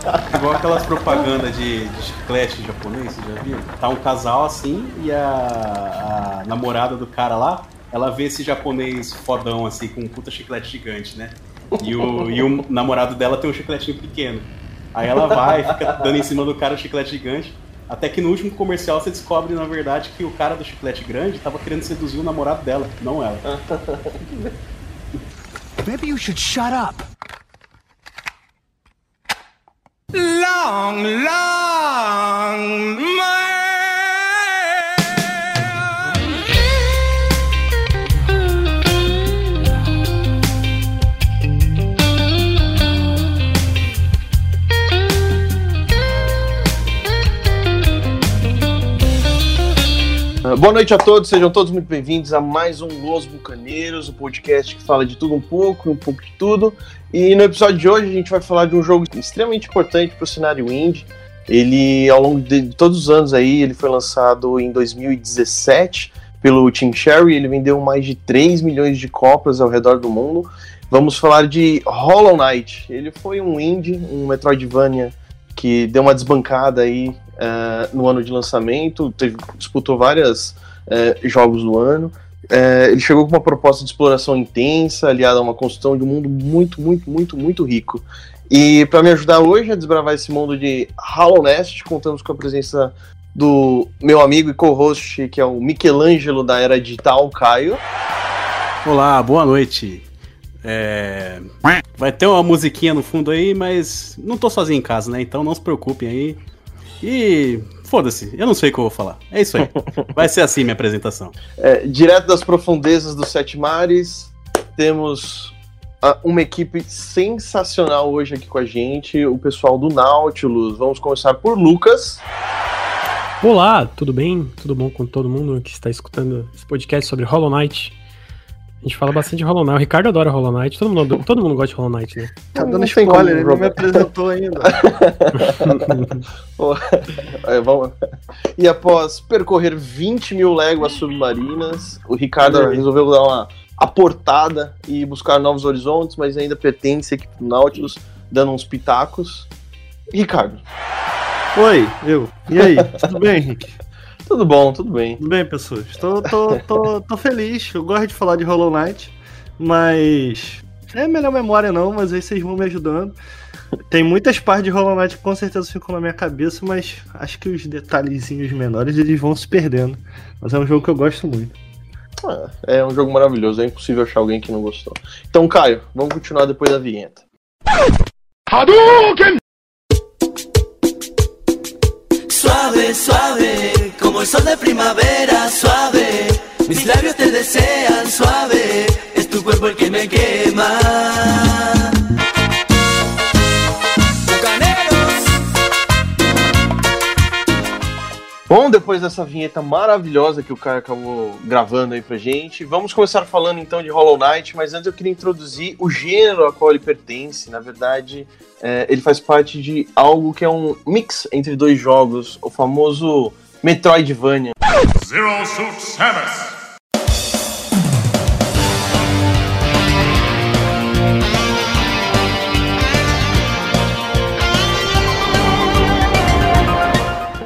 Igual aquelas propagandas de, de chiclete japonês, você já viu? Tá um casal assim e a, a namorada do cara lá, ela vê esse japonês fodão assim, com um puta chiclete gigante, né? E o, e o namorado dela tem um chicletinho pequeno. Aí ela vai, fica dando em cima do cara o chiclete gigante. Até que no último comercial você descobre, na verdade, que o cara do chiclete grande tava querendo seduzir o namorado dela, não ela. Maybe you should shut up. Long, long, my Uh, Boa noite a todos, sejam todos muito bem-vindos a mais um Los Bucaneiros, o podcast que fala de tudo um pouco, um pouco de tudo. E no episódio de hoje a gente vai falar de um jogo extremamente importante para o cenário indie. Ele, ao longo de todos os anos aí, ele foi lançado em 2017 pelo Team Cherry, ele vendeu mais de 3 milhões de cópias ao redor do mundo. Vamos falar de Hollow Knight. Ele foi um indie, um Metroidvania que deu uma desbancada aí uh, no ano de lançamento, teve, disputou vários uh, jogos do ano. Uh, ele chegou com uma proposta de exploração intensa, aliada a uma construção de um mundo muito, muito, muito, muito rico. E para me ajudar hoje a desbravar esse mundo de Hollow Nest, contamos com a presença do meu amigo e co-host, que é o Michelangelo da Era Digital, Caio. Olá, boa noite. É... Vai ter uma musiquinha no fundo aí, mas não tô sozinho em casa, né? Então não se preocupem aí. E foda-se, eu não sei o que eu vou falar. É isso aí. Vai ser assim minha apresentação. É, direto das profundezas dos Sete Mares, temos ah, uma equipe sensacional hoje aqui com a gente, o pessoal do Nautilus. Vamos começar por Lucas. Olá, tudo bem? Tudo bom com todo mundo que está escutando esse podcast sobre Hollow Knight? A gente fala bastante de Hollow Knight. O Ricardo adora Hollow Knight. Todo mundo, todo mundo gosta de Hollow Knight, né? Tá dando spoiler, ele não me apresentou ainda. Pô, é, vamos- E após percorrer 20 mil léguas submarinas, o Ricardo resolveu dar uma aportada e buscar novos horizontes, mas ainda pertence à equipe do Nautilus, dando uns pitacos. Ricardo, Oi, eu. E aí, tudo bem, Henrique? Tudo bom, tudo bem. Tudo bem, pessoas? Tô, tô, tô, tô feliz. Eu gosto de falar de Hollow Knight, mas. É melhor memória não, mas aí vocês vão me ajudando. Tem muitas partes de Hollow Knight que com certeza ficam na minha cabeça, mas acho que os detalhezinhos menores eles vão se perdendo. Mas é um jogo que eu gosto muito. Ah, é um jogo maravilhoso, é impossível achar alguém que não gostou. Então, Caio, vamos continuar depois da vinheta. Suave, suave, como el sol de primavera, suave. Mis labios te desean, suave. Es tu cuerpo el que me quema. Bom, depois dessa vinheta maravilhosa que o Caio acabou gravando aí pra gente, vamos começar falando então de Hollow Knight, mas antes eu queria introduzir o gênero a qual ele pertence. Na verdade, é, ele faz parte de algo que é um mix entre dois jogos, o famoso Metroidvania. Zero Suit Samus.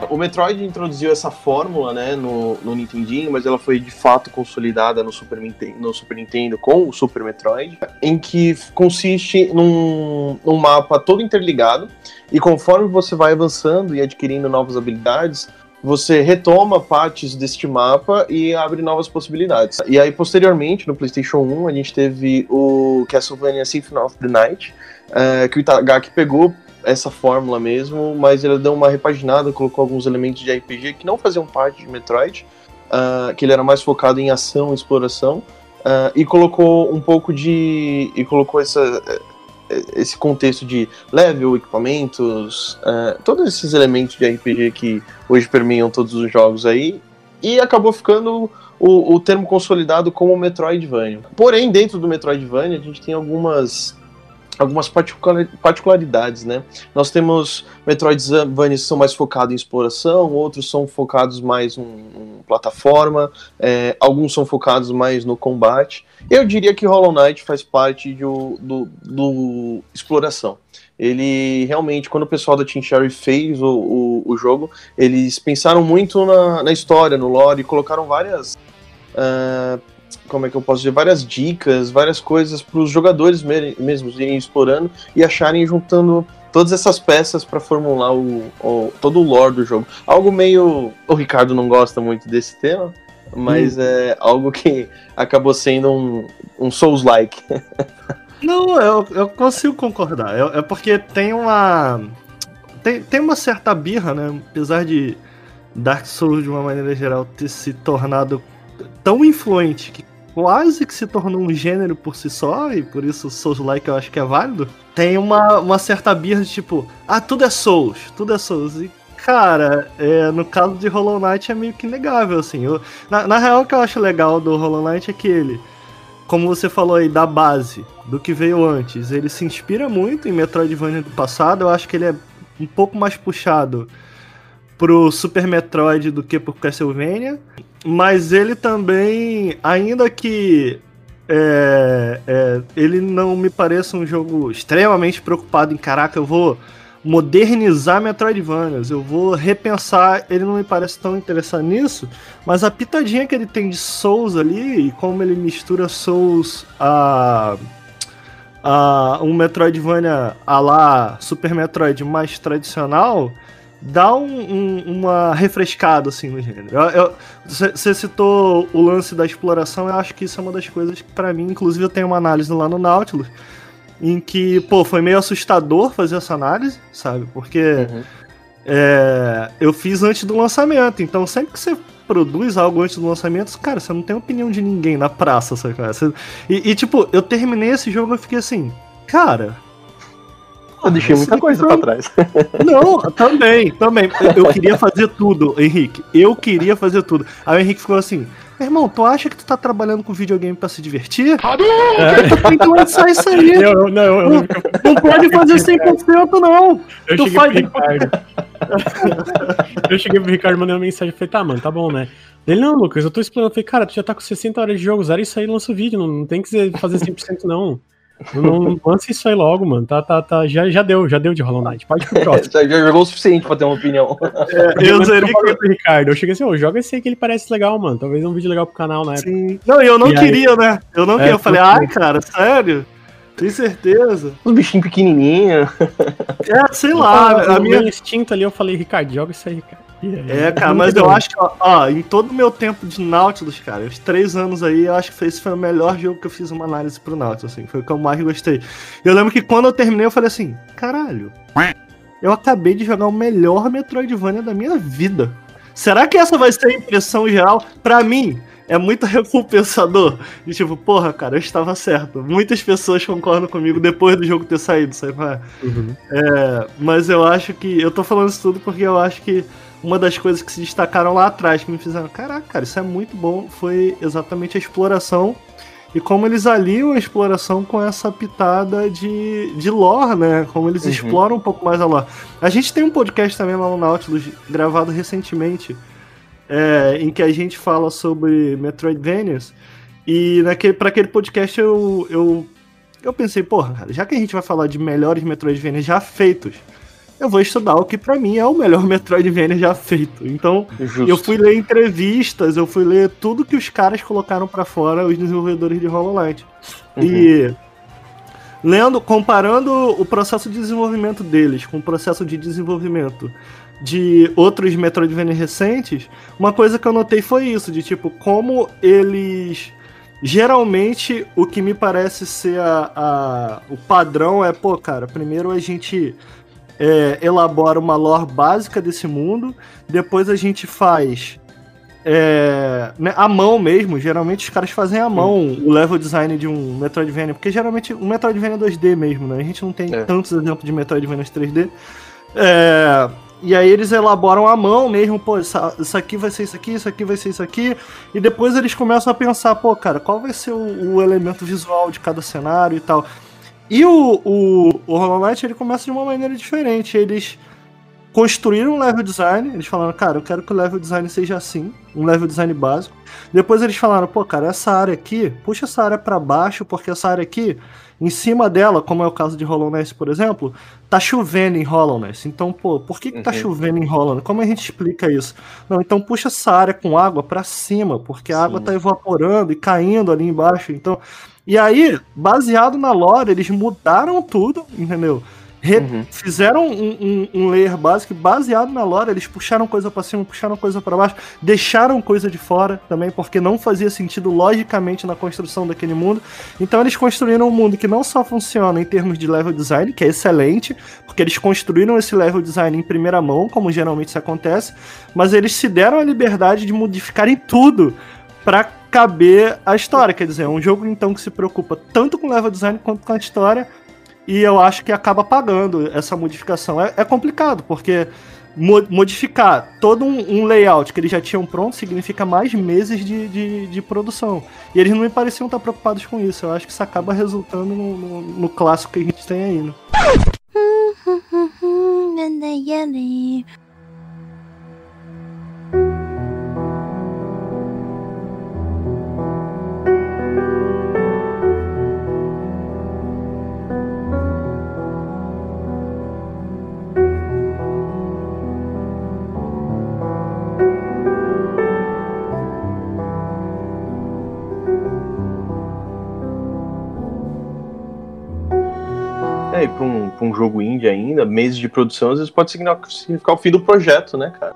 O Metroid introduziu essa fórmula né, no, no Nintendinho, mas ela foi de fato consolidada no Super, Nintendo, no Super Nintendo com o Super Metroid, em que consiste num, num mapa todo interligado, e conforme você vai avançando e adquirindo novas habilidades, você retoma partes deste mapa e abre novas possibilidades. E aí, posteriormente, no PlayStation 1, a gente teve o Castlevania Symphony of the Night, eh, que o Itagaki pegou essa fórmula mesmo, mas ele deu uma repaginada, colocou alguns elementos de RPG que não faziam parte de Metroid, ah, que ele era mais focado em ação e exploração, ah, e colocou um pouco de. e colocou essa, esse contexto de level, equipamentos, ah, todos esses elementos de RPG que hoje permeiam todos os jogos aí, e acabou ficando o, o termo consolidado como Metroidvania. Porém, dentro do Metroidvania, a gente tem algumas algumas particular- particularidades, né? Nós temos Metroidvanias que são mais focados em exploração, outros são focados mais em, em plataforma, é, alguns são focados mais no combate. Eu diria que Hollow Knight faz parte de o- do, do exploração. ele realmente, quando o pessoal da Team Cherry fez o, o, o jogo, eles pensaram muito na, na história, no lore, e colocaram várias. ah, como é que eu posso dizer? Várias dicas, várias coisas para os jogadores me- mesmos irem explorando e acharem juntando todas essas peças para formular o, o- todo o lore do jogo. Algo meio. O Ricardo não gosta muito desse tema, mas é algo que acabou sendo um, um Souls-like. Não, eu, eu consigo concordar. É, é porque tem uma. Tem, tem uma certa birra, né? Apesar de Dark Souls, de uma maneira geral, ter se tornado tão influente que quase que se tornou um gênero por si só, e por isso Souls-like eu acho que é válido. Tem uma, uma certa birra de tipo, ah, tudo é Souls, tudo é Souls. E, cara, é, no caso de Hollow Knight é meio que inegável, assim. Eu, na, na real, o que eu acho legal do Hollow Knight é que ele como você falou aí, da base, do que veio antes, ele se inspira muito em Metroidvania do passado. Eu acho que ele é um pouco mais puxado pro Super Metroid do que pro Castlevania. Mas ele também, ainda que é, é, ele não me pareça um jogo extremamente preocupado em caraca, eu vou modernizar Metroidvanias, eu vou repensar, ele não me parece tão interessado nisso, mas a pitadinha que ele tem de Souls ali, e como ele mistura Souls a, a um Metroidvania a lá Super Metroid mais tradicional, dá um- um- uma refrescada assim no gênero. Você citou o lance da exploração, eu acho que isso é uma das coisas que pra mim, inclusive eu tenho uma análise lá no Nautilus, em que, pô, foi meio assustador fazer essa análise, sabe? Porque é, eu fiz antes do lançamento, então sempre que você produz algo antes do lançamento, cara, você não tem opinião de ninguém na praça, sabe? Você- e, e, tipo, eu terminei esse jogo e eu fiquei assim, cara. Eu deixei muita coisa pra trás. Não, também, também. Eu queria fazer tudo, Henrique. Eu queria fazer tudo. Aí o Henrique ficou assim: meu irmão, tu acha que tu tá trabalhando com videogame pra se divertir? Tu tem que lançar isso aí. Eu, eu- não, eu, eu, Não pode fazer 100% não. eu Tu cheguei faz pro Ricardo. eu cheguei pro Ricardo, mandei uma mensagem e falei, tá, mano, tá bom, né? Ele, não, Lucas, eu tô explorando. Eu falei, cara, tu já tá com 60 horas de jogo, zera isso aí e lança o vídeo. Não, não tem que fazer 100% não. Não, lança isso aí logo, mano. Tá, tá, tá. Já, já deu, já deu de Hollow Knight. Pode ir pro próximo. Já já jogou o suficiente pra ter uma opinião. Eu zerei eu falei pro Ricardo, eu cheguei assim, ô, joga esse aí que ele parece legal, mano. Talvez é um vídeo legal pro canal, né? Sim. Não, e eu não E aí- queria, né? Eu não É, queria. Eu falei, ai, cara, sério? Tem certeza? Os bichinhos pequenininhos. É, sei Ah, lá, a o minha. meu instinto ali, eu falei, Ricardo, joga isso aí, cara. É, cara, mas eu acho que, ó, ó, em todo o meu tempo de Nautilus, cara, os três anos aí, eu acho que esse foi o melhor jogo que eu fiz uma análise pro Nautilus, assim, foi o que eu mais gostei. Eu lembro que quando eu terminei, eu falei assim, caralho, eu acabei de jogar o melhor Metroidvania da minha vida. Será que essa vai ser a impressão geral? Pra mim, é muito recompensador. E tipo, porra, cara, eu estava certo. Muitas pessoas concordam comigo depois do jogo ter saído, sabe? é? Uhum. É, mas eu acho que. Eu tô falando isso tudo porque eu acho que uma das coisas que se destacaram lá atrás, que me fizeram, caraca, cara, isso é muito bom, foi exatamente a exploração. E como eles aliam a exploração com essa pitada de, de lore, né? Como eles Uhum. exploram um pouco mais a lore. A gente tem um podcast também lá no Nautilus, gravado recentemente, é, em que a gente fala sobre Metroidvanias. E naquele, pra aquele podcast eu, eu, eu pensei, porra, cara, já que a gente vai falar de melhores Metroidvanias já feitos, eu vou estudar o que pra mim é o melhor Metroidvania já feito. Então, Justo. eu fui ler entrevistas, eu fui ler tudo que os caras colocaram pra fora, os desenvolvedores de Hollow Knight. E lendo, comparando o processo de desenvolvimento deles com o processo de desenvolvimento de outros Metroidvania recentes, uma coisa que eu notei foi isso, de tipo, como eles. Geralmente, o que me parece ser a, a- o padrão é, pô, cara, primeiro a gente é, elabora uma lore básica desse mundo, depois a gente faz é, né, à mão mesmo. Geralmente os caras fazem à mão o level design de um Metroidvania, porque geralmente um Metroidvania 2D mesmo, né? A gente não tem É. tantos exemplos de Metroidvanias 3D. É, e aí eles elaboram à mão mesmo, pô, isso aqui vai ser isso aqui, isso aqui vai ser isso aqui. E depois eles começam a pensar, pô, cara, qual vai ser o, o elemento visual de cada cenário e tal. E o, o, o Hollow Knight ele começa de uma maneira diferente. Eles construíram um level design, eles falaram, cara, eu quero que o level design seja assim, um level design básico. Depois eles falaram, pô, cara, essa área aqui, puxa essa área pra baixo, porque essa área aqui, em cima dela, como é o caso de Hollow Knight, por exemplo, tá chovendo em Hollow Knight. Então, pô, por que, que tá Uhum. chovendo em Hollow Knight? Como a gente explica isso? Não, então puxa essa área com água pra cima, porque a água Sim. tá evaporando e caindo ali embaixo. Então, e aí, baseado na lore, eles mudaram tudo, entendeu? Re- Uhum. Fizeram um, um, um layer básico baseado na lore, eles puxaram coisa pra cima, puxaram coisa pra baixo, deixaram coisa de fora também, porque não fazia sentido logicamente na construção daquele mundo. Então eles construíram um mundo que não só funciona em termos de level design, que é excelente, porque eles construíram esse level design em primeira mão, como geralmente isso acontece, mas eles se deram a liberdade de modificarem tudo pra caber a história. Quer dizer, é um jogo então que se preocupa tanto com level design quanto com a história. E eu acho que acaba pagando essa modificação. É, é complicado, porque mo- modificar todo um, um layout que eles já tinham pronto significa mais meses de, de, de produção. E eles não me pareciam estar preocupados com isso. Eu acho que isso acaba resultando no, no- no clássico que a gente tem aí, né? pra um, um jogo indie ainda, meses de produção, às vezes pode significar, o fim do projeto, né, cara?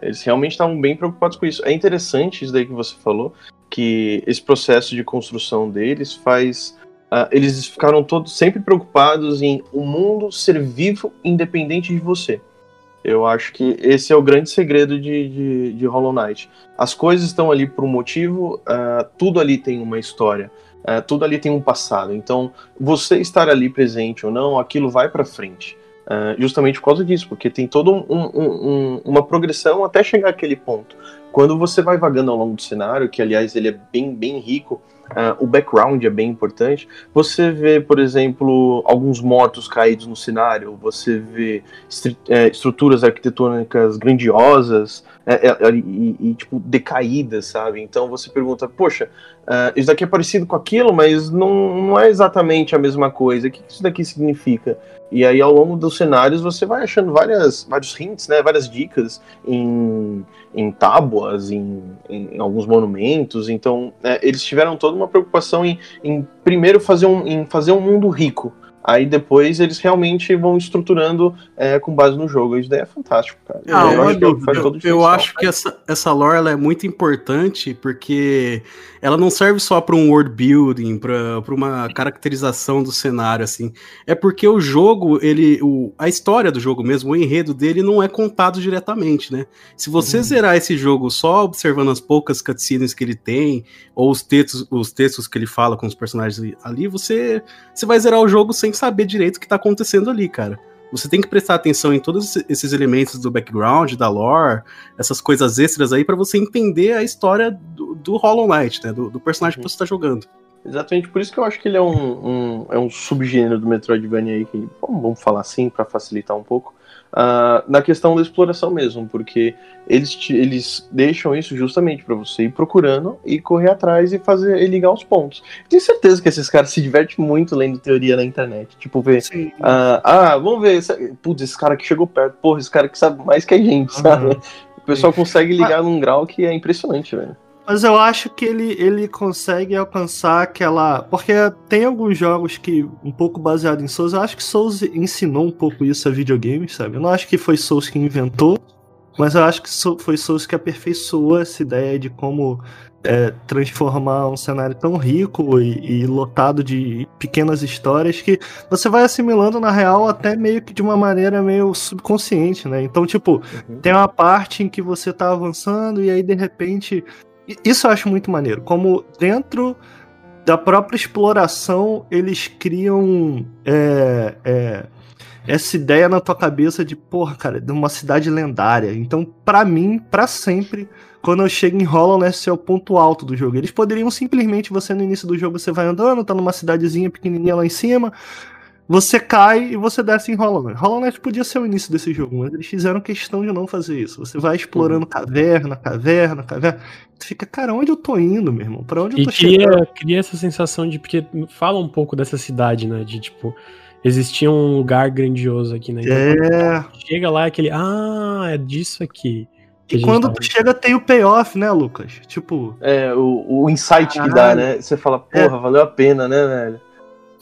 Eles realmente estavam bem preocupados com isso. É interessante isso daí que você falou, que esse processo de construção deles faz. ah, eles ficaram todos sempre preocupados em o mundo ser vivo independente de você. Eu acho que esse é o grande segredo de, de, de Hollow Knight. As coisas estão ali por um motivo, ah, tudo ali tem uma história, ah, tudo ali tem um passado. Então, você estar ali presente ou não, aquilo vai pra frente. Ah, justamente por causa disso, porque tem toda um, um- um- uma progressão até chegar àquele ponto. Quando você vai vagando ao longo do cenário, que aliás ele é bem, bem rico, ah, o background é bem importante. Você vê, por exemplo, alguns mortos caídos no cenário, você vê eh, estruturas arquitetônicas grandiosas é, é, é, e, e, tipo, decaídas, sabe? Então você pergunta, poxa, ah, isso daqui é parecido com aquilo, mas não, não é exatamente a mesma coisa. O que que isso daqui significa? E aí, ao longo dos cenários, você vai achando várias, vários hints, né, várias dicas em, em tábuas, em, em alguns monumentos. Então, é, eles tiveram toda uma preocupação em, em primeiro fazer um, em fazer um mundo rico. Aí depois eles realmente vão estruturando é, com base no jogo. Isso daí é fantástico, cara. Ah, eu acho que Eu, eu acho que essa, essa lore ela é muito importante porque ela não serve só para um world building, para uma caracterização do cenário, assim. É porque o jogo, ele, o, a história do jogo mesmo, o enredo dele não é contado diretamente, né? Se você zerar esse jogo só observando as poucas cutscenes que ele tem, ou os textos, os textos que ele fala com os personagens ali, você, você vai zerar o jogo sem saber direito o que tá acontecendo ali, cara. Você tem que prestar atenção em todos esses elementos do background, da lore, essas coisas extras aí, pra você entender a história do, do Hollow Knight, né? Do, do personagem que você tá jogando. Exatamente, por isso que eu acho que ele é um, um- é um subgênero do Metroidvania aí, que bom, vamos falar assim pra facilitar um pouco, ah, na questão da exploração mesmo, porque eles, te- eles deixam isso justamente pra você ir procurando e correr atrás e fazer e ligar os pontos. Tenho certeza que esses caras se divertem muito lendo teoria na internet, tipo ver, Sim. ah, ah, vamos ver, esse, putz, esse cara que chegou perto, porra, esse cara que sabe mais que a gente, sabe? O pessoal consegue ligar num grau que é impressionante, velho. Mas eu acho que ele, ele consegue alcançar aquela. Porque tem alguns jogos que, um pouco baseado em Souls, eu acho que Souls ensinou um pouco isso a videogames, sabe? Eu não acho que foi Souls que inventou, mas eu acho que foi Souls que aperfeiçoou essa ideia de como é, transformar um cenário tão rico e, e lotado de pequenas histórias que você vai assimilando na real até meio que de uma maneira meio subconsciente, né? Então, tipo, tem uma parte em que você tá avançando e aí de repente. Isso eu acho muito maneiro. Como dentro da própria exploração eles criam é, é, essa ideia na tua cabeça de, porra, cara, de uma cidade lendária. Então, pra mim, pra sempre, quando eu chego em Hollow esse é o ponto alto do jogo. Eles poderiam simplesmente, você no início do jogo, você vai andando, tá numa cidadezinha pequenininha lá em cima, você cai e você desce em Hollow Knight. Hollow Knight podia ser o início desse jogo, mas eles fizeram questão de não fazer isso. Você vai explorando caverna, caverna, caverna. Tu fica, cara, onde eu tô indo, meu irmão? Pra onde eu E tô chegando? cria, cria essa sensação de. Porque fala um pouco dessa cidade, né? De tipo, existia um lugar grandioso aqui, né? Então, É. chega lá, é aquele. Ah, é disso aqui. E quando tu chega, tem o payoff, né, Lucas? Tipo. É, o, o insight que dá, né? Você fala, porra, valeu a pena, né, velho?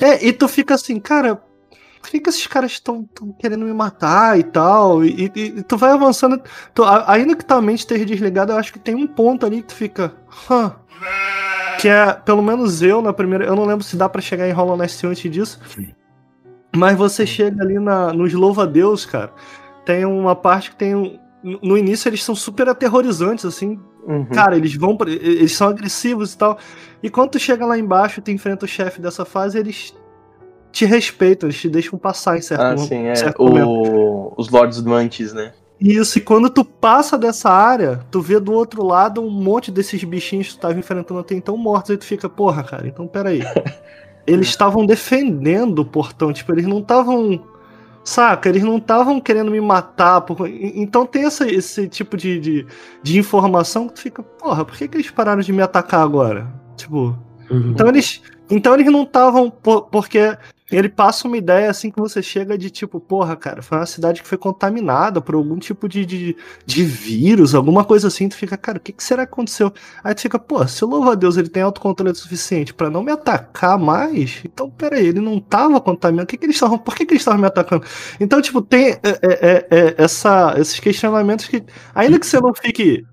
É, e tu fica assim, cara, por que, que esses caras estão querendo me matar e tal? E, e- e tu vai avançando. tu- ainda que tua mente esteja desligada, eu acho que tem um ponto ali que tu fica. Hã. Que é, pelo menos eu, na primeira. Eu não lembro se dá pra chegar em Hollow Knight antes disso. Mas você chega ali na, nos Louva-Deus, cara. Tem uma parte que tem. um- no- início eles são super aterrorizantes, assim. Uhum. Cara, eles vão. pra- Eles são agressivos e tal. E quando tu chega lá embaixo e tu enfrenta o chefe dessa fase, eles te respeitam, eles te deixam passar em certo, Ah, sim, é. certo momento. O, os Lords Mantis, né? Isso, e quando tu passa dessa área, tu vê do outro lado um monte desses bichinhos que tu tava enfrentando até então mortos, aí tu fica, porra, cara, então peraí. Eles estavam defendendo o portão, tipo, eles não estavam. Saca, eles não estavam querendo me matar. por- Então tem essa, esse tipo de, de, de informação que tu fica, porra, por que, que eles pararam de me atacar agora? Tipo. Uhum. Então eles, então eles não estavam. Porque ele passa uma ideia assim que você chega de tipo, porra, cara, foi uma cidade que foi contaminada por algum tipo de, de, de vírus, alguma coisa assim. Tu fica, cara, o que, que será que aconteceu? Aí tu fica, pô, se o louva a Deus ele tem autocontrole suficiente pra não me atacar mais, então peraí, ele não tava contaminado. O que, que eles estavam. Por que, que eles estavam me atacando? Então, tipo, tem é, é, é, é, essa, esses questionamentos que, ainda que você não fique.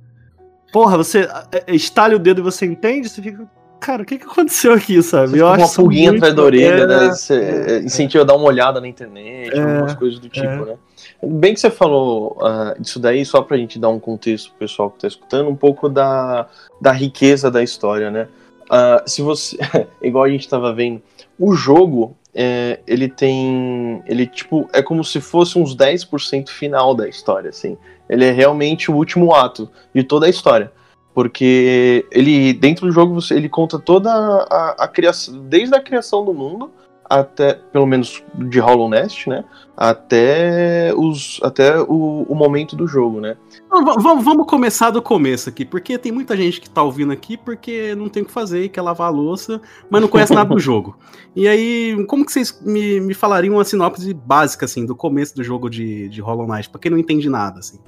Porra, você é, é, estale o dedo e você entende, você fica. Cara, o que, que aconteceu aqui, sabe? Você fica com uma pulguinha muito- atrás da orelha, é, né? Você é, incentiva a dar uma olhada na internet, É, algumas coisas do tipo, é. né? Bem que você falou ah, disso daí, só pra gente dar um contexto pro pessoal que tá escutando, um pouco da, da riqueza da história, né? Ah, se você. igual a gente tava vendo, o jogo, é, ele tem. Ele, tipo, é como se fosse uns 10% final da história, assim. Ele é realmente o último ato de toda a história. Porque ele, dentro do jogo, você- ele conta toda a, a criação, desde a criação do mundo até, pelo menos de Hollow Nest, né? Até, os, até o, o momento do jogo, né? Va- vamos, vamos começar do começo aqui, porque tem muita gente que tá ouvindo aqui porque não tem o que fazer, quer lavar a louça, mas não conhece nada do jogo. E aí, como que vocês me, me falariam uma sinopse básica, assim, do começo do jogo de, de Hollow Knight, pra quem não entende nada, assim?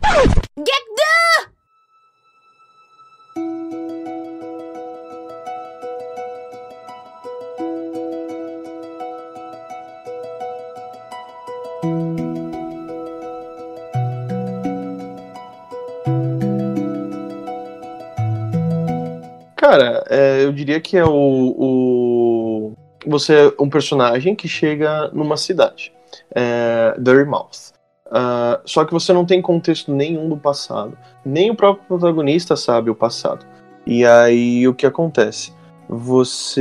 Cara, é, eu diria que é o, o. Você é um personagem que chega numa cidade, é, Dirtmouth. Ah, só que você não tem contexto nenhum do passado. Nem o próprio protagonista sabe o passado. E aí o que acontece? Você.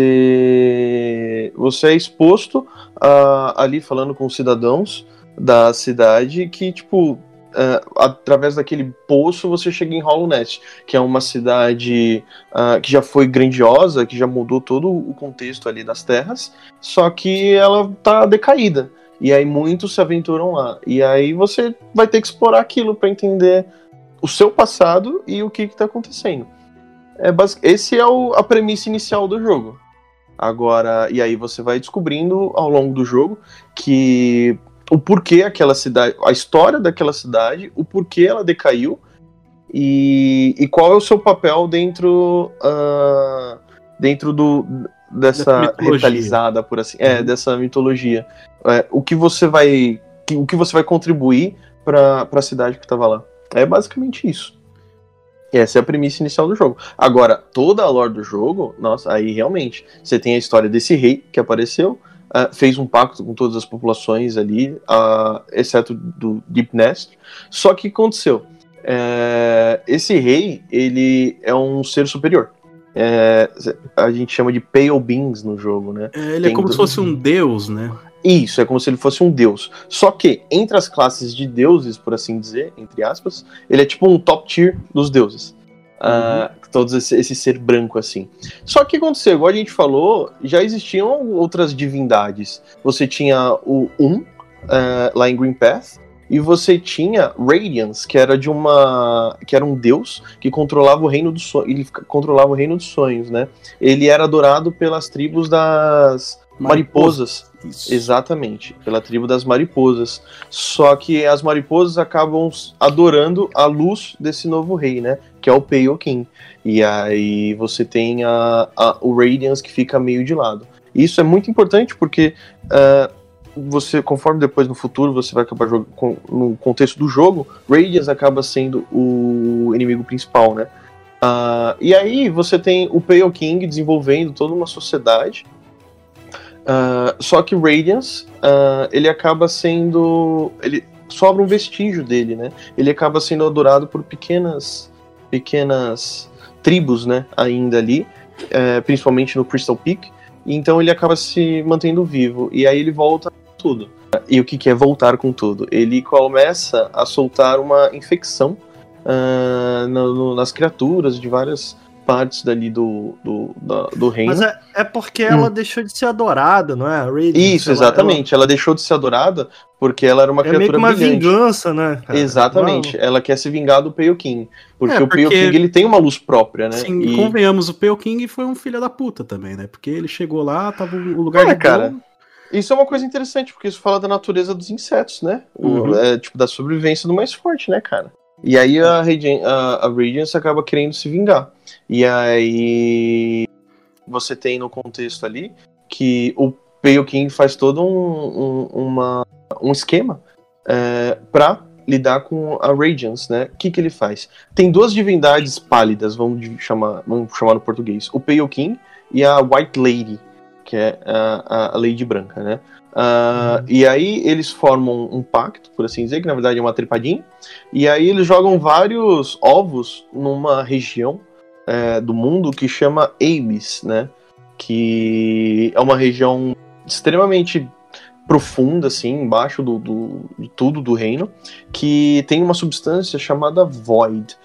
Você é exposto a- ali falando com os cidadãos da cidade que, tipo, é, através daquele poço você chega em Hollow Nest, que é uma cidade ah, que já foi grandiosa, que já mudou todo o contexto ali das terras, só que ela tá decaída. E aí muitos se aventuram lá. E aí você vai ter que explorar aquilo para entender o seu passado e o que, que tá acontecendo. É. Esse é o- a premissa inicial do jogo. Agora, e aí você vai descobrindo ao longo do jogo que o porquê aquela cidade, a história daquela cidade, o porquê ela decaiu e, e qual é o seu papel dentro ah, dentro do Dessa revitalizada por assim é dessa mitologia. É, o que você vai que- o que você vai contribuir para a cidade que estava lá? É basicamente isso. Essa é a premissa inicial do jogo. Agora toda a lore do jogo nossa aí realmente você tem a história desse rei que apareceu ah, fez um pacto com todas as populações ali ah, exceto do Deep Nest só que o que aconteceu é, esse rei, ele é um ser superior. É, a gente chama de Pale Beings no jogo, né? É, ele é Tem como do- se fosse um deus, né? Isso, é como se ele fosse um deus. Só que, entre as classes de deuses, por assim dizer, entre aspas, ele é tipo um top tier dos deuses. ah, todos esse, esse ser branco assim. Só que aconteceu, igual a gente falou, já existiam outras divindades. Você tinha o Um, ah, lá em Green Path, e você tinha Radiance, que era de uma. que era um deus que controlava o reino dos sonhos. Ele controlava o reino dos sonhos, né? Ele era adorado pelas tribos das mariposas. Isso. Exatamente, pela tribo das mariposas. Só que as mariposas acabam adorando a luz desse novo rei, né? Que é o Pale King. E aí você tem a, a- o Radiance que fica meio de lado. Isso é muito importante porque ah, você, conforme depois no futuro você vai acabar com- no contexto do jogo, Radiance acaba sendo o inimigo principal, né? Ah, e aí você tem o Pale King desenvolvendo toda uma sociedade. Ah, só que Radiance, ah, ele acaba sendo. Ele sobra um vestígio dele, né? Ele acaba sendo adorado por pequenas. pequenas tribos, né? Ainda ali, eh, principalmente no Crystal Peak. Então ele acaba se mantendo vivo. E aí ele volta com tudo. E o que, que é voltar com tudo? Ele começa a soltar uma infecção ah, no- no- nas criaturas de várias partes dali do, do, da- do reino. Mas é, é porque ela deixou de ser adorada, não é? Isso, ela- exatamente. Ela, deixou de ser adorada porque ela era uma Ela, é meio que criatura uma brilhante. vingança, né? cara? Exatamente. Ela quer se vingar do Pale King. Porque É, o porque- King ele tem uma luz própria, né? Sim, E- convenhamos, o Pale King foi um filho da puta também, né? Porque ele chegou lá, tava um lugar É, de cara. boa. Isso é uma coisa interessante, porque isso fala da natureza dos insetos, né? O- Uhum. é, tipo, da sobrevivência do mais forte, né, cara? E aí a, Radian- a, a Radiance acaba querendo se vingar. E aí você tem no contexto ali que o Pale King faz todo um, um, uma- um esquema é, para lidar com a Radiance, né? O que, que ele faz? Tem duas divindades pálidas, vamos chamar, vamos chamar no português. O Pale King e a White Lady, que é a- a Lady Branca, né? Ah, E aí eles formam um pacto, por assim dizer, que na verdade é uma trepadinha. E aí eles jogam vários ovos numa região é, do mundo que chama Abyss, né? Que é uma região extremamente profunda, assim, embaixo do, do- de tudo do reino, que tem uma substância chamada Void.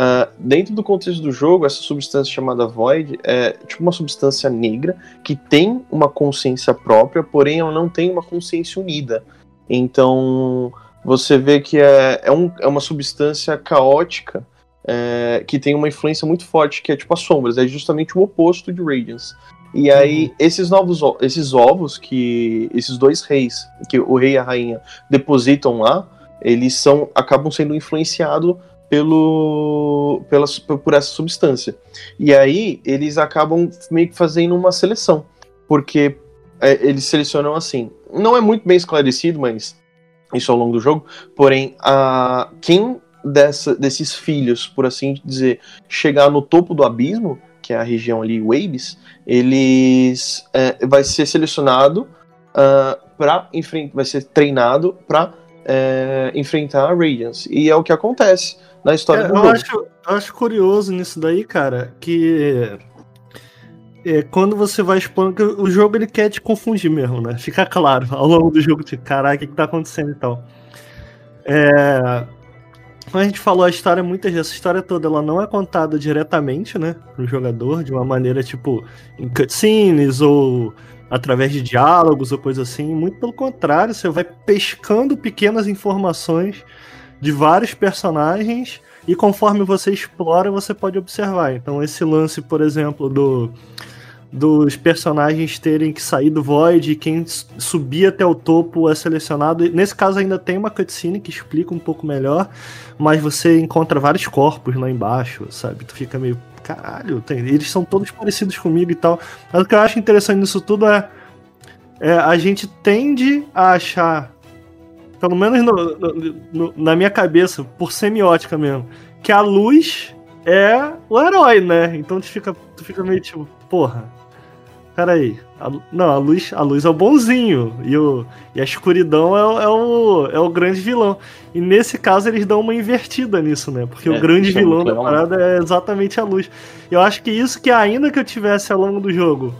Ah, dentro do contexto do jogo, essa substância chamada Void é tipo uma substância negra que tem uma consciência própria, porém ela não tem uma consciência unida. Então você vê que é, é, um- é uma substância caótica é, que tem uma influência muito forte, que é tipo as sombras, é justamente o oposto de Radiance. E aí, esses novos esses ovos que esses dois reis, que o rei e a rainha depositam lá, eles são acabam sendo influenciados pelo pelas, por essa substância. E aí eles acabam meio que fazendo uma seleção, porque é, eles selecionam assim. Não é muito bem esclarecido, mas isso ao longo do jogo. Porém, a quem dessa, desses filhos, por assim dizer, chegar no topo do abismo, que é a região ali, Waves, eles é, vai ser selecionado para enfrentar, vai ser treinado para enfrentar a Radiance. E é o que acontece na história É, do eu, acho, eu acho curioso nisso daí, cara, que é, quando você vai expondo, o jogo ele quer te confundir mesmo, né? Fica claro ao longo do jogo, tipo, caraca, o que, que tá acontecendo e tal. É, como a gente falou, a história, muitas vezes, essa história toda, ela não é contada diretamente, né, pro jogador, de uma maneira, tipo, em cutscenes ou através de diálogos ou coisa assim. Muito pelo contrário, você vai pescando pequenas informações de vários personagens e conforme você explora, você pode observar. Então, esse lance, por exemplo, do dos personagens terem que sair do Void e quem subir até o topo é selecionado. Nesse caso ainda tem uma cutscene que explica um pouco melhor, mas você encontra vários corpos lá embaixo, sabe? Tu fica meio, caralho, tem- eles são todos parecidos comigo e tal. Mas o que eu acho interessante nisso tudo é, é a gente tende a achar, pelo menos no- no- no- na minha cabeça, por semiótica mesmo, que a luz é o herói, né? Então tu fica, tu fica meio tipo, porra, peraí. A, não, a luz, a luz é o bonzinho e, o, e a escuridão é, o- é, o, é o grande vilão. E nesse caso eles dão uma invertida nisso, né? Porque É, o grande é vilão da parada é exatamente a luz. Eu acho que isso que ainda que eu tivesse ao longo do jogo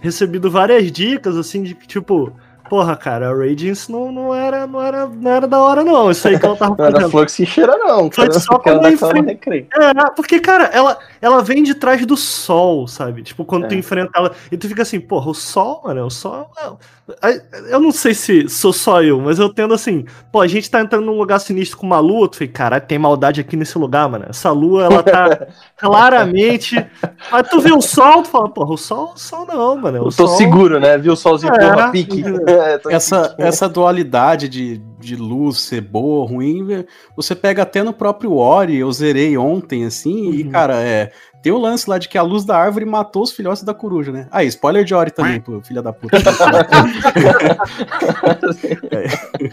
recebido várias dicas, assim, de que, tipo, porra, cara, a Radiance não, não, era, não, era, não era da hora, não. Isso aí que ela tava Não era fazendo. flux e cheira, não. Foi só quando dar eu aquela enfren- recreio. É, porque, cara, ela, ela vem de trás do sol, sabe? Tipo, quando É. tu enfrenta ela. E tu fica assim, porra, o sol, mano, o sol. não. Aí, Eu não sei se sou só eu, mas eu tendo assim, pô, a gente tá entrando num lugar sinistro com uma lua. Tu fica, caralho, tem maldade aqui nesse lugar, mano. Essa lua, ela tá claramente. Aí tu vê o sol, tu fala, porra, o sol, o sol não, mano. O Eu tô sol... seguro, né? Viu o solzinho, É, porra, pique. É, Essa, pique. essa dualidade de, de luz ser boa ou ruim, você pega até no próprio Ori, eu zerei ontem, assim, e, Uhum. cara, é. Tem o lance lá de que a luz da árvore matou os filhotes da coruja, né? Aí, spoiler de Ori também, pô, filha da puta. É.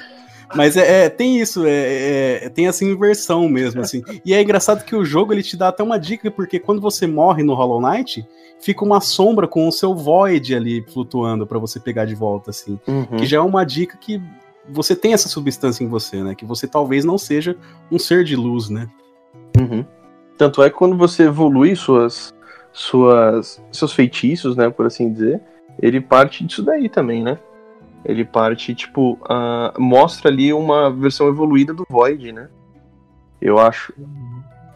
Mas é, é, tem isso, é, é, tem essa inversão mesmo, assim. E é engraçado que o jogo ele te dá até uma dica, porque quando você morre no Hollow Knight, fica uma sombra com o seu Void ali flutuando pra você pegar de volta, assim. Uhum. Que já é uma dica que você tem essa substância em você, né? Que você talvez não seja um ser de luz, né? Uhum. Tanto é que quando você evolui suas, suas, seus feitiços, né, por assim dizer, ele parte disso daí também, né? Ele parte, tipo, ah, mostra ali uma versão evoluída do Void, né? Eu acho.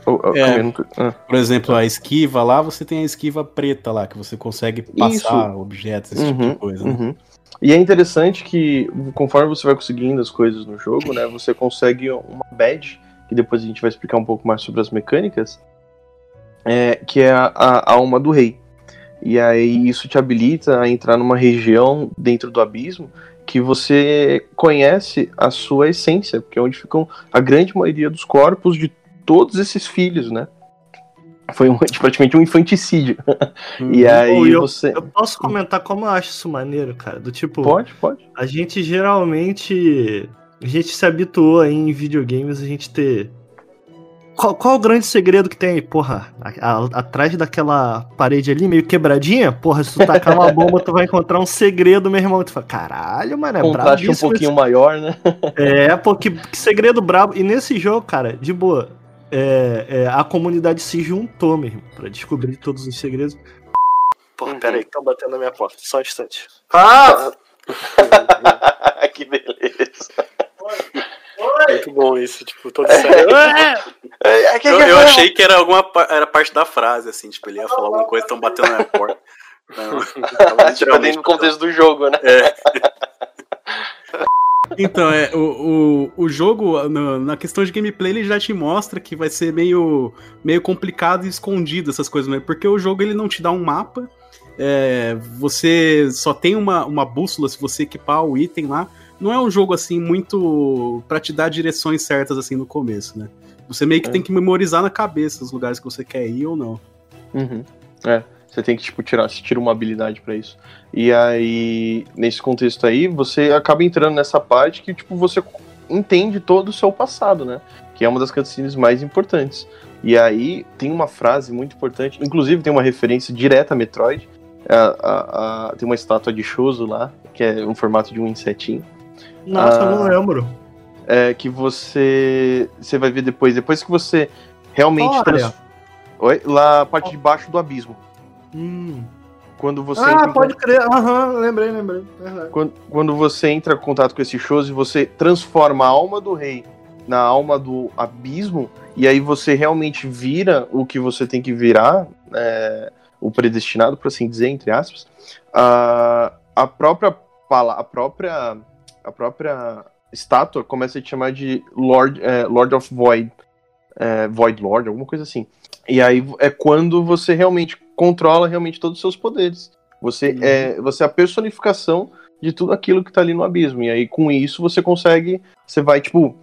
Oh, oh, É. tô- ah. Por exemplo, a esquiva lá, você tem a esquiva preta lá, que você consegue passar objetos, esse tipo Uhum, de coisa. né? Uhum. E é interessante que, conforme você vai conseguindo as coisas no jogo, né, você consegue uma badge, que depois a gente vai explicar um pouco mais sobre as mecânicas, é, que é a, a alma do rei. E aí isso te habilita a entrar numa região dentro do abismo que você conhece a sua essência, porque é onde ficam a grande maioria dos corpos de todos esses filhos, né? Foi um, praticamente um infanticídio. E aí eu- você. Eu posso comentar como eu acho isso maneiro, cara? Do tipo. Pode, pode. A gente geralmente. A gente se habituou aí em videogames a gente ter. Qual, qual o grande segredo que tem aí? Porra, a- a- atrás daquela parede ali, meio quebradinha, porra, se tu tacar uma bomba, tu vai encontrar um segredo, meu irmão. Tu fala, caralho, mano, é contraste um brabíssimo pouquinho maior, né? é, pô, que, que segredo brabo. E nesse jogo, cara, de boa, é, é, a comunidade se juntou mesmo pra descobrir todos os segredos. Pô, Uhum. pera aí, que estão batendo na minha porta. Só um instante. Ah! que beleza. Muito bom isso, tipo, todo sério. É, Eu, eu achei que era alguma era parte da frase, assim, tipo, ele ia falar alguma coisa, estão batendo na porta. Não, tipo, é dentro do contexto do jogo, né? É. Então, é, o, o, o jogo, na, na questão de gameplay, ele já te mostra que vai ser meio, meio complicado e escondido essas coisas, né? porque o jogo ele não te dá um mapa, é, você só tem uma, uma bússola se você equipar o item lá. Não é um jogo assim muito pra te dar direções certas assim no começo, né? Você meio que É. tem que memorizar na cabeça os lugares que você quer ir ou não. Uhum. É, você tem que, tipo, tirar, você tira uma habilidade pra isso. E aí, nesse contexto aí, você acaba entrando nessa parte que, tipo, você entende todo o seu passado, né? Que é uma das cutscenes mais importantes. E aí, tem uma frase muito importante, inclusive tem uma referência direta a Metroid. A- a- a- tem uma estátua de Shoso lá, que é um formato de um insetinho. Nossa, eu não Ah. lembro. é, que você você vai ver depois, depois que você realmente trans- Oi? lá a parte de baixo do abismo, Hum. quando você Ah, pode crer. Aham, lembrei, lembrei. Verdade. quando, quando você entra em contato com esse shows e você transforma a alma do rei na alma do abismo e aí você realmente vira o que você tem que virar, é, o predestinado, por assim dizer, entre aspas, a, a própria a própria a própria estátua começa a te chamar de Lord, é, Lord of Void, é, Void Lord, alguma coisa assim. E aí é quando você realmente controla realmente todos os seus poderes. Você é, você é a personificação de tudo aquilo que tá ali no abismo. E aí com isso você consegue, você vai tipo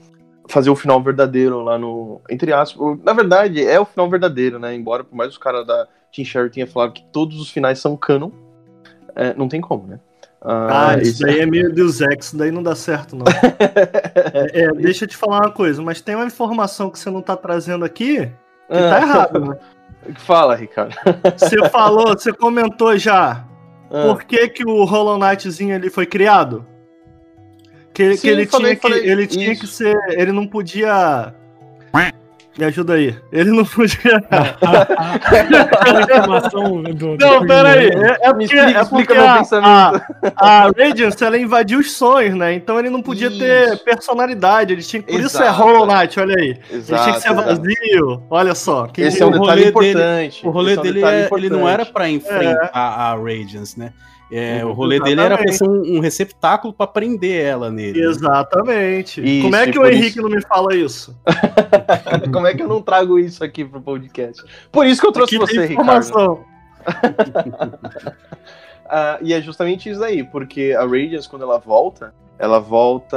fazer o final verdadeiro lá no entre aspas. Na verdade é o final verdadeiro, né? Embora por mais os caras da Team Sherry tenha falado que todos os finais são canon, é, não tem como, né? Ah, isso daí é meio Deus Ex, isso daí não dá certo, não. É, é, deixa eu te falar uma coisa, mas tem uma informação que você não tá trazendo aqui que tá errado, né? Fala, Ricardo. Você falou, você comentou já Ah. por que, que o Hollow Knightzinho ali foi criado? Que, Sim, que ele falei, tinha, que, falei, ele tinha isso. que ser. Ele não podia. Me ajuda aí. Ele não podia. Aquela informação do. Não, do- pera aí. É, é Me porque, explica, é porque meu a, pensamento. a, a Radiance, ela invadiu os sonhos, né? Então ele não podia ter Isso. personalidade. Ele tinha, por isso é Exato. Hollow Knight, olha aí. ele tinha Exato, que ser exato. vazio. Olha só. Esse é um O diria? rolê detalhe dele- importante. O rolê é um dele é- ele não era pra enfrentar a Radiance, né? É, Uhum, o rolê dele era exatamente. ser um, um receptáculo pra prender ela nele. né? Exatamente. Isso, Como é que o Henrique isso- não me fala isso? Como é que eu não trago isso aqui pro podcast? Por isso que eu trouxe Aqui você, tem Ricardo. informação. Ah, e é justamente isso aí, porque a Radiance, quando ela volta, ela volta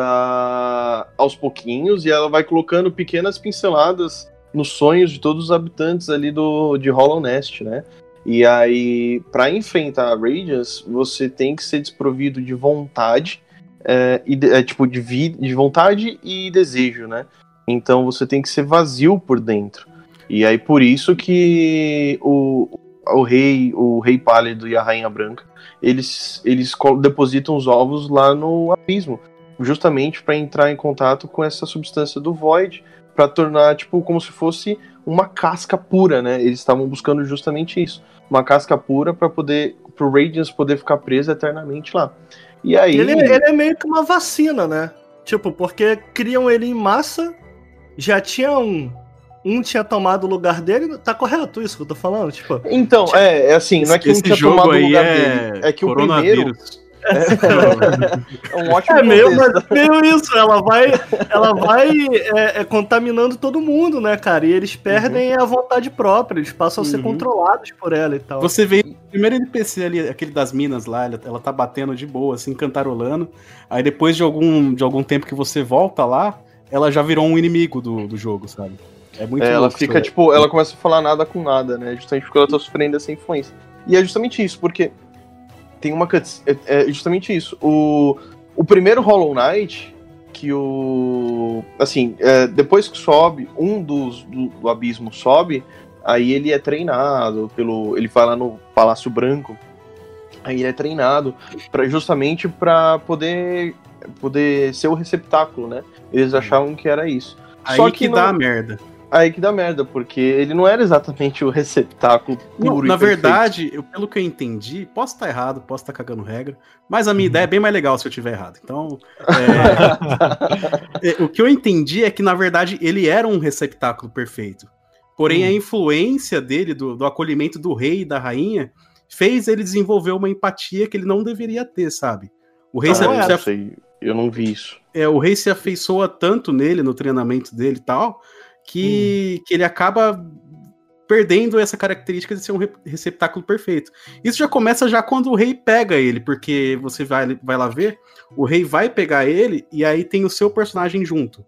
aos pouquinhos e ela vai colocando pequenas pinceladas nos sonhos de todos os habitantes ali do, de Hollow Nest, né? E aí, para enfrentar a Radiance, você tem que ser desprovido de vontade, é, e é, tipo, de, vi, de vontade e desejo, né? Então você tem que ser vazio por dentro. E aí, por isso que o, o rei, o rei pálido e a rainha branca, eles, eles depositam os ovos lá no abismo, justamente para entrar em contato com essa substância do Void, para tornar tipo como se fosse uma casca pura, né? Eles estavam buscando justamente isso, uma casca pura para poder pro Radiance poder ficar preso eternamente lá. E aí Ele, ele é meio que uma vacina, né? Tipo, porque criam ele em massa, já tinha um. Um tinha tomado o lugar dele. Tá correto isso que eu tô falando? Tipo, Então, é, é assim, não é que um Esse tinha jogo tomado o lugar é, dele, é que o primeiro. É um ótimo é meio, mas meio isso. Ela vai, ela vai é, é, contaminando todo mundo, né, cara? E eles perdem a vontade própria, eles passam a ser Uhum. controlados por ela e tal. Você vê o primeiro NPC ali, aquele das minas lá, ela, ela tá batendo de boa, assim, cantarolando. Aí depois de algum, de algum tempo que você volta lá, ela já virou um inimigo do, do jogo, sabe? É muito É, ela louco fica, isso, tipo, ela começa a falar nada com nada, né? Justamente porque ela tá sofrendo essa influência. E é justamente isso, porque tem uma cuts. É, é justamente isso. O, o primeiro Hollow Knight, que o. Assim, é, depois que sobe, um dos do, do abismo sobe, aí ele é treinado pelo. Ele vai lá no Palácio Branco. Aí ele é treinado pra, justamente para poder poder ser o receptáculo, né? Eles achavam que era isso. Aí Só que, que dá não- merda. Aí que dá merda, porque ele não era exatamente o receptáculo Não, puro e na verdade, eu- pelo que eu entendi, posso estar errado, posso estar cagando regra, mas a minha ideia é bem mais legal se eu tiver errado. Então, é, é, o que eu entendi é que, na verdade, ele era um receptáculo perfeito. Porém, a influência dele, do, do acolhimento do rei e da rainha, fez ele desenvolver uma empatia que ele não deveria ter, sabe? O rei, Ah, se, não sei, eu não vi isso. é, o rei se afeiçoa tanto nele, no treinamento dele e tal, que, que ele acaba perdendo essa característica de ser um re- receptáculo perfeito. Isso já começa já quando o rei pega ele, porque você vai, vai lá ver, o rei vai pegar ele e aí tem o seu personagem junto.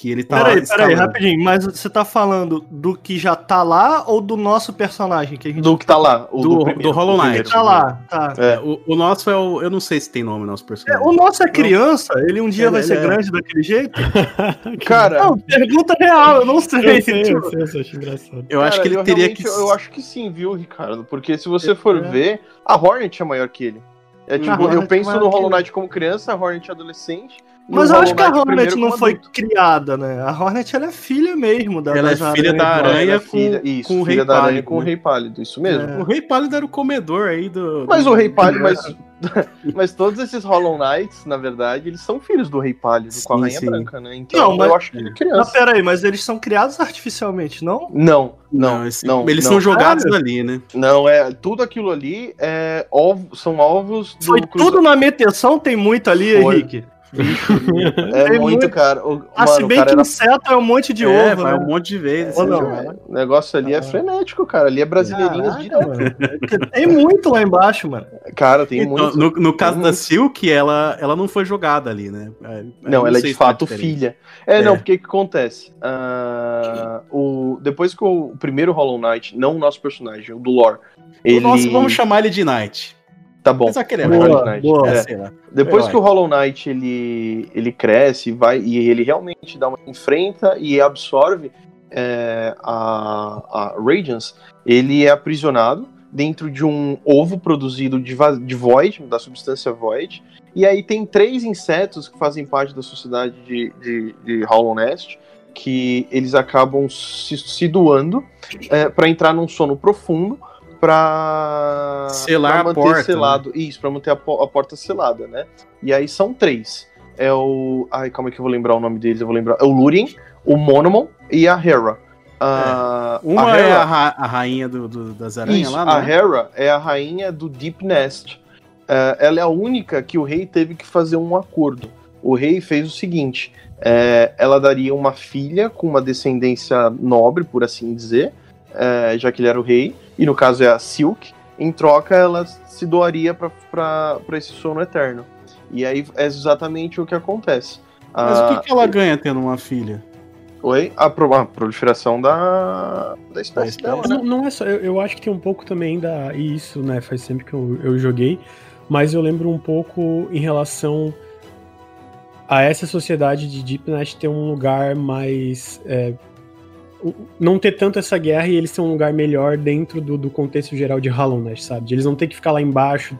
Que ele tá Peraí, peraí, rapidinho. Mas você tá falando do que já tá lá ou do nosso personagem que a gente Do que tá lá, o Do- primeiro, do Hollow o Knight. primeiro. tá lá? Tá. É. O, o nosso é o. Eu não sei se tem nome, nosso É, personagem. o nosso é criança, ele um dia Ele- vai ser ele é- grande daquele jeito? Cara, Não, pergunta real, eu não sei. Eu sei, eu Tipo, sei, eu sei, acho engraçado. Eu acho cara, que ele eu teria que. Eu acho que sim, viu, Ricardo? Porque se você for É. ver, a Hornet é maior que ele. É tipo, Hornet eu é penso no que Hollow. Knight como criança, a Hornet é adolescente. Mas eu acho que a Hornet não foi adulto. criada, né? A Hornet ela é filha mesmo da Ela é filha da aranhas. aranha. Ela é com- filha, isso, com o Rei da aranha Pálido, com o? Rei Pálido, isso mesmo. É. O Rei Pálido era o comedor aí do. Mas do- o Rei Pálido, mas, mas todos esses Hollow Knights, na verdade, eles são filhos do Rei Pálido com a Sim, Rainha sim. Branca, né? Então Não, mas- eu acho que ele é Mas criança. peraí, mas eles são criados artificialmente, não? Não, não, Não, esse- não. eles não. são jogados Cara. ali, né? Não, é tudo aquilo ali é ovo, são ovos do Foi cruza- tudo na meteção, tem muito ali, Foi. Henrique. É Tem muito, muito. cara. O, Ah, mano, se o bem cara que era... inseto é um monte de é, ovo, vai né? um monte de vezes. Ou assim, não? jogar. O negócio ali é frenético, cara. Ali é brasileirinhas Caraca, direto. Tem muito lá embaixo, mano. Cara, tem Então, muito. no, no caso Tem da muito. Silk, ela, ela não foi jogada ali, né? É, Não, ela é de tá fato diferente. filha. É, É. não, porque o que acontece? Ah, o, depois que o, o primeiro Hollow Knight, não o nosso personagem, o do lore, ele. O nosso, vamos chamar ele de Knight. Tá bom. Apesar que ele é boa, de Knight. boa. É, É. Depois Herói. que o Hollow Knight ele, ele cresce vai, e ele realmente dá uma, enfrenta e absorve é, a, a Radiance, ele é aprisionado dentro de um ovo produzido de, de Void, da substância Void. E aí tem três insetos que fazem parte da sociedade de, de, de Hollow Nest, que eles acabam se, se doando é, para entrar num sono profundo para Selar a manter porta, selado. Isso, para manter a, a porta selada, né? E aí são três. É o. Ai, calma que eu vou lembrar o nome deles, eu vou lembrar. É o Lúrien, o Monomon e a Hera. Ah, Uma a é Hera- a, ra- a rainha do, do- das aranhas isso, lá, a né? Hera é a rainha do Deep Nest. É, ela é a única que o rei teve que fazer um acordo. O rei fez o seguinte: é, ela daria uma filha com uma descendência nobre, por assim dizer, é, já que ele era o rei, e no caso é a Silk. Em troca, ela se doaria para esse sono eterno. E aí é exatamente o que acontece. Mas Ah, o que, que ela ganha tendo uma filha? Oi? A, pro- a proliferação da, da espécie espécie. dela, né? Não, não é só, eu, eu acho que tem um pouco também da. E isso, né? Faz sempre que eu, eu joguei. Mas eu lembro um pouco em relação a essa sociedade de Deepnet ter um lugar mais. é, não ter tanto essa guerra e eles ter um lugar melhor dentro do, do contexto geral de Hollow Knight, sabe? De eles não ter que ficar lá embaixo.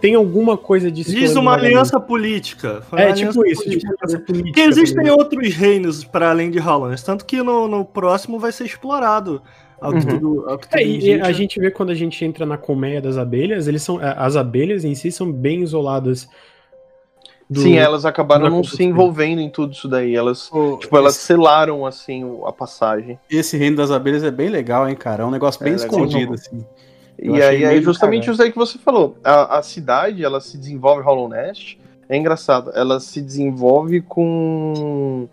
Tem alguma coisa disso. Diz uma aliança política. Foi uma É, aliança tipo isso, política. tipo política. Porque existem também. outros reinos para além de Holland, tanto que no, no próximo vai ser explorado. Uhum. tudo, É, a gente vê quando a gente entra na colmeia das abelhas, eles são. As abelhas em si são bem isoladas. Do- Sim, elas acabaram não se envolvendo em tudo isso daí. Elas, tipo, elas esse, selaram, assim, a passagem. esse reino das abelhas é bem legal, hein, cara? É um negócio bem É escondido, assim. Eu E aí é meio justamente isso aí que você falou. A, a cidade, ela se desenvolve Hollow Nest. É engraçado, ela se desenvolve com...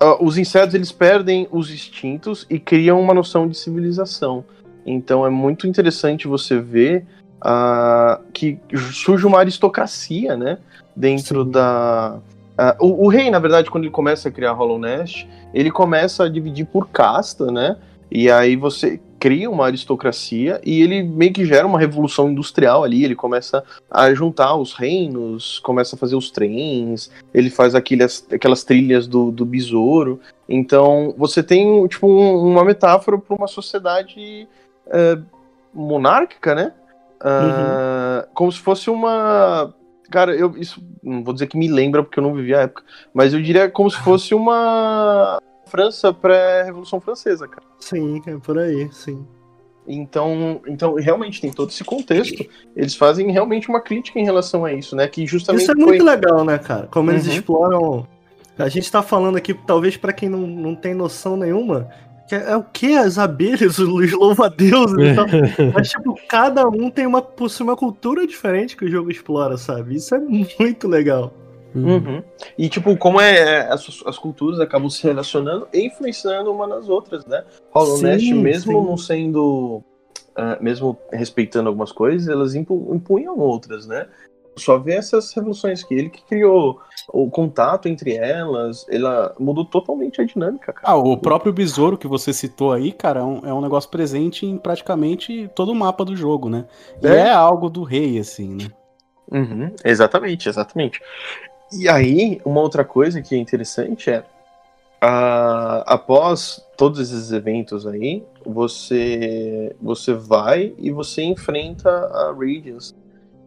Ah, os insetos, eles perdem os instintos e criam uma noção de civilização. Então é muito interessante você ver ah, que surge uma aristocracia, né? Dentro Sim. da... ah, o, o rei, na verdade, quando ele começa a criar Hollow Nest, ele começa a dividir por casta, né? E aí você cria uma aristocracia e ele meio que gera uma revolução industrial ali. Ele começa a juntar os reinos, começa a fazer os trens, ele faz aquelas, aquelas trilhas do, do besouro. Então você tem tipo um- uma metáfora para uma sociedade é, monárquica, né? Ah, Como se fosse uma. Cara, eu isso não vou dizer que me lembra porque eu não vivi a época, mas eu diria como se fosse uma França pré-Revolução Francesa, cara. Sim, é por aí, sim. Então, então, realmente tem todo esse contexto. Eles fazem realmente uma crítica em relação a isso, né? Que justamente Isso é foi. muito legal, né, cara? Como eles Uhum. exploram. A gente tá falando aqui, talvez pra quem não, não tem noção nenhuma, é, é o que? As abelhas, os louva-deuses e tal. Mas, tipo, cada um tem uma, possui uma cultura diferente que o jogo explora, sabe? Isso é muito legal. Uhum. E, tipo, como é, é, as, as culturas acabam se relacionando e influenciando uma nas outras, né? Hollow Sim, Nest, mesmo sim. não sendo. ah, mesmo respeitando algumas coisas, elas impu- impunham outras, né? Só vê essas revoluções que ele que criou o contato entre elas, ela mudou totalmente a dinâmica, cara. Ah, o próprio besouro que você citou aí, cara, é um, é um negócio presente em praticamente todo o mapa do jogo, né? E É. é, algo do rei, assim, né? Uhum, exatamente, exatamente. E aí, uma outra coisa que é interessante é, ah, após todos esses eventos aí, você você vai e você enfrenta a Radiance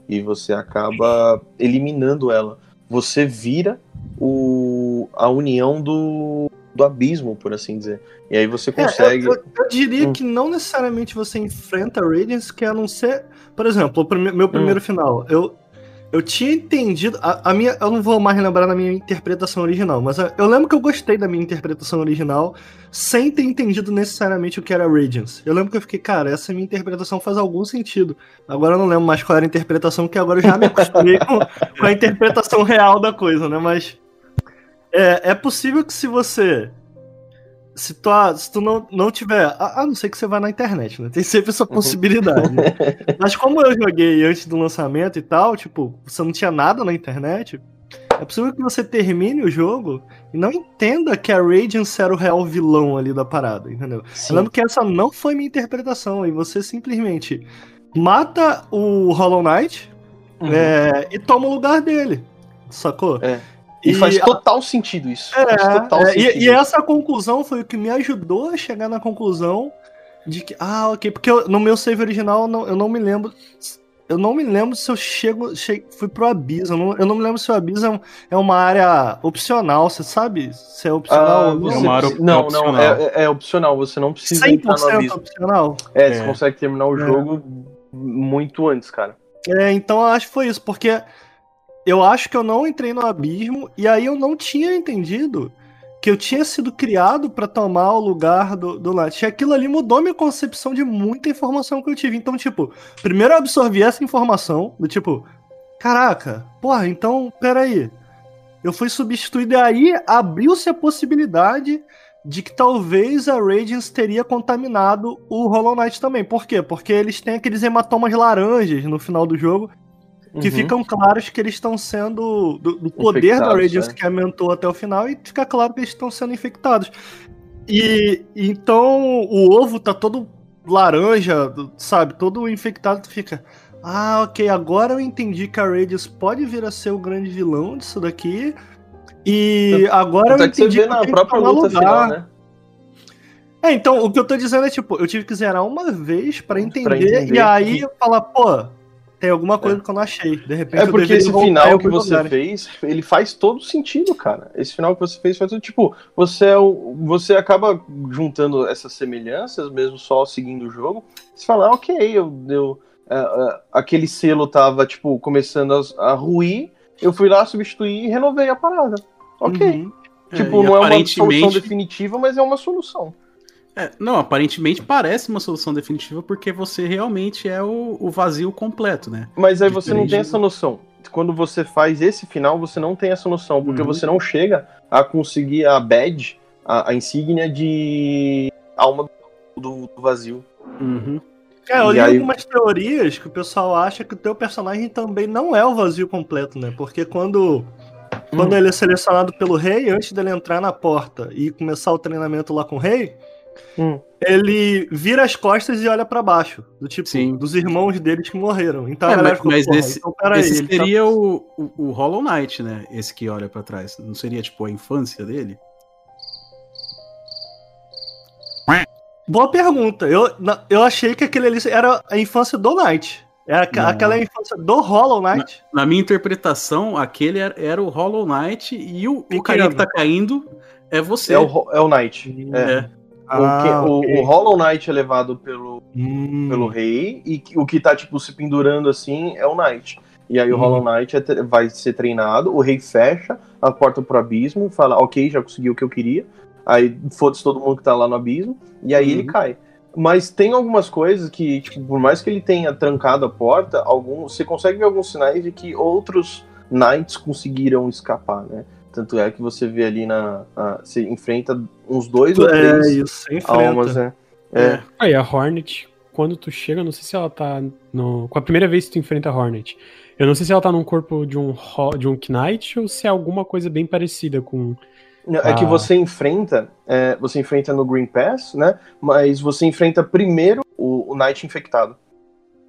e você acaba eliminando ela. Você vira o, a união do, do abismo, por assim dizer. E aí você consegue. É, eu, eu- diria Hum. que não necessariamente você enfrenta a Radiance, que a não ser. Por exemplo, prime- meu primeiro final. Eu, eu tinha entendido. A, a minha, eu não vou mais lembrar da minha interpretação original, mas a- eu lembro que eu gostei da minha interpretação original sem ter entendido necessariamente o que era Radiance. Eu lembro que eu fiquei, cara, essa minha interpretação faz algum sentido. Agora eu não lembro mais qual era a interpretação, porque agora eu já me acostumei com, com a interpretação real da coisa, né? Mas. É, é possível que se você se tu, se tu não, não tiver. A, a não ser que você vá na internet, né? Tem sempre essa possibilidade. né? Mas como eu joguei antes do lançamento e tal, tipo, você não tinha nada na internet, é possível que você termine o jogo e não entenda que a Radiance era o real vilão ali da parada, entendeu? Sim. Eu lembro que essa não foi minha interpretação, e você simplesmente mata o Hollow Knight Uhum. é, e toma o lugar dele. Sacou? É. E, faz total sentido isso. faz total É, sentido. e, e essa conclusão foi o que me ajudou a chegar na conclusão de que, ah, ok, porque eu- no meu save original eu não, eu não me lembro eu não me lembro se eu chego, che- fui pro Abyss. Eu não, eu não me lembro se o Abyss é, um- é uma área opcional. Você sabe se é opcional Ah, ou não? você- uma área não, não, opcional. é, é- é opcional, você não precisa entrar no 100% abismo. opcional? É, você É. consegue terminar o É. jogo muito antes, cara. É, então eu acho que foi isso, porque eu acho que eu não entrei no abismo e aí eu não tinha entendido que eu tinha sido criado pra tomar o lugar do, do. E aquilo ali mudou minha concepção de muita informação que eu tive. Então, tipo, primeiro eu absorvi essa informação, do tipo, caraca, porra, então, peraí. Eu fui substituído e aí abriu-se a possibilidade de que talvez a Radiance teria contaminado o Hollow Knight também. Por quê? Porque eles têm aqueles hematomas laranjas no final do jogo que Uhum. ficam claros que eles estão sendo. do, do poder da Radiance é. que aumentou até o final e fica claro que eles estão sendo infectados. E então o ovo tá todo laranja, sabe? Todo infectado, tu fica. Ah, ok, agora eu entendi que a Radiance pode vir a ser o grande vilão disso daqui. E agora eu Até que você entendi vê que na própria luta lugar. final, né? É, então, o que eu tô dizendo é, tipo, eu tive que zerar uma vez pra entender, entender e aí que- falar, pô, tem alguma coisa que eu não achei. De repente É porque esse final que você fez, ele faz todo sentido, cara. Esse final que você fez faz todo tipo, você é o, você acaba juntando essas semelhanças mesmo só seguindo o jogo. Você fala, ah, ok, eu, eu ah, ah, aquele selo tava tipo começando a, a ruir, eu fui lá substituir e renovei a parada. Ok. Uhum. Tipo, É, não é uma solução definitiva, mas é uma solução. É, não, aparentemente parece uma solução definitiva porque você realmente é o, o vazio completo, né? Mas aí você não tem Diferente- essa noção. Quando você faz esse final, você não tem essa noção, porque Uhum. você não chega a conseguir a badge, a, a insígnia de alma do, do vazio. Uhum. É, eu li aí- algumas teorias que o pessoal acha que o teu personagem também não é o vazio completo, né? Porque quando, quando Hum. ele é selecionado pelo rei, antes dele entrar na porta e começar o treinamento lá com o rei, Hum. ele vira as costas e olha pra baixo. Do tipo, Sim. dos irmãos deles que morreram. Então É, mas- ficou, mas "Porra, esse- então Esse ele tá- seria o, o, o Hollow Knight, né? Esse que olha pra trás. Não seria, tipo, a infância dele? Boa pergunta. Eu, na- eu achei que aquele ali era a infância do Knight. É a- Não. aquela infância do Hollow Knight. Na minha interpretação, aquele era, era o Hollow Knight e o, o carinha que tá caindo é você. É o, é o Knight. É. É. O, que- Ah, o- o Hollow Knight é levado pelo, Hum. pelo rei, e o que tá, tipo, se pendurando assim é o Knight. E aí o Hum. Hollow Knight é vai ser treinado, o rei fecha a porta pro abismo, fala, ok, já consegui o que eu queria. Aí foda-se todo mundo que tá lá no abismo, e aí ele Uhum. cai. Mas tem algumas coisas que, tipo, por mais que ele tenha trancado a porta, algum, você consegue ver alguns sinais de que outros Knights conseguiram escapar, né? Tanto é que você vê ali na. a- você enfrenta uns dois ou É três isso, almas, né? É. Aí a Hornet, quando tu chega, não sei se ela tá no. Com a primeira vez que tu enfrenta a Hornet. Eu não sei se ela tá num corpo de um, de um Knight ou se é alguma coisa bem parecida com. É que você enfrenta, é, você enfrenta no Green Pass, né? Mas você enfrenta primeiro o, o Knight infectado.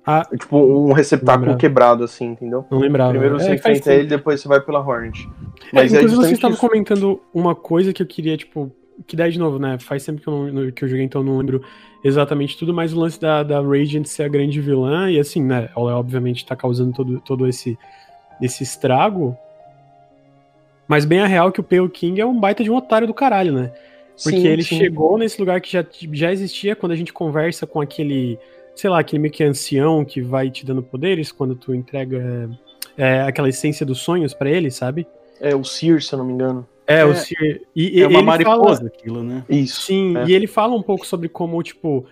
Ah. Tipo, um receptáculo quebrado, assim, entendeu? Não lembrava. Primeiro você É, enfrenta ele, depois você vai pela Hornet. É, Mas é, inclusive, vocês justamente estavam isso. comentando uma coisa que eu queria, tipo. Que daí, de novo, né? Faz tempo que eu, não, que eu joguei, então eu não lembro exatamente tudo, mas o lance da, da Radiant ser a grande vilã, e assim, né? Ela obviamente tá causando todo, todo esse, esse estrago. Mas bem a real que o Pale King é um baita de um otário do caralho, né? Porque Sim, ele sim. chegou nesse lugar que já, já existia quando a gente conversa com aquele, sei lá, aquele meio que ancião que vai te dando poderes quando tu entrega é, aquela essência dos sonhos pra ele, sabe? É o Sear, se eu não me engano. É, É, o Sir. E, É uma ele mariposa Fala, aquilo, né? Isso. sim, é. e ele fala um pouco sobre como, tipo,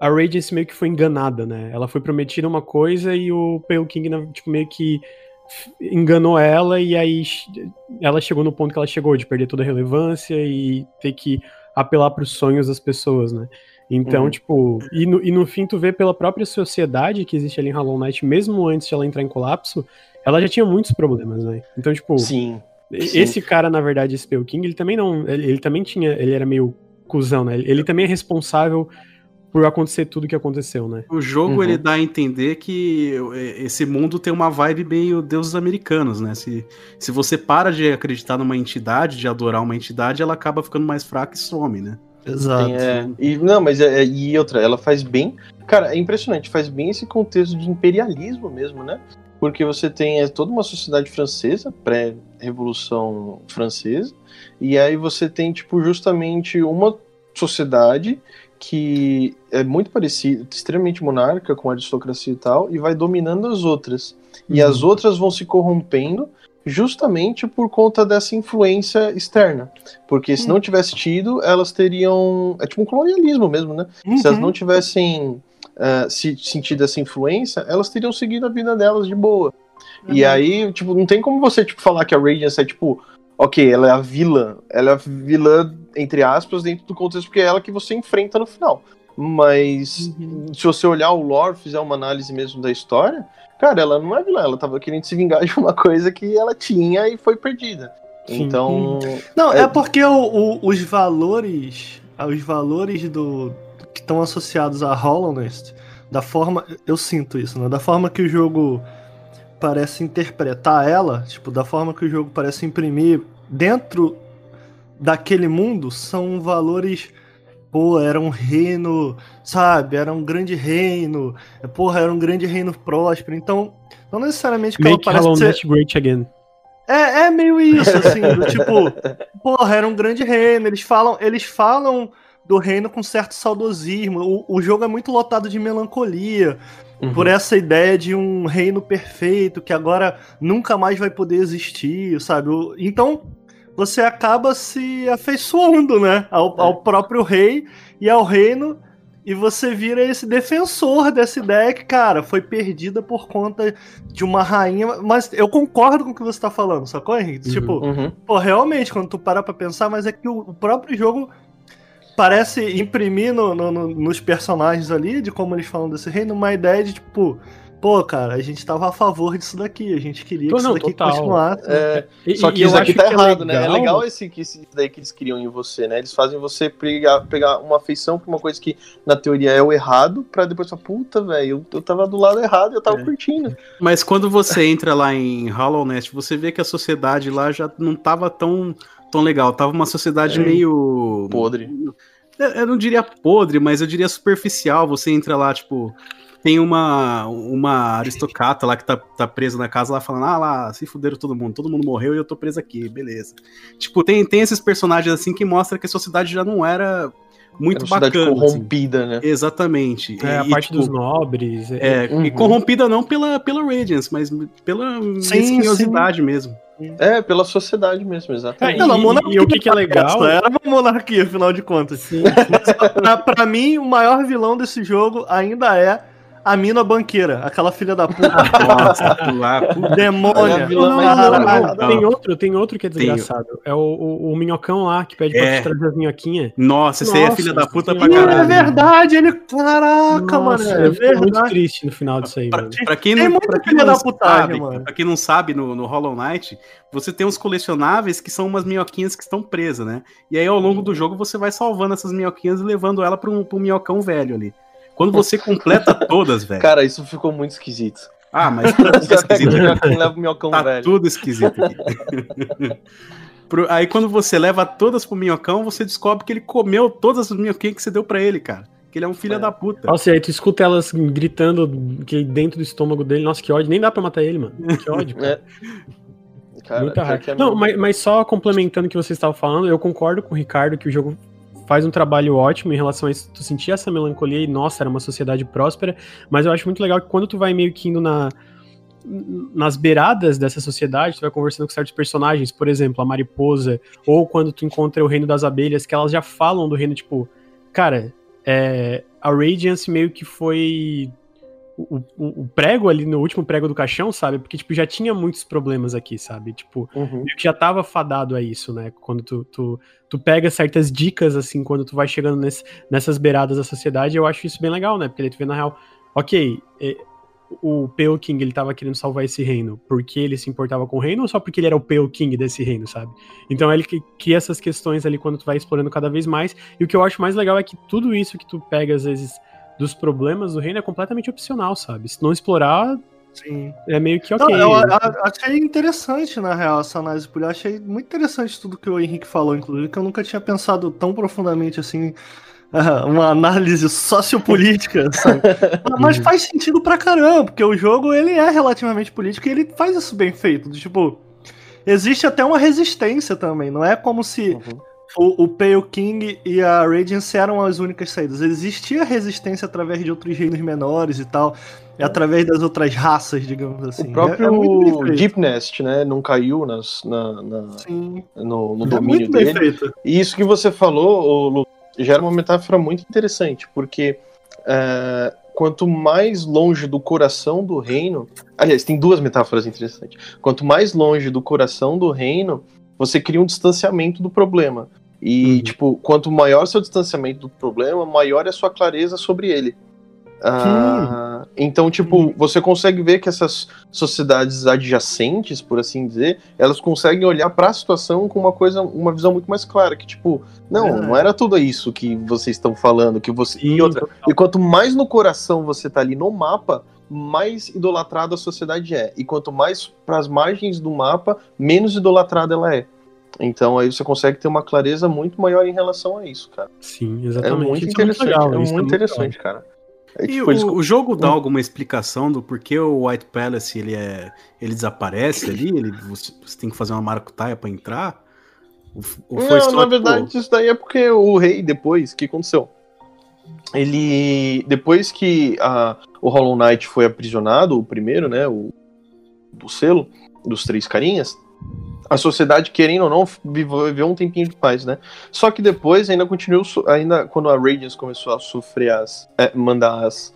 a Radiance meio que foi enganada, né? Ela foi prometida uma coisa e o Pale King, tipo, meio que enganou ela e aí ela chegou no ponto que ela chegou, de perder toda a relevância e ter que apelar pros sonhos das pessoas, né? Então, Uhum. tipo, e no, e no fim tu vê pela própria sociedade que existe ali em Hollow Knight, mesmo antes de ela entrar em colapso, ela já tinha muitos problemas, né? Então, tipo, Sim. Sim. Esse cara, na verdade, esse Pale King, ele também não. Ele, ele também tinha. Ele era meio cuzão, né? Ele, ele também é responsável por acontecer tudo que aconteceu, né? O jogo Uhum. ele dá a entender que eh, esse mundo tem uma vibe meio deuses americanos, né? Se, se você para de acreditar numa entidade, de adorar uma entidade, ela acaba ficando mais fraca e some, né? Exato. É, e, não, mas é, é- e outra, ela faz bem. Cara, é impressionante, faz bem esse contexto de imperialismo mesmo, né? Porque você tem é, toda uma sociedade francesa, pré-revolução francesa, e aí você tem, tipo, justamente uma sociedade que é muito parecida, extremamente monarca, com aristocracia e tal, e vai dominando as outras. E as outras vão se corrompendo justamente por conta dessa influência externa. Porque se não tivesse tido, elas teriam. É tipo um colonialismo mesmo, né? Se elas Uhum. não tivessem eh, se, sentido essa influência, elas teriam seguido a vida delas de boa. E aí, tipo, não tem como você tipo, falar que a Radiance é tipo. Ok, ela é a vilã. Ela é a vilã, entre aspas, dentro do contexto, porque é ela que você enfrenta no final. Mas se você olhar o lore, fizer uma análise mesmo da história, cara, ela não é vilã, ela tava querendo se vingar de uma coisa que ela tinha e foi perdida. Sim. Então. Não, é, É- porque o- o- os valores. Os valores do. que estão associados a Hollowness, da forma. Eu sinto isso, né? Da forma que o jogo parece interpretar ela, tipo, da forma que o jogo parece imprimir dentro daquele mundo, são valores. Pô, era um reino, sabe? Era um grande reino. Porra, era um grande reino próspero. Então, não necessariamente que ela Make parece Hollow ser. Great again. É, é meio isso, assim, do tipo, porra, era um grande reino. Eles falam, eles falam do reino com certo saudosismo. O, o jogo é muito lotado de melancolia Uhum. por essa ideia de um reino perfeito que agora nunca mais vai poder existir, sabe? Então você acaba se afeiçoando, né, ao, ao próprio rei e ao reino. E você vira esse defensor dessa ideia que, cara, foi perdida por conta de uma rainha. Mas eu concordo com o que você tá falando, sacou, Henrique? Uhum. Tipo, Uhum. Pô, realmente, quando tu parar pra pensar, mas é que o, o próprio jogo parece imprimir no- no- no- nos personagens ali, de como eles falam desse reino, uma ideia de tipo, pô, cara, a gente tava a favor disso daqui, a gente queria Tô- que isso não, daqui total. continuasse. É, E- Só que eu isso aqui acho tá que errado, né? É legal esse, que esse daí que eles criam em você, né? Eles fazem você pegar, pegar uma afeição pra uma coisa que na teoria é o errado, pra depois falar, puta, velho, eu, eu tava do lado errado e eu tava É. curtindo. Mas quando você entra lá em Hollow Nest, você vê que a sociedade lá já não tava tão, tão legal. Tava uma sociedade É. meio. Podre. Eu eu não diria podre, mas eu diria superficial. Você entra lá, tipo. Tem uma, uma aristocrata lá que tá, tá presa na casa lá falando: Ah lá, se fuderam todo mundo, todo mundo morreu e eu tô preso aqui, beleza. Tipo, tem, tem esses personagens assim que mostra que a sociedade já não era muito é uma cidade bacana. assim. corrompida, né? Exatamente. É, a E, parte tipo, dos nobres. É, É, Uhum. e corrompida não pela, pela Radiance, mas pela mesquinhosidade mesmo. É, pela sociedade mesmo, exatamente. É, e- monarquia, e o que que é legal- Era uma monarquia, afinal de contas. sim. Mas pra, pra mim, o maior vilão desse jogo ainda é a mina banqueira, aquela filha da puta. Nossa, lá, puta. demônia. É Não, não, não, Tem outro, tem outro que é Tem. desgraçado. É o, o, o minhocão lá que pede pra É. te trazer as minhoquinhas. Nossa, esse aí é filha da puta sim. pra é caralho. verdade, ele. Caraca, mano. Nossa, É eu fiquei muito verdade. triste no final disso aí, Pra, mano. pra quem Tem não, muita pra quem filha não da putagem, sabe, mano. pra quem não sabe, no, no Hollow Knight, você tem uns colecionáveis que são umas minhoquinhas que estão presas, né? E aí, ao longo do jogo, você vai salvando essas minhoquinhas e levando ela pra um, pra um minhocão velho ali. Quando você completa todas, velho. Cara, isso ficou muito esquisito. Ah, mas tudo pega o esquisito. minhocão leva o minhocão Tá velho. tudo esquisito aqui. Aí quando você leva todas pro minhocão, você descobre que ele comeu todas as minhoquinhas que você deu pra ele, cara. Que ele é um filho É. da puta. Nossa, e aí tu escuta elas gritando que dentro do estômago dele. Nossa, que ódio. Nem dá pra matar ele, mano. Que ódio, cara. É. Cara, Muita raiva. que é Não, mas, mas só complementando o que você estava falando, eu concordo com o Ricardo que o jogo faz um trabalho ótimo em relação a isso. Tu sentir essa melancolia e, nossa, era uma sociedade próspera, mas eu acho muito legal que quando tu vai meio que indo na, nas beiradas dessa sociedade, tu vai conversando com certos personagens, por exemplo, a mariposa, ou quando tu encontra o reino das abelhas, que elas já falam do reino, tipo, cara, é, a Radiance meio que foi o, o- prego ali no último prego do caixão, sabe? Porque, tipo, já tinha muitos problemas aqui, sabe? Tipo, Uhum. que já tava fadado a isso, né? Quando tu, tu, tu pega certas dicas, assim, quando tu vai chegando nesse- nessas beiradas da sociedade, eu acho isso bem legal, né? Porque daí tu vê, na real, ok, é, o Pale King, ele tava querendo salvar esse reino porque ele se importava com o reino ou só porque ele era o Pale King desse reino, sabe? Então ele que cria essas questões ali quando tu vai explorando cada vez mais, e o que eu acho mais legal é que tudo isso que tu pega, às vezes, dos problemas do reino é completamente opcional, sabe? Se não explorar, Sim. É meio que Não, ok. eu a- a- achei interessante, na real, essa análise política. Achei muito interessante tudo que o Henrique falou, inclusive, que eu nunca tinha pensado tão profundamente assim. ah, Uma análise sociopolítica, sabe? Mas faz sentido pra caramba, porque o jogo ele é relativamente político e ele faz isso bem feito. Tipo, existe até uma resistência também. Não é como se Uhum. O, o Pale King e a Radiance eram as únicas saídas. Existia resistência através de outros reinos menores e tal. E através das outras raças, digamos assim. O próprio É- é. Deep Nest, né? Não caiu nas, na, na- no, no É domínio muito bem dele. feito. E isso que você falou, Lu, gera uma metáfora muito interessante, porque é, quanto mais longe do coração do reino. Aliás, tem duas metáforas interessantes. Quanto mais longe do coração do reino, você cria um distanciamento do problema. E, tipo, quanto maior seu distanciamento do problema, maior é a sua clareza sobre ele. Ah, então, tipo, você consegue ver que essas sociedades adjacentes, por assim dizer, elas conseguem olhar para a situação com uma coisa, uma visão muito mais clara, que tipo, não, É. não era tudo isso que vocês estão falando, que você e outra. E quanto mais no coração você tá ali no mapa, mais idolatrada a sociedade é. E quanto mais para as margens do mapa, menos idolatrada ela é. Então aí você consegue ter uma clareza muito maior em relação a isso, cara. Sim, É exatamente. muito Isso interessante, legal, é muito legal. interessante, cara. É, E tipo, o, eles- o jogo dá alguma explicação do porquê o White Palace ele é ele desaparece ali? Ele, você, você tem que fazer uma maracutaia pra entrar? Ou, ou foi Não, só, na tipo, verdade, isso daí é porque o rei, depois, o que aconteceu? Ele. Depois que a, o Hollow Knight foi aprisionado, o primeiro, né? O do selo, dos três carinhas, a sociedade, querendo ou não, viveu, um tempinho de paz, né? Só que depois ainda continuou. Ainda quando a Radiance começou a sofrer as. é, mandar as.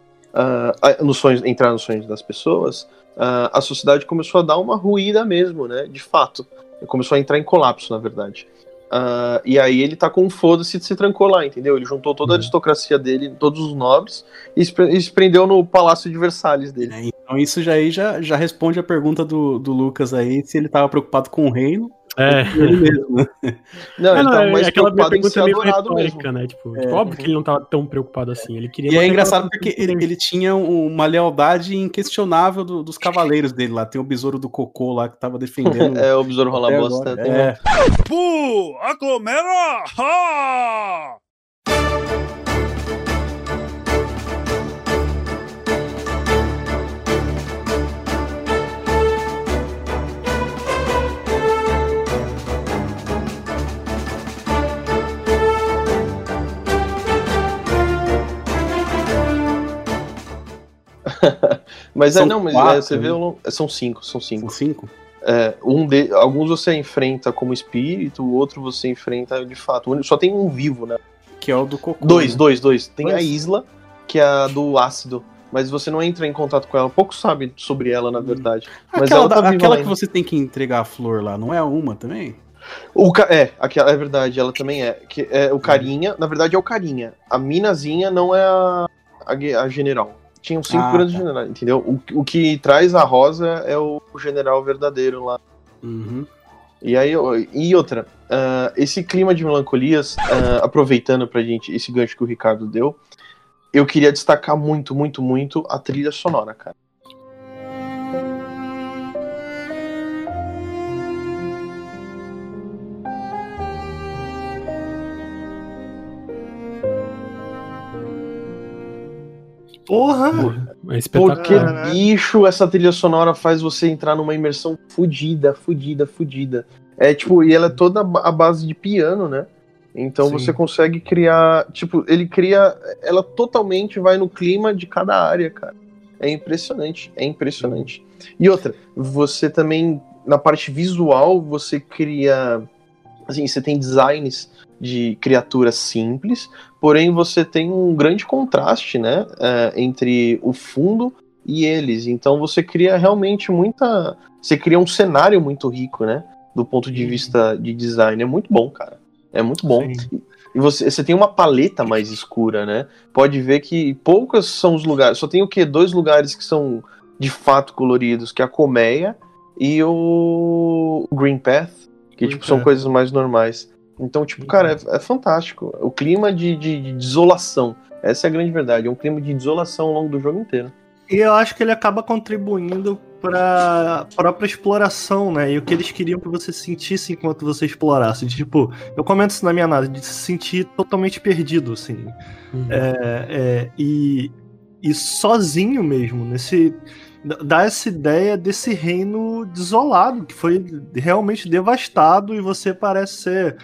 nos sonhos, entrar nos sonhos das pessoas, ah, a sociedade começou a dar uma ruída mesmo, né? De fato. Começou a entrar em colapso, na verdade. Ah, e aí ele tá com um foda-se de se trancou lá, entendeu? Ele juntou toda a aristocracia dele, todos os nobres, e se, pre- se prendeu no palácio de Versalhes dele. né, Então isso já aí já, já responde a pergunta do, do Lucas aí, se ele tava preocupado com o reino. É. ou com ele mesmo, né? Não, É, ele não, tava é mais aquela minha preocupado em pergunta é meio retórica, mesmo. né? Tipo, É. tipo, óbvio que ele não tava tão preocupado assim. Ele queria E é engraçado aquela- porque ele, ele tinha um- uma lealdade inquestionável do- dos cavaleiros dele lá. Tem o besouro do cocô lá que tava defendendo. É, o besouro rola bosta. É. Pu, aglomera! Ha! Mas é, São não, mas quatro, é, você vê, né? longo- são cinco, são São cinco. cinco? É, um de, alguns você enfrenta como espírito, o outro você enfrenta de fato. Só tem um vivo, né? Que é o do cocô. Dois, né? dois, dois. Tem a. Isla, que é a do ácido. Mas você não entra em contato com ela. Pouco sabe sobre ela, na verdade. Mas Aquela, ela tá aquela que você tem que entregar a flor lá, não é uma também? O ca- é, aquela, é verdade, ela também é. Que é o carinha, na verdade é o carinha. A minazinha não é a, a, a general. Tinham cinco Ah, grandes tá. generais, entendeu? O, o que traz a rosa é o general verdadeiro lá. Uhum. E aí, e outra, ah, esse clima de melancolias, ah, aproveitando pra gente esse gancho que o Ricardo deu, eu queria destacar muito, muito, muito a trilha sonora, cara. Porra! É Porque, espetacular. bicho, essa trilha sonora faz você entrar numa imersão fudida, fudida, fudida. É tipo, e ela é toda a base de piano, né? Então Sim. você consegue criar. Tipo, ele cria. Ela totalmente vai no clima de cada área, cara. É impressionante, é impressionante. E outra, você também, na parte visual, você cria. Assim, você tem designs de criaturas simples, porém você tem um grande contraste, né? é, entre o fundo e eles. Então você cria realmente muita. Você cria um cenário muito rico, né? Do ponto de vista de design. É muito bom, cara. É muito bom. E você, você tem uma paleta mais escura, né? Pode ver que poucos são os lugares. Só tem o quê? Dois lugares que são de fato coloridos, que é a colmeia e o Green Path, que tipo, são Path. coisas mais normais. Então, tipo, cara, é, é fantástico. O clima de, de- de desolação. Essa é a grande verdade. É um clima de desolação ao longo do jogo inteiro. E eu acho que ele acaba contribuindo pra própria exploração, né? E o que eles queriam que você sentisse enquanto você explorasse. De, tipo, eu comento isso na minha análise, de se sentir totalmente perdido, assim. Uhum. É, é, e, e sozinho mesmo, nesse. Dá essa ideia desse reino desolado, que foi realmente devastado, e você parece ser.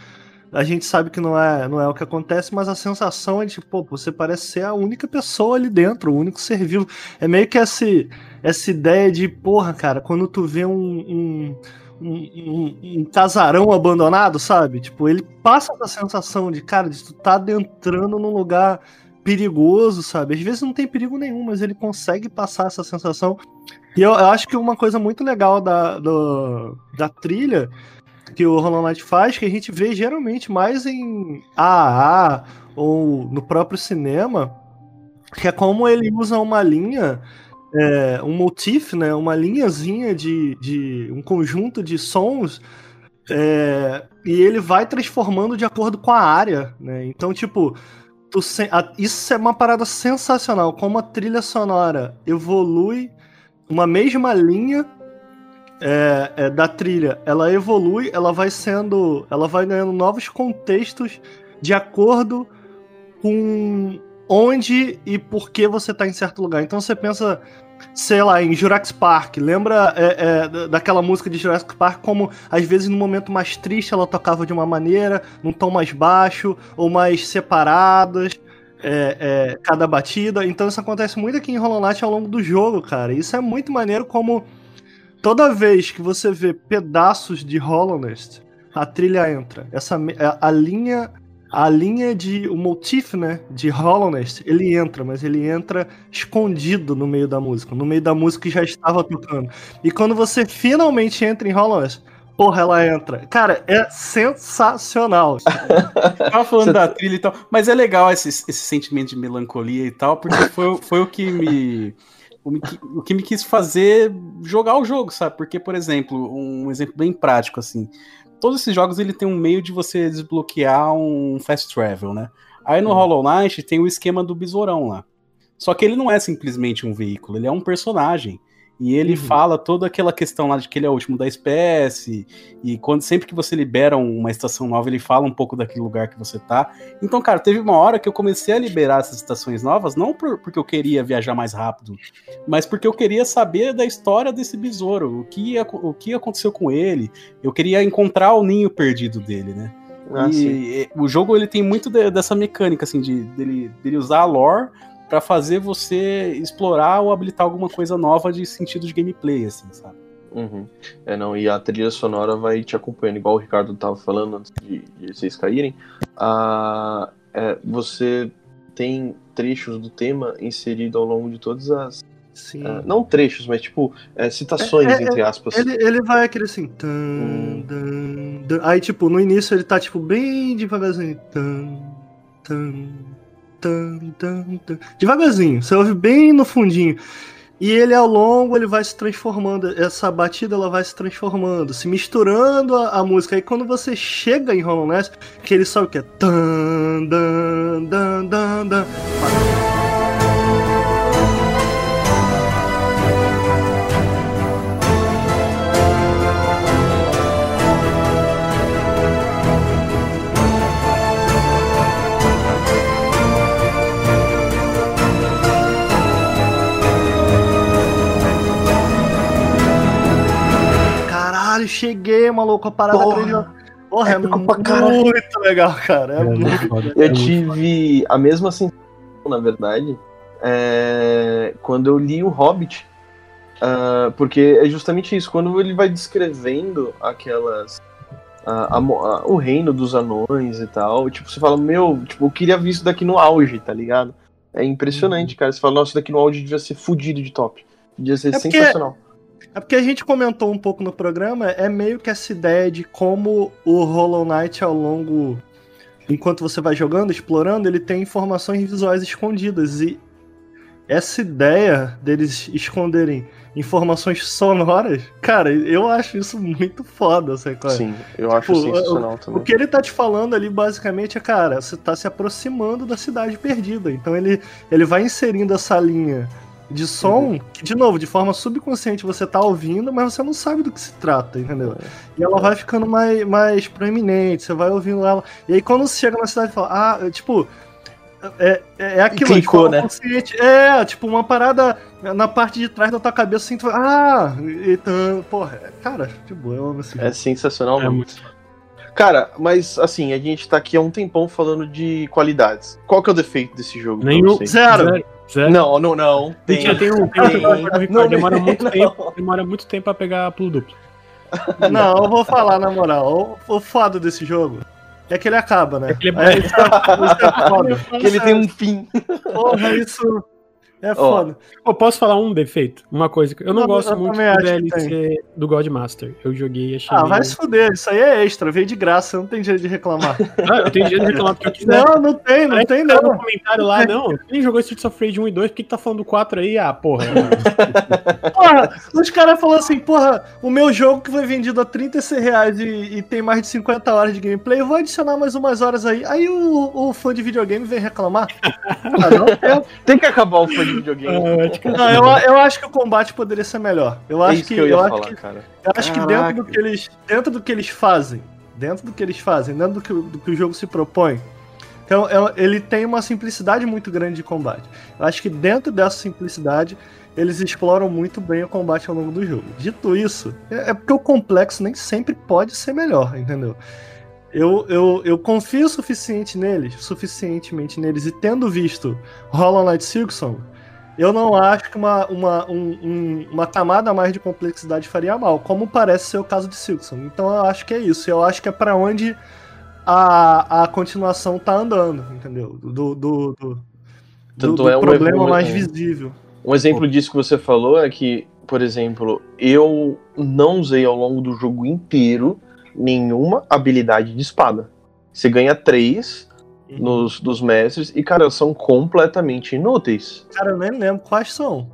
A gente sabe que não é, não é o que acontece, mas a sensação é de, pô, você parece ser a única pessoa ali dentro, o único ser vivo. É meio que esse, essa ideia de, porra, cara, quando tu vê um, um, um, um- um casarão abandonado, sabe? Tipo, ele passa essa sensação de, cara, de tu tá adentrando num lugar perigoso, sabe? Às vezes não tem perigo nenhum, mas ele consegue passar essa sensação. E eu, eu acho que uma coisa muito legal da, do- da trilha que o Hollow Knight faz, que a gente vê geralmente mais em AAA ou no próprio cinema, que é como ele usa uma linha, é, um motif, né, uma linhazinha de, de um conjunto de sons, é, e ele vai transformando de acordo com a área, né? Então, tipo, isso é uma parada sensacional, como a trilha sonora evolui uma mesma linha é, é, da trilha, ela evolui, ela vai sendo, ela vai ganhando novos contextos de acordo com onde e por que você tá em certo lugar. Então você pensa, sei lá, em Jurassic Park, lembra é, é, da- daquela música de Jurassic Park como às vezes no momento mais triste ela tocava de uma maneira, num tom mais baixo ou mais separadas. é, é, cada batida, então isso acontece muito aqui em Hollow Knight ao longo do jogo, cara. Isso é muito maneiro como toda vez que você vê pedaços de Hollow Knight, a trilha entra. Essa a, a linha a linha de o motif, né, de Hollow Knight, ele entra, mas ele entra escondido no meio da música, no meio da música que já estava tocando. E quando você finalmente entra em Hollow Knight, porra, ela entra. Cara, é sensacional. Tava falando da trilha e tal, mas é legal esse, esse sentimento de melancolia e tal, porque foi, foi o que me- o que me quis fazer jogar o jogo, sabe? Porque, por exemplo, um exemplo bem prático, assim. Todos esses jogos ele tem um meio de você desbloquear um fast travel, né? Aí no Hollow Knight tem o esquema do besourão lá. Só que ele não é simplesmente um veículo, ele é um personagem. E ele fala toda aquela questão lá de que ele é o último da espécie. E quando sempre que você libera uma estação nova, ele fala um pouco daquele lugar que você tá. Então, cara, teve uma hora que eu comecei a liberar essas estações novas, não por- porque eu queria viajar mais rápido, mas porque eu queria saber da história desse besouro, o que, o que aconteceu com ele. Eu queria encontrar o ninho perdido dele, né? Ah, e e, o jogo ele tem muito de- dessa mecânica, assim, de, dele, dele usar a lore pra fazer você explorar ou habilitar alguma coisa nova de sentido de gameplay, assim, sabe? Uhum. É, não, e a trilha sonora vai te acompanhando, igual o Ricardo tava falando antes de, de vocês caírem. Ah, é, você tem trechos do tema inserido ao longo de todas as. Sim. ah, não trechos, mas tipo, é, citações, É, é, entre aspas. Ele, ele vai aquele assim. tan, tan, tan. Aí, tipo, no início ele tá, tipo, bem devagarzinho. Tan, tan, tan, tan, tan. Devagarzinho. Você ouve bem no fundinho. E ele ao longo ele vai se transformando. Essa batida ela vai se transformando, se misturando a, a música. Aí quando você chega em Hollow Knight, que ele sabe o que é. Tan, dan, dan, dan, dan. Caralho, cheguei, maluco, a parada Porra. Porra, é, Épico pra caralho. muito legal, cara. É, É muito muito foda. Eu É muito tive a mesma sensação, na verdade, é, quando eu li o Hobbit. Ah, porque é justamente isso, quando ele vai descrevendo aquelas. ah, a ah, o reino dos anões e tal, tipo, você fala, meu, tipo, eu queria ver isso daqui no auge, tá ligado? É impressionante, cara. Você fala, nossa, isso daqui no auge devia ser fudido de top. Devia ser É porque- sensacional. É porque a gente comentou um pouco no programa, é meio que essa ideia de como o Hollow Knight ao longo. Enquanto você vai jogando, explorando, ele tem informações visuais escondidas. E essa ideia deles esconderem informações sonoras, cara, eu acho isso muito foda, sabe? é? Sim, eu acho Tipo, sensacional O também. que ele tá te falando ali, basicamente, é, cara, você tá se aproximando da cidade perdida. Então ele, ele vai inserindo essa linha de som que, de novo, de forma subconsciente você tá ouvindo, mas você não sabe do que se trata, entendeu? E ela vai ficando mais, mais proeminente, você vai ouvindo ela. E aí quando você chega na cidade e fala, ah, tipo. É, é é aquilo, de Clicou, forma né? consciente. É, tipo, uma parada na parte de trás da tua cabeça, assim, tu fala, ah, então, porra, cara, de boa, eu amo esse É sensacional. É mesmo. muito. Cara, mas assim, a gente tá aqui há um tempão falando de qualidades. Qual que é o defeito desse jogo? Nenhum. Zero. Zero. Zero. Não, não, não. Tem. Tem, tem um, tem um Tem. Não, demora muito não. tempo, demora muito tempo pra pegar pulo duplo. Não, eu vou falar na moral. O, o foda desse jogo é que ele acaba, né? É que ele é- isso é- isso é. Que ele tem um fim. Porra, isso é foda. Eu posso falar um defeito? Uma coisa que eu não Eu- gosto eu muito do DLC do Godmaster. Eu joguei e achei. Ah, vai se fuder, isso aí é extra, veio de graça, não tem jeito de reclamar. Ah, eu tenho direito de reclamar porque eu quiser. não, não tem, não tem tá no não. comentário lá, não. Quem jogou Streets of Rage 1 e 2, por que, que tá falando do 4 aí? Ah, porra. Porra, os caras falam assim, porra, o meu jogo que foi vendido a 36 reais e, e tem mais de 50 horas de gameplay, eu vou adicionar mais umas horas aí. Aí o, o fã de videogame vem reclamar. Ah, não, eu, Tem que acabar o fã de videogame. não, eu, eu acho que o combate poderia ser melhor. Eu é acho que, que eu ia eu acho falar, que cara. Eu acho que dentro do que eles, dentro do que eles fazem, dentro do que eles fazem, dentro do que, o- do que o jogo se propõe, então é- ele tem uma simplicidade muito grande de combate. Eu acho que dentro dessa simplicidade eles exploram muito bem o combate ao longo do jogo. Dito isso, é, é porque o complexo nem sempre pode ser melhor, entendeu? Eu, eu, eu confio o suficiente neles, suficientemente neles, e tendo visto Hollow Knight Silksong, eu não acho que uma, uma, um- um- uma camada a mais de complexidade faria mal, como parece ser o caso de Silksong. Então eu acho que é isso. Eu acho que é pra onde a, a continuação tá andando, entendeu? Do, do, do, do- Tanto do é um problema mais visível. Um exemplo disso que você falou é que, por exemplo, eu não usei ao longo do jogo inteiro nenhuma habilidade de espada. Você ganha três nos, dos mestres e, cara, são completamente inúteis. Cara, eu nem lembro quais são.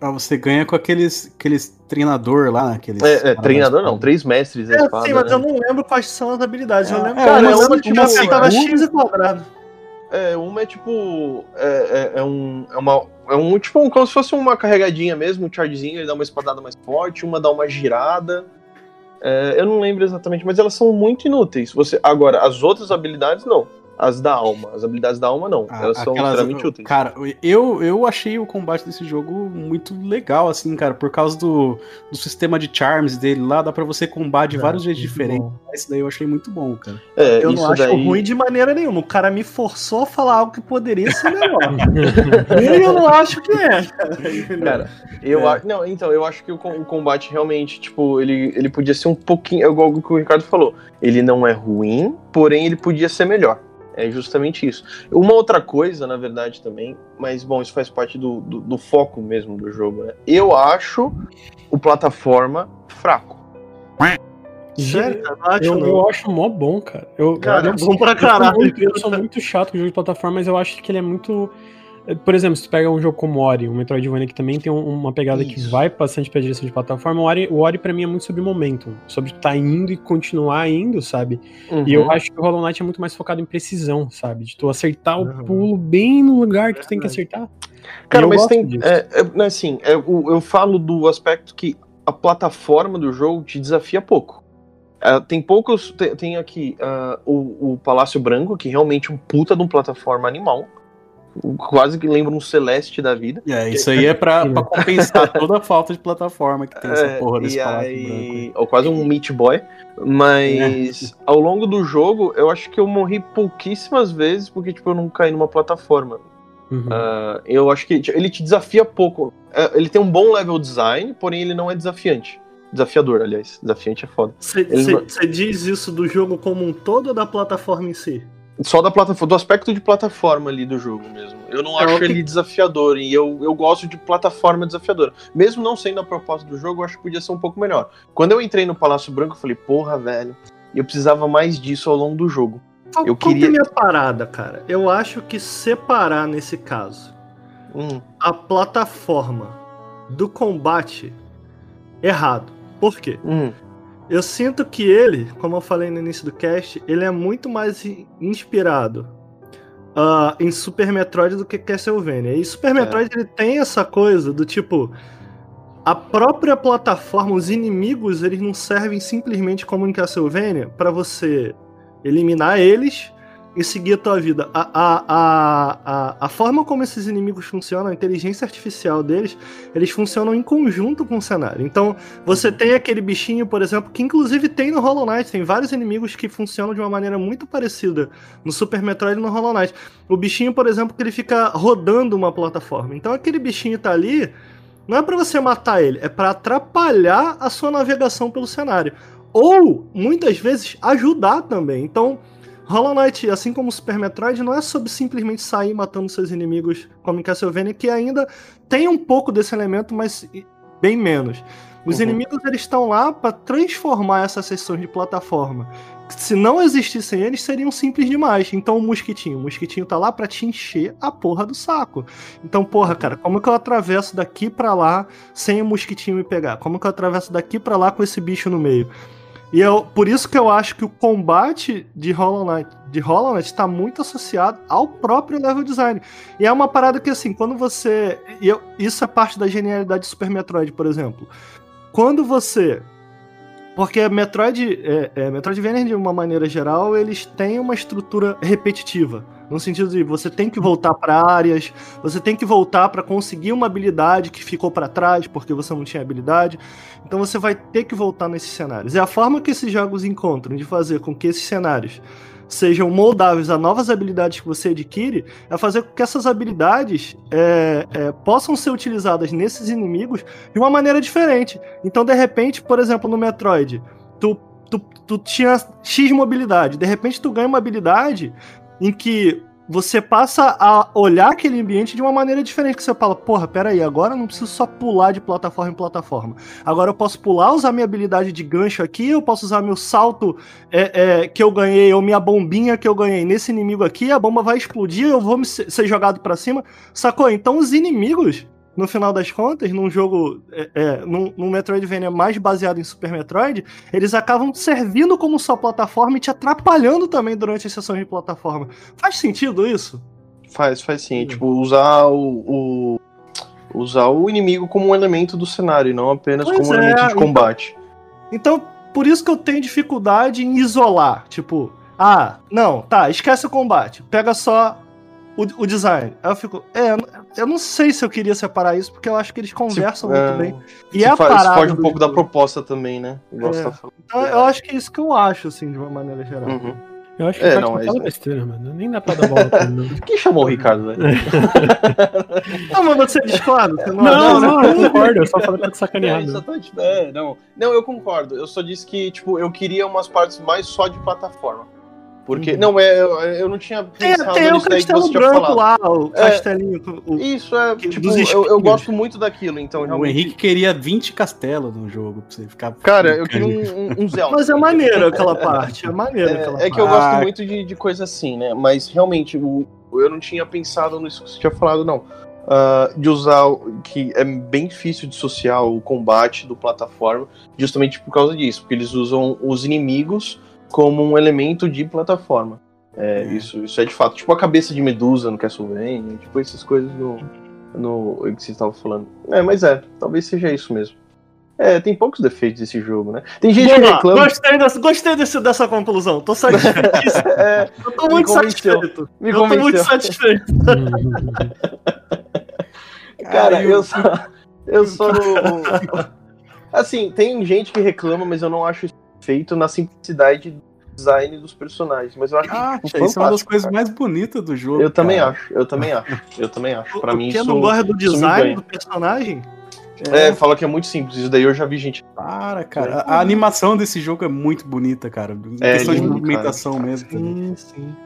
Ah, você ganha com aqueles, aqueles treinador lá, aqueles. É, é, treinador não, três mestres É, espada. sim, mas né? eu não lembro quais são as habilidades. eu É, lembro é, que uma- eu lembro uma que tipo uma seguro. X e quadrado. É, uma é tipo. É, é, é um. É uma. É um tipo um, como se fosse uma carregadinha mesmo, um chargezinho, ele dá uma espadada mais forte, uma dá uma girada. É, eu não lembro exatamente, mas elas são muito inúteis. Você, agora, as outras habilidades não. As da alma. As habilidades da alma não. Ah, elas são extremamente úteis. Cara, eu, eu achei o combate desse jogo muito legal, assim, cara, por causa do, do sistema de charms dele lá, dá pra você combar de É, vários jeitos diferentes. bom. Esse daí eu achei muito bom, cara. É, Eu isso não acho daí... ruim de maneira nenhuma. O cara me forçou a falar algo que poderia ser melhor. e eu não acho que é. Cara, eu É. acho. Não, então, eu acho que o, o combate realmente, tipo, ele, ele podia ser um pouquinho. É igual o que o Ricardo falou. Ele não é ruim, porém ele podia ser melhor. É justamente isso. Uma outra coisa, na verdade, também, mas bom, isso faz parte do, do, do foco mesmo do jogo, né? Eu acho o plataforma fraco. Sério, não acho Eu, eu acho mó bom, cara. Eu, Cara, eu, é bom pra eu sou caralho. muito- Eu sou muito chato com jogo de plataforma, mas eu acho que ele é muito. Por exemplo, se tu pega um jogo como Ori, um Metroidvania que também tem um- uma pegada que Isso. vai bastante pra direção de plataforma, o Ori, o Ori pra mim é muito sobre momentum, sobre tá indo e continuar indo, sabe? E Uhum. eu acho que o Hollow Knight é muito mais focado em precisão, sabe? De tu acertar Uhum. o pulo bem no lugar que tu tem que acertar. Cara, eu mas tem. disso. É, é, né, assim, é, o- eu falo do aspecto que a plataforma do jogo te desafia pouco. Ah, tem poucos. Tem, tem aqui ah, o, o Palácio Branco, que realmente é um puta de um plataforma animal. Quase que lembra um Celeste da vida. É, isso aí é pra, pra compensar toda a falta de plataforma que tem essa É, porra desse aí-. Ou quase um Meat Boy. Mas ao longo do jogo, eu acho que eu morri pouquíssimas vezes porque, tipo, eu não caí numa plataforma. Uhum. Ah, eu acho que ele te desafia pouco. É, Ele tem um bom level design, porém ele não é desafiante. Desafiador, aliás. Desafiante é foda. Você não- diz isso do jogo como um todo ou da plataforma em si? Só da plataforma, do aspecto de plataforma ali do jogo mesmo. Eu não É, acho que- ele desafiador e eu, eu gosto de plataforma desafiadora. Mesmo não sendo a proposta do jogo, eu acho que podia ser um pouco melhor. Quando eu entrei no Palácio Branco, eu falei, porra, velho, eu precisava mais disso ao longo do jogo. Qual, Eu é queria- minha parada, cara? Eu acho que separar nesse caso Hum, a plataforma do combate errado. Por quê? hum, Eu sinto que ele, como eu falei no início do cast, ele é muito mais inspirado ah, em Super Metroid do que Castlevania. E Super Metroid ele tem essa coisa do tipo. A própria plataforma, os inimigos, eles não servem simplesmente como em Castlevania para você eliminar eles e seguir a tua vida. A, a, a, a, a forma como esses inimigos funcionam, a inteligência artificial deles, eles funcionam em conjunto com o cenário. Então, você tem aquele bichinho, por exemplo, que inclusive tem no Hollow Knight, tem vários inimigos que funcionam de uma maneira muito parecida no Super Metroid e no Hollow Knight. O bichinho, por exemplo, que ele fica rodando uma plataforma. Então, aquele bichinho tá ali, não é para você matar ele, é para atrapalhar a sua navegação pelo cenário. Ou, muitas vezes, ajudar também. Então, Hollow Knight, assim como Super Metroid, não é sobre simplesmente sair matando seus inimigos como em Castlevania, que ainda tem um pouco desse elemento, mas bem menos. Os Uhum. inimigos eles estão lá para transformar essas sessões de plataforma. Se não existissem eles, seriam simples demais. Então o mosquitinho, o mosquitinho tá lá para te encher a porra do saco. Então, porra, cara, como que eu atravesso daqui para lá sem o mosquitinho me pegar? Como que eu atravesso daqui para lá com esse bicho no meio? E eu, por isso que eu acho que o combate de Hollow Knight, de Hollow Knight está muito associado ao próprio level design. E é uma parada que, assim, quando você. Eu- isso é parte da genialidade de Super Metroid, por exemplo. Quando você. Porque Metroid, é, é, Metroidvania, de uma maneira geral, eles têm uma estrutura repetitiva. No sentido de você tem que voltar para áreas, você tem que voltar para conseguir uma habilidade que ficou para trás porque você não tinha habilidade. Então você vai ter que voltar nesses cenários. E a forma que esses jogos encontram de fazer com que esses cenários sejam moldáveis a novas habilidades que você adquire é fazer com que essas habilidades é, é, possam ser utilizadas nesses inimigos de uma maneira diferente. Então, de repente, por exemplo, no Metroid, tu, tu, tu tinha X mobilidade, de repente tu ganha uma habilidade em que você passa a olhar aquele ambiente de uma maneira diferente, que você fala, porra, peraí, agora eu não preciso só pular de plataforma em plataforma. Agora eu posso pular, usar minha habilidade de gancho aqui, eu posso usar meu salto é, é, que eu ganhei, ou minha bombinha que eu ganhei nesse inimigo aqui, a bomba vai explodir, eu vou ser jogado pra cima, sacou? Então os inimigos, no final das contas, num jogo, é, é, num, num Metroidvania mais baseado em Super Metroid, eles acabam servindo como sua plataforma e te atrapalhando também durante as sessões de plataforma. Faz sentido isso? Faz, faz sim. Tipo, usar o, o- Usar o inimigo como um elemento do cenário, e não apenas Pois como um é, elemento de então- combate. Então, por isso que eu tenho dificuldade em isolar. Tipo, ah, não, tá, esquece o combate. Pega só o, o design. Aí eu fico, é, eu não- eu não sei se eu queria separar isso, porque eu acho que eles conversam é, muito bem. E Se é a fa- parada. foge um pouco da proposta também, né? Igual É. tá. Então, eu acho que é isso que eu acho, assim, de uma maneira geral. Uhum. Eu acho que É, não, é fala isso. besteira, mano. Nem dá pra dar bola pra ele, não. Quem chamou o Ricardo, velho? Não, mas você discorda? Você Não, não, não, eu concordo, eu só falei pra te É, sacanear. isso né? tá, tipo, é, não. Não, eu concordo. Eu só disse que, tipo, eu queria umas partes mais só de plataforma. Porque, Uhum. não, é, eu, eu não tinha Tem, pensado tem o daí que castelo branco lá, o É. castelinho. o- Isso, é, Que- tipo, eu, eu gosto muito daquilo, então O realmente... Henrique queria 20 castelos no jogo pra você ficar. Cara, eu queria um, um, um Zelda. Mas é maneiro aquela parte, é maneiro aquela É, é que eu parte. gosto Ah. muito de, de coisa assim, né? Mas realmente, o, eu não tinha pensado nisso que você tinha falado, não. Ah, de usar o- que é bem difícil dissociar o combate do plataforma, justamente por causa disso, porque eles usam os inimigos como um elemento de plataforma. É, Isso, isso é de fato. Tipo a cabeça de Medusa no Castlevania, tipo essas coisas no, no que você estava falando. É, mas é, talvez seja isso mesmo. É, tem poucos defeitos desse jogo, né? Tem gente que Vamos lá, reclama. Gostei, dessa, gostei desse, dessa conclusão. Tô satisfeitíssimo. É, Eu tô muito convenceu. satisfeito. me eu tô muito convenceu. satisfeito. Cara, eu só. Eu só. Assim, tem gente que reclama, mas eu não acho isso feito na simplicidade do design dos personagens. Mas eu acho Ah, tipo, isso é uma das coisas cara. mais bonitas do jogo. Eu também cara. acho, eu também acho. Eu também acho. Pra mim, Quem isso. não gosta do design do personagem? É, fala que é muito simples. Isso daí eu já vi gente. Para, cara. A, a animação desse jogo é muito bonita, cara. Em É questão de lindo, movimentação mesmo. também. Sim, sim.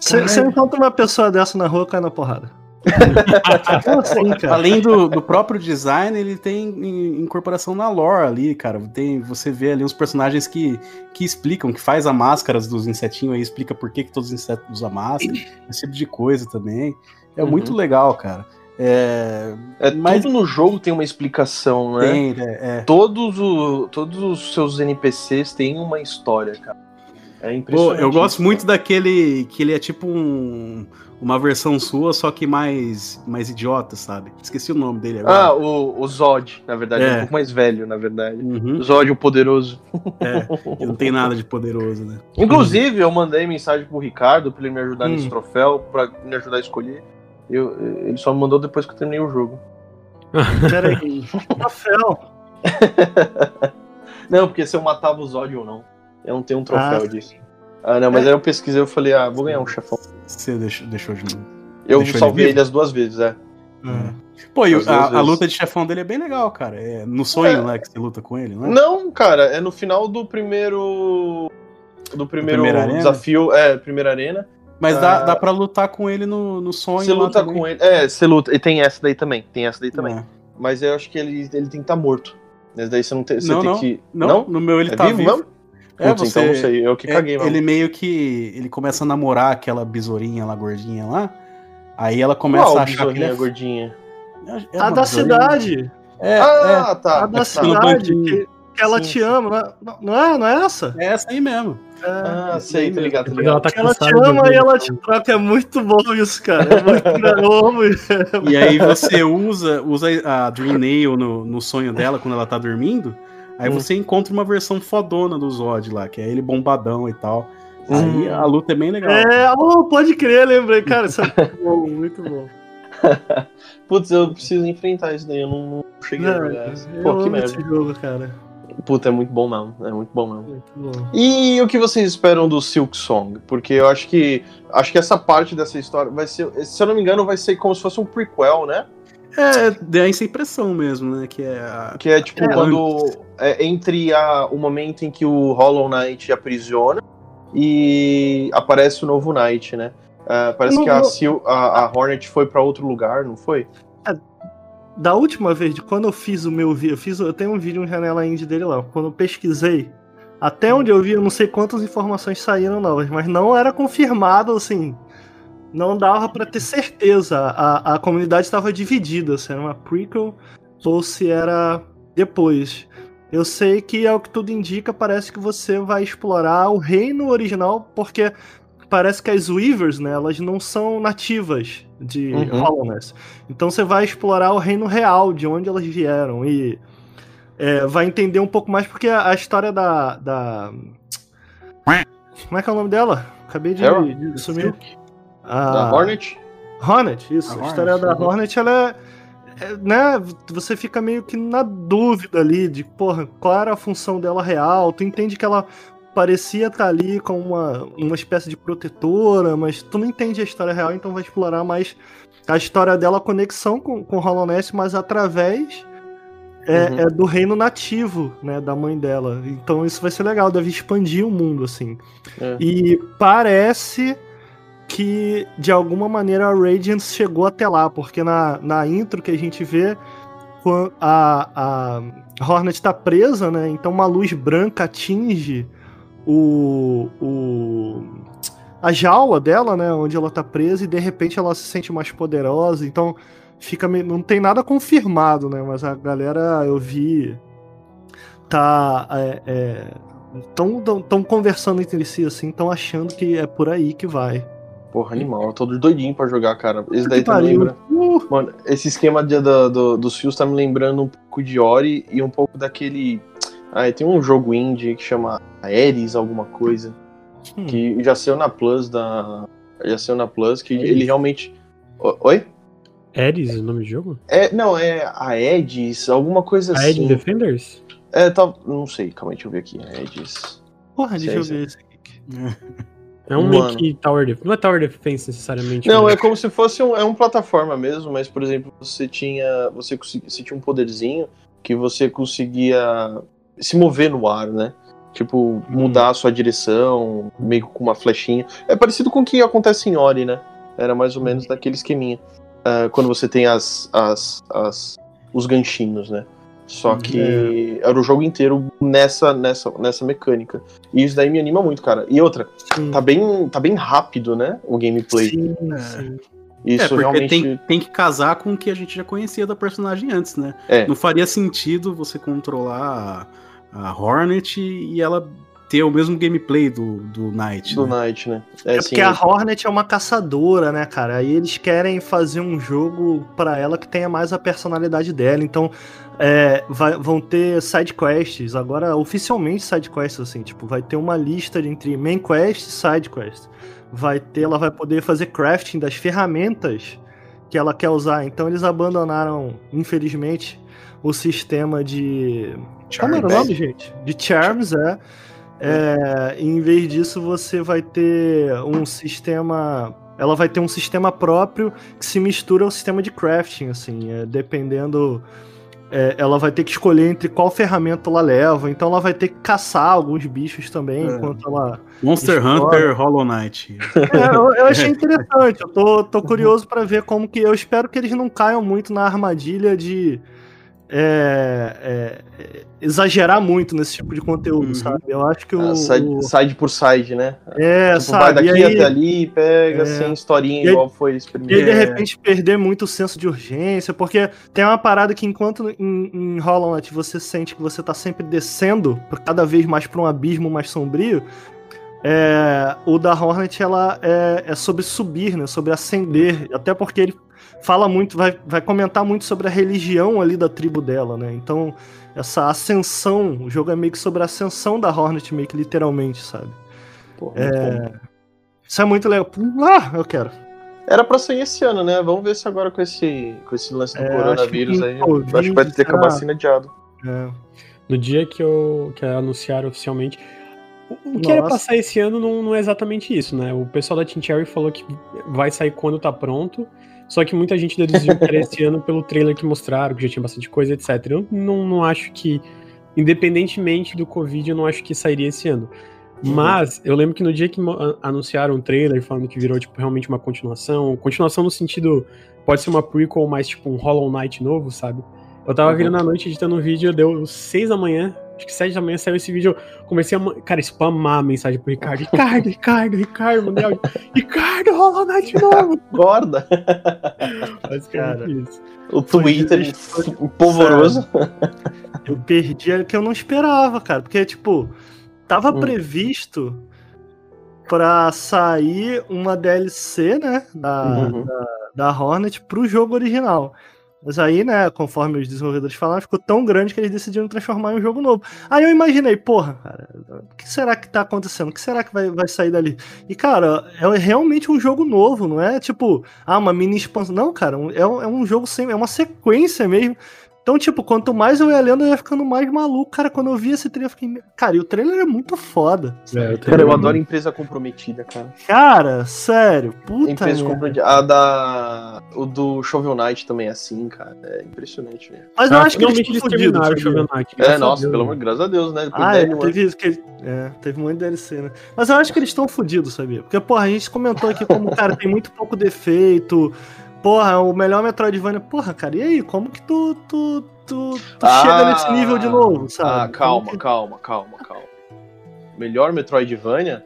Você você encontra uma pessoa dessa na rua, cai na porrada. Assim, cara? Além do, do próprio design, ele tem in- incorporação na lore ali, cara. Tem, você vê ali os personagens que, que explicam, que faz a máscaras dos insetinhos aí, explica por que, que todos os insetos usam máscara, esse tipo de coisa também. É Uhum. muito legal, cara. É, É, Mas- Tudo no jogo tem uma explicação, né? tem, é, é. Todos, o, todos os seus NPCs têm uma história, cara. É Pô, impressionante. eu gosto isso, muito daquele que ele é tipo um, uma versão sua, só que mais, mais idiota, sabe? Esqueci o nome dele Ah, agora. o, o Zod, na verdade. É. É. um pouco mais velho, na verdade. Uhum, Zod, o poderoso. é, que não tem nada de poderoso, né? Inclusive, eu mandei mensagem pro Ricardo pra ele me ajudar Hum. nesse troféu, pra me ajudar a escolher. Eu, ele só me mandou depois que eu terminei o jogo. Pera aí. Troféu. Não, porque se eu matava o Zod ou não. Eu não tenho um troféu Ah. disso. Ah, não, mas aí eu pesquisei eu falei, ah, vou ganhar um chefão. Você deixou, deixou de Eu Deixou ele salvei vivo? ele as duas vezes, é. Pô, e As duas a, a luta de chefão dele é bem legal, cara. É no sonho, É. né, que você luta com ele, não é? Não, cara, é no final do primeiro. Do primeiro desafio, é, primeira arena. Mas dá, Ah. dá pra lutar com ele no, no sonho. Você luta também. com ele. É, você luta. E tem essa daí também. Tem essa daí também. É. Mas eu acho que ele, ele tem que estar morto. Mas daí você não tem, você Não, tem não. que. Não, no meu ele É tá vivo vivo. É, Putz, você, então não sei. Eu que é, caguei, mano. ele meio que ele começa a namorar aquela besourinha lá, gordinha lá. Aí ela começa Qual a achar que ele é... gordinha? é A uma da besourinha. cidade. É, ah, tá. A da tá. cidade. Que, que ela Sim, te ama. Não é, não é, não é essa? é, é essa aí mesmo. Ah, sei, tá ligado, tá Depois ela ligado. tá ela te ama e ela isso. te troca. É muito bom isso, cara. É muito novo. E aí você usa, usa a Dream Nail no, no sonho dela quando ela tá dormindo. Aí Hum. você encontra uma versão fodona do Zod lá, que é ele bombadão e tal. Aí Hum. a luta é bem legal. É, oh, pode crer, lembrei. Cara, isso é muito bom, muito bom. Putz, eu preciso enfrentar isso daí. Eu não, não cheguei a Não, jogar. essa. eu Pô, que amo merda. esse jogo, cara. Puta, é muito bom mesmo. É muito bom mesmo. Muito bom. E o que vocês esperam do Silk Song? Porque eu acho que acho que essa parte dessa história vai ser, se eu não me engano, vai ser como se fosse um prequel, né? É, dá essa impressão mesmo, né? Que é a... Que é tipo É, quando é, entre a, o momento em que o Hollow Knight aprisiona e aparece o novo Knight, né? Ah, parece Não, que a. Sil, a, a Hornet foi pra outro lugar, não foi? Da última vez, de quando eu fiz o meu vídeo, eu, fiz, eu tenho um vídeo em janela indie dele lá. Quando eu pesquisei, até onde eu vi, eu não sei quantas informações saíram novas, mas não era confirmado, assim. Não dava pra ter certeza. A, a comunidade estava dividida, se era uma prequel ou se era depois. Eu sei que, ao que tudo indica, parece que você vai explorar o reino original, porque parece que as Weavers, né, elas não são nativas de Uhum. Hollowness. Então você vai explorar o reino real, de onde elas vieram, e é, vai entender um pouco mais, porque a, a história da, da. Como é que é o nome dela? Acabei de, de sumir. Da A Hornet? Hornet, isso. A A, Hornet, história da uhum. Hornet, ela é, é, Né, você fica meio que na dúvida ali de, porra, qual era a função dela real. Tu entende que ela parecia estar ali com uma, uma espécie de protetora, mas tu não entende a história real, então vai explorar mais a história dela, a conexão com, com Hollow Knight, mas através é, Uhum. é do reino nativo, né, da mãe dela. Então isso vai ser legal, deve expandir o mundo, assim. É. E parece que de alguma maneira a Radiance chegou até lá, porque na, na intro que a gente vê, a, a Hornet tá presa, né? Então uma luz branca atinge o, o a jaula dela, né? Onde ela tá presa, e de repente ela se sente mais poderosa. Então fica não tem nada confirmado, né? Mas a galera eu vi tá é, é, tão, tão, tão conversando entre si assim, tão achando que é por aí que vai. Porra, animal. Eu tô doidinho pra jogar, cara. Esse daí tá pariu. lembrando. Uh, Mano, esse esquema de, do, do- dos fios tá me lembrando um pouco de Ori e um pouco daquele. Ah, tem um jogo indie que chama Ares, alguma coisa. Hum. Que já saiu na Plus da. Já saiu na Plus, que Ares? ele realmente. O- Oi? Ares, o nome do jogo? É, não, é a Edis, alguma coisa A assim. Defenders? É, tá. Não sei, calma aí, deixa eu ver aqui. Edis. porra, deixa eu ver esse aqui. É um Mano. meio que Tower Defense. Não é Tower Defense necessariamente. Não, é como se fosse um, é um plataforma mesmo, mas, por exemplo, você tinha. Você, consegui- você tinha um poderzinho que você conseguia se mover no ar, né? Tipo, mudar a sua direção, meio com uma flechinha. É parecido com o que acontece em Ori, né? Era mais ou menos daquele esqueminha. Ah, quando você tem as, as, as, os ganchinhos, né? Só que era o jogo inteiro nessa, nessa, nessa mecânica. E isso daí me anima muito, cara. E outra, Sim. tá bem, tá bem rápido, né? O gameplay. Sim, sim. Isso é, porque realmente. tem, tem que casar com o que a gente já conhecia da personagem antes, né? É. Não faria sentido você controlar a, a Hornet e ela ter o mesmo gameplay do, do Knight. Do né? Knight, né? É assim, porque a Hornet é uma caçadora, né, cara? Aí eles querem fazer um jogo pra ela que tenha mais a personalidade dela. Então, é, vai- vão ter side quests. Agora, oficialmente side quests, assim, tipo, vai ter uma lista entre main quest e side quest. Vai ter, ela vai poder fazer crafting das ferramentas que ela quer usar. Então, eles abandonaram, infelizmente, o sistema de. Como era o nome, gente? De Charms, é. É, em vez disso, você vai ter um sistema. Ela vai ter um sistema próprio que se mistura ao sistema de crafting, assim, é, dependendo. É, ela vai ter que escolher entre qual ferramenta ela leva, então ela vai ter que caçar alguns bichos também, É. enquanto ela. Monster Explora. Hunter Hollow Knight. É, eu, eu achei interessante, eu tô, tô curioso pra ver como que. Eu espero que eles não caiam muito na armadilha de. É, é, exagerar muito nesse tipo de conteúdo, Uhum. sabe? Eu acho que o. ah, side, o- side por side, né? é, tipo, sabe? vai daqui aí, até ali, pega, É. sem historinha aí- igual foi esse E de repente, perder muito o senso de urgência, porque tem uma parada que enquanto em, em Hollow Knight você sente que você tá sempre descendo por cada vez mais pra um abismo mais sombrio, é, o da Hornet ela é, é sobre subir, né? Sobre ascender. Até porque ele fala muito, vai, vai comentar muito sobre a religião ali da tribo dela, né? Então, essa ascensão, o jogo é meio que sobre a ascensão da Hornet, meio que literalmente, sabe? Pô, muito bom. Isso é muito legal. Ah, eu quero. Era pra sair esse ano, né? Vamos ver se agora com esse, com esse lance do É, coronavírus acho que aí. Covid, acho que vai ter com a será? vacina adiado. É. No dia que, eu, que anunciaram oficialmente. O, que era Nossa. pra sair esse ano não, não é exatamente isso, né? O pessoal da Team Cherry falou que vai sair quando tá pronto. Só que muita gente deduziu era esse ano pelo trailer que mostraram, que já tinha bastante coisa, etc. Eu não, não acho que, independentemente do Covid, eu não acho que sairia esse ano. Mas eu lembro que no dia que anunciaram o trailer falando que virou tipo realmente uma continuação, continuação no sentido pode ser uma prequel, mas tipo um Hollow Knight novo, sabe? Eu tava Uhum. virando a noite editando um vídeo, deu seis da manhã, acho que sete da manhã saiu esse vídeo, eu comecei a, cara, spamar a mensagem pro Ricardo, Ricardo, Ricardo, Ricardo, mandei áudio, Ricardo, Hollow Knight novo! Gorda! Basicamente isso. O Twitter justo. polvoroso. Eu perdi a que eu não esperava, cara. Porque, tipo, tava Hum. previsto pra sair uma DLC, né? Da, Uhum. da, da Hornet pro jogo original. Mas aí, né, conforme os desenvolvedores falaram, ficou tão grande que eles decidiram transformar em um jogo novo. Aí eu imaginei, porra, cara, o que será que tá acontecendo? O que será que vai, vai sair dali? E, cara, é realmente um jogo novo, não é tipo, ah, uma mini expansão. Não, cara, é é um jogo sem. É uma sequência mesmo. Então, tipo, quanto mais eu ia lendo, eu ia ficando mais maluco. Cara, quando eu vi esse trailer, eu fiquei. Cara, e o trailer é muito foda. sabe? Cara, eu adoro empresa comprometida, cara. Cara, sério. Puta Empresa merda. comprometida. A da. O do Shovel Knight também é assim, cara. É impressionante mesmo. Mas eu acho que eles estão terminaram o fodidos. Shovel? Knight. É, nossa, Deus, pelo né? amor, graças a Deus, né? Depois Ah, de é, 10 anos. teve, isso que, é, teve muito DLC, né? Mas eu acho que eles estão fodidos, sabia? Porque, porra, a gente comentou aqui como, cara, tem muito pouco defeito. Porra, o melhor Metroidvania. Porra, cara, e aí? Como que tu, tu, tu, tu chega nesse nível de novo, sabe? Ah, calma, que- calma, calma, calma. Melhor Metroidvania?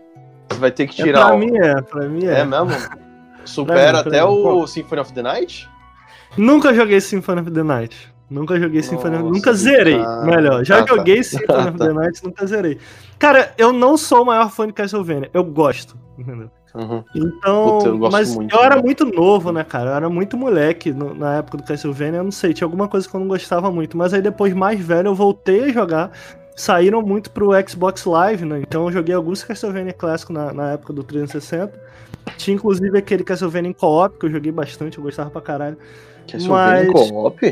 Você vai ter que É, tirar. pra o- mim é, pra mim é. É mesmo? Supera Pra mim, até mim. o Symphony of the Night? Nunca joguei Symphony of the Night. Nunca joguei Symphony Nossa, Nunca zerei, ah, melhor. Já ah, tá. joguei Symphony of the Night, nunca zerei. Cara, eu não sou o maior fã de Castlevania. Eu gosto, entendeu? Uhum. Então, Puta, mas muito, eu era né? muito novo, né, cara? Eu era muito moleque no- na época do Castlevania. Eu não sei, tinha alguma coisa que eu não gostava muito. Mas aí depois, mais velho, eu voltei a jogar. Saíram muito pro Xbox Live, né? Então eu joguei alguns Castlevania clássicos na, na época do 360. Tinha inclusive aquele Castlevania em co-op, que eu joguei bastante, eu gostava pra caralho. Castlevania Mas- Co-op?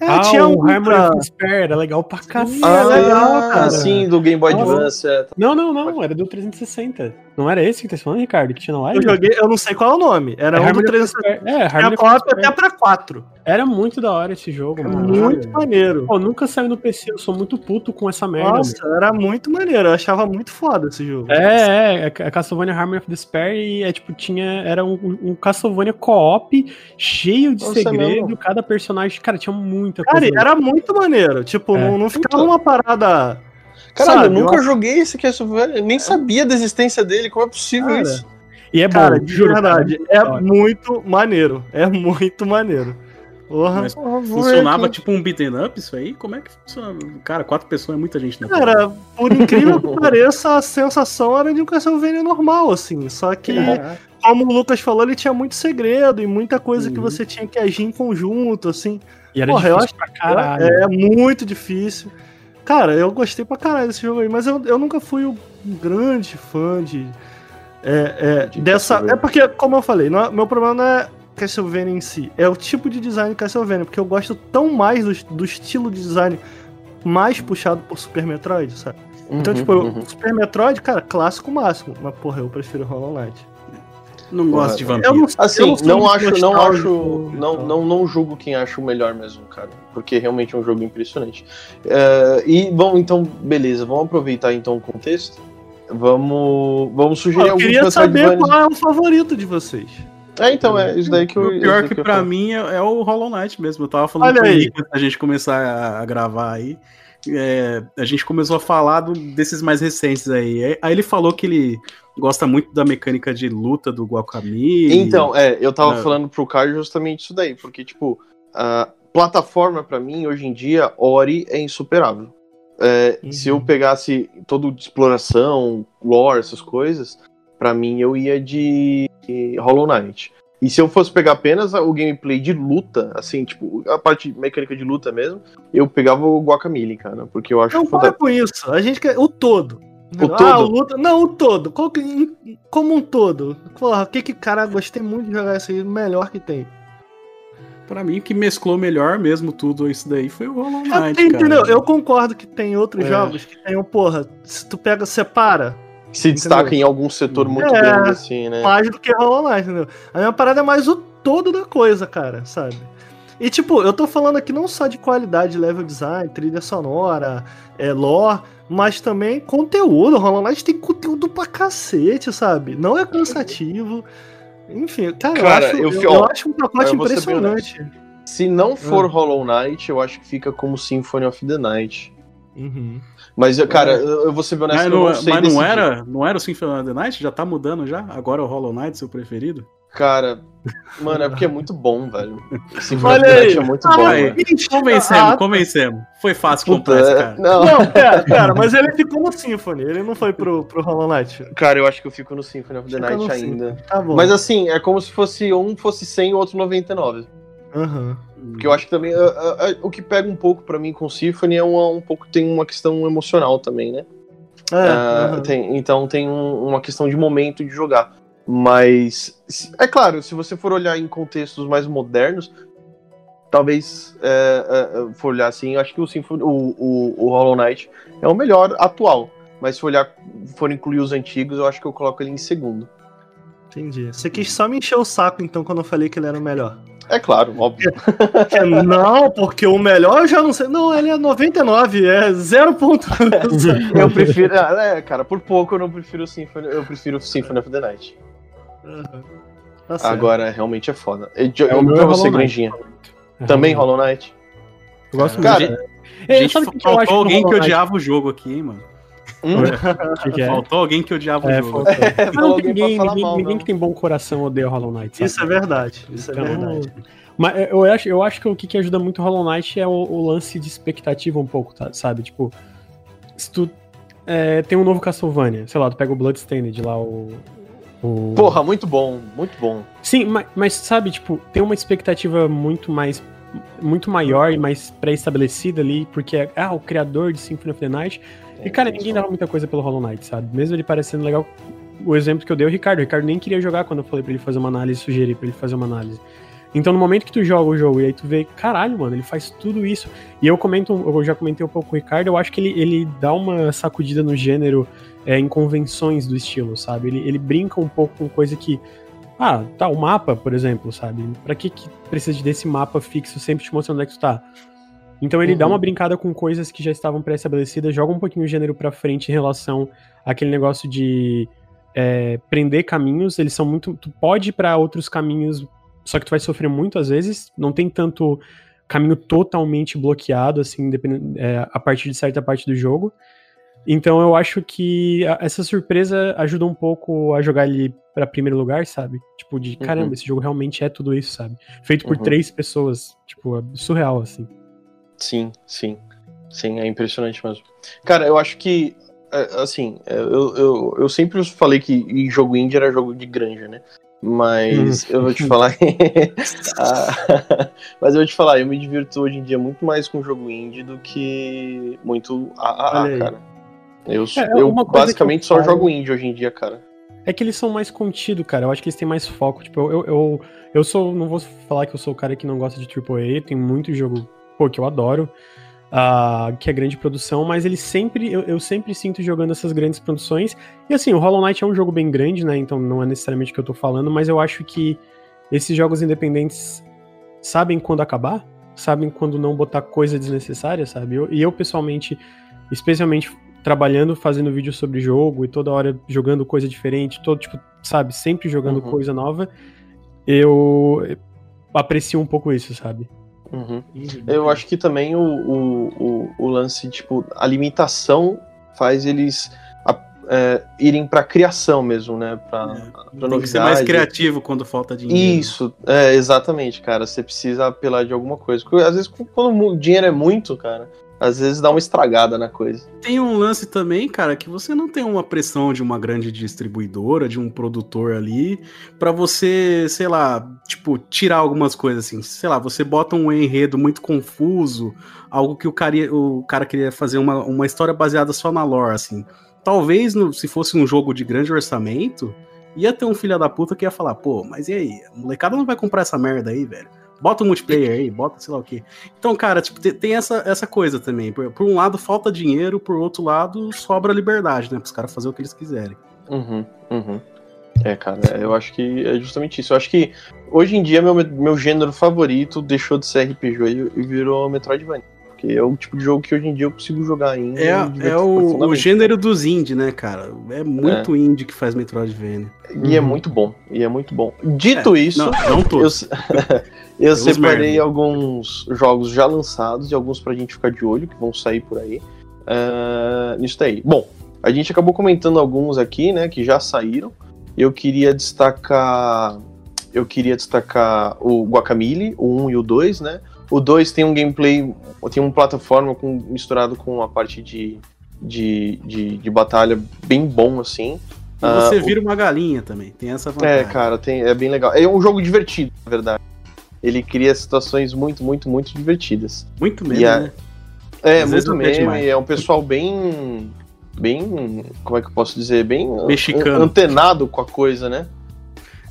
É, ah, tinha um Harmony pra- of Despair era legal pra cacete. é legal, cara. sim, do Game Boy. Advance. é. Não, não, não, era do 360. Não era esse que tá falando, Ricardo, que tinha na live? Eu joguei, eu não sei qual é o nome. Era É um do Harmony of 360. Despair. É, Harmony Despair. até pra 4. Era muito da hora esse jogo, mano. Muito maneiro. Pô, nunca saiu no PC, eu sou muito puto com essa merda. Nossa, era muito maneiro. Eu achava muito foda esse jogo. mano. É, é, é Castlevania Harmony of Despair e é tipo, tinha. Era um, um Castlevania co-op cheio de Nossa, é segredo, cada personagem. Cara, tinha muita Cara, coisa. e era muito maneiro. Tipo, É. não, não ficava uma parada. Caralho, sabe, eu nunca uma- joguei esse Castlevania, nem sabia da existência dele, como é possível Cara, isso? E é bom, Cara, de juro, verdade, cara, é muito maneiro. É muito maneiro. Porra. Mas funcionava aqui. tipo um beaten up isso aí? Como é que funciona? Cara, quatro pessoas é muita gente na Cara, por incrível que pareça, a sensação era de um Castlevania normal, assim. Só que, como o Lucas falou, ele tinha muito segredo e muita coisa que Uhum. você tinha que agir em conjunto, assim. E era Porra, eu difícil pra caralho. É muito difícil. Cara, eu gostei pra caralho desse jogo aí, mas eu, eu nunca fui um grande fã de. É, é, De dessa. É porque, como eu falei, não é- meu problema não é Castlevania em si, é o tipo de design de Castlevania, porque eu gosto tão mais do, do estilo de design mais puxado por Super Metroid, sabe? Então, Uhum, tipo, uhum. Super Metroid, cara, clássico máximo, mas porra, eu prefiro Hollow Knight. Não gosto de Eu vampiro. não, Assim, eu não, muito acho, não acho, não, tal. não, não julgo quem acha o melhor mesmo, cara, porque realmente é um jogo impressionante. É, e bom, então, beleza, vamos aproveitar então o contexto. Vamos, vamos sugerir Eu alguns queria saber qual é o favorito de vocês. É, então, é isso daí que eu. O pior que eu pra falo. mim é, é o Hollow Knight mesmo. Eu tava falando Olha aí. Antes da gente começar a, a gravar aí. É, a gente começou a falar do- desses mais recentes aí. Aí- Aí ele falou que ele gosta muito da mecânica de luta do Guacamole. Então, é, eu tava Não. falando pro Caio justamente isso daí, porque, tipo, a plataforma pra mim, hoje em dia, Ori é insuperável. É, Uhum. Se eu pegasse todo de exploração, lore, essas coisas, pra mim eu ia de Hollow Knight. E se eu fosse pegar apenas o gameplay de luta, assim, tipo, a parte mecânica de luta mesmo, eu pegava o Guacamole, cara, porque eu acho Não para com isso. A gente quer o todo. O Ah, todo? o luta. Não, o todo. Como um todo. Porra, o que que, cara, gostei muito de jogar isso aí, melhor que tem. Pra mim, o que mesclou melhor mesmo tudo isso daí foi o Hollow Ah, Knight, entendeu? cara. Eu concordo que tem outros É. jogos que tem um, porra, se tu pega, separa, Se destaca Entendeu? em algum setor muito É, grande, assim, né? mais do que Hollow Knight, entendeu? A minha parada é mais o todo da coisa, cara, sabe? E tipo, eu tô falando aqui não só de qualidade, level design, trilha sonora, é, lore, mas também conteúdo. Hollow Knight tem conteúdo pra cacete, sabe? Não é cansativo. Enfim, cara, Cara, eu, acho, eu eu, eu acho um pacote impressionante. Se não for Ah. Hollow Knight, eu acho que fica como Symphony of the Night. Uhum. Mas, cara, eu, eu vou ser honesto, Mas, eu não, não sei mas não era, não era o Symphony of the Night? Já tá mudando já? Agora é o Hollow Knight, seu preferido? Cara, mano, é porque é muito bom, velho. Symphony Olha of the aí. Night é muito Ah, bom, aí. Convencemos, ah, convencemos. Foi fácil Puta, comprar esse é- cara. não, Não, pera, pera, mas ele ficou no Symphony, ele não foi pro, pro Hollow Knight. cara, eu acho que eu fico no Symphony of the Fica Night ainda. Tá bom. Mas assim, é como se fosse um fosse 100 e o outro 99. Aham. Porque eu acho que também. ah, ah, ah, o que pega um pouco pra mim com Symphony é uma, um pouco. Tem uma questão emocional também, né? É, aham. tem- então tem um- uma questão de momento de jogar. Mas, é claro, se você for olhar em contextos mais modernos, talvez, é, é, é, for olhar assim, eu acho que o, Symphony, o, o, o Hollow Knight é o melhor atual. Mas se olhar, for incluir os antigos, eu acho que eu coloco ele em segundo. Entendi. Você quis só me encher o saco, então, quando eu falei que ele era o melhor. É claro, óbvio. É, não, porque o melhor eu já não sei. Não, ele é 99, é 0. ponto- Eu prefiro. É, cara, por pouco eu não prefiro o Symphony, eu prefiro o Symphony of the Night. Tá. Agora realmente é foda. E, de- É o meu pra é você. Granjinha. Também Hollow Knight? Eu gosto Cara, muito. É, Gente, que faltou alguém que odiava o jogo aqui, hein, mano. Hum? Que que é? Faltou alguém que odiava É, o jogo. Falou não, ninguém, ninguém, mal, ninguém não. que tem bom coração odeia Hollow Knight. sabe? Isso é verdade. Isso é Então, verdade. Mas é, eu acho, eu acho que o que, que ajuda muito Hollow Knight é o, o lance de expectativa um pouco, tá, sabe? Tipo, se tu é, tem um novo Castlevania, sei lá, tu pega o Bloodstained lá, o... o... Porra, muito bom, muito bom. Sim, mas, mas sabe, tipo, tem uma expectativa muito mais muito maior e mais pré-estabelecida ali, porque é ah, o criador de Symphony of the Night. E, cara, ninguém dava muita coisa pelo Hollow Knight, sabe? Mesmo ele parecendo legal. O exemplo que eu dei é o Ricardo. O Ricardo nem queria jogar quando eu falei pra ele fazer uma análise, sugeri pra ele fazer uma análise. Então, no momento que tu joga o jogo e aí tu vê, caralho, mano, ele faz tudo isso. E eu comento, eu já comentei um pouco com o Ricardo, eu acho que ele, ele dá uma sacudida no gênero é, em convenções do estilo, sabe? Ele, ele brinca um pouco com coisa que. Ah, tá, o mapa, por exemplo, sabe? Pra que, que precisa desse mapa fixo sempre te mostrando onde é que tu tá? Então ele dá Uhum. uma brincada com coisas que já estavam pré-estabelecidas, joga um pouquinho o gênero pra frente em relação àquele negócio de é, prender caminhos. Eles são muito. Tu pode ir pra outros caminhos, só que tu vai sofrer muito às vezes. Não tem tanto caminho totalmente bloqueado, assim, é, a partir de certa parte do jogo. Então eu acho que a- essa surpresa ajuda um pouco a jogar ele pra primeiro lugar, sabe? Tipo, de caramba, esse jogo realmente é tudo isso, sabe? Feito por Uhum. três pessoas. Tipo, é surreal, assim. Sim, sim. Sim, é impressionante mesmo. Cara, eu acho que, é, assim, é, eu, eu, eu sempre falei que jogo indie era jogo de granja, né? Mas eu vou te falar. Ah, Mas eu vou te falar, eu me divirto hoje em dia muito mais com jogo indie do que muito AAA, cara. Eu, É, eu basicamente eu só jogo indie hoje em dia, cara. É que eles são mais contidos, cara. Eu acho que eles têm mais foco. Tipo, eu, eu, eu, eu sou. Não vou falar que eu sou o cara que não gosta de AAA. Tem muito jogo, pô, que eu adoro. ah, que é grande produção, mas ele sempre. Eu, eu sempre sinto jogando essas grandes produções. E assim, o Hollow Knight é um jogo bem grande, né? Então não é necessariamente o que eu tô falando, mas eu acho que esses jogos independentes sabem quando acabar, sabem quando não botar coisa desnecessária, sabe? Eu- e eu, pessoalmente, especialmente trabalhando, fazendo vídeo sobre jogo e toda hora jogando coisa diferente, todo tipo, sabe, sempre jogando Uhum. coisa nova, eu aprecio um pouco isso, sabe? Uhum. Eu acho que também o, o, o, o lance, tipo, a limitação faz eles a- é, irem pra criação mesmo, né? Pra, pra Tem que ser mais novidade. criativo quando falta dinheiro. Isso, é, exatamente, cara. Você precisa apelar de alguma coisa. Porque, às vezes, quando o dinheiro é muito, cara, às vezes dá uma estragada na coisa. Tem um lance também, cara, que você não tem uma pressão de uma grande distribuidora, de um produtor ali, pra você, sei lá, tipo, tirar algumas coisas assim. Sei lá, você bota um enredo muito confuso, algo que o cara, o cara queria fazer uma, uma história baseada só na lore, assim. Talvez, no- se fosse um jogo de grande orçamento, ia ter um filho da puta que ia falar, pô, mas e aí? A molecada não vai comprar essa merda aí, velho. Bota um multiplayer aí, bota sei lá o quê. Então, cara, tipo, te- tem essa, essa coisa também. Por, por um lado, falta dinheiro, por outro lado, sobra liberdade, né? Pros caras fazer o que eles quiserem. Uhum, uhum. É, cara, eu acho que é justamente isso. Eu acho que hoje em dia meu, meu gênero favorito deixou de ser RPG e, e virou Metroidvania. Porque é o tipo de jogo que hoje em dia eu consigo jogar ainda. É, é o, o gênero dos indie, né, cara? É muito indie que faz Metroidvania. E é muito bom, e é muito bom. Dito É, isso, não, não todos. eu, eu Tem uns separei merda. alguns jogos já lançados e alguns pra gente ficar de olho, que vão sair por aí. ah, nisso daí. Bom, a gente acabou comentando alguns aqui, né, que já saíram. Eu queria destacar. Eu queria destacar o Guacamole, o 1 e o 2, né? O 2 tem um gameplay, tem uma plataforma com, misturado com a parte de, de, de, de batalha bem bom, assim. E você o- vira uma galinha também. Tem essa vantagem. é, cara, tem, é bem legal. É um jogo divertido, na verdade. Ele cria situações muito, muito, muito divertidas. Muito mesmo, a- né? É, Às muito meme, é um pessoal bem. Bem. Como é que eu posso dizer? Bem Mexicano. an- antenado com a coisa, né?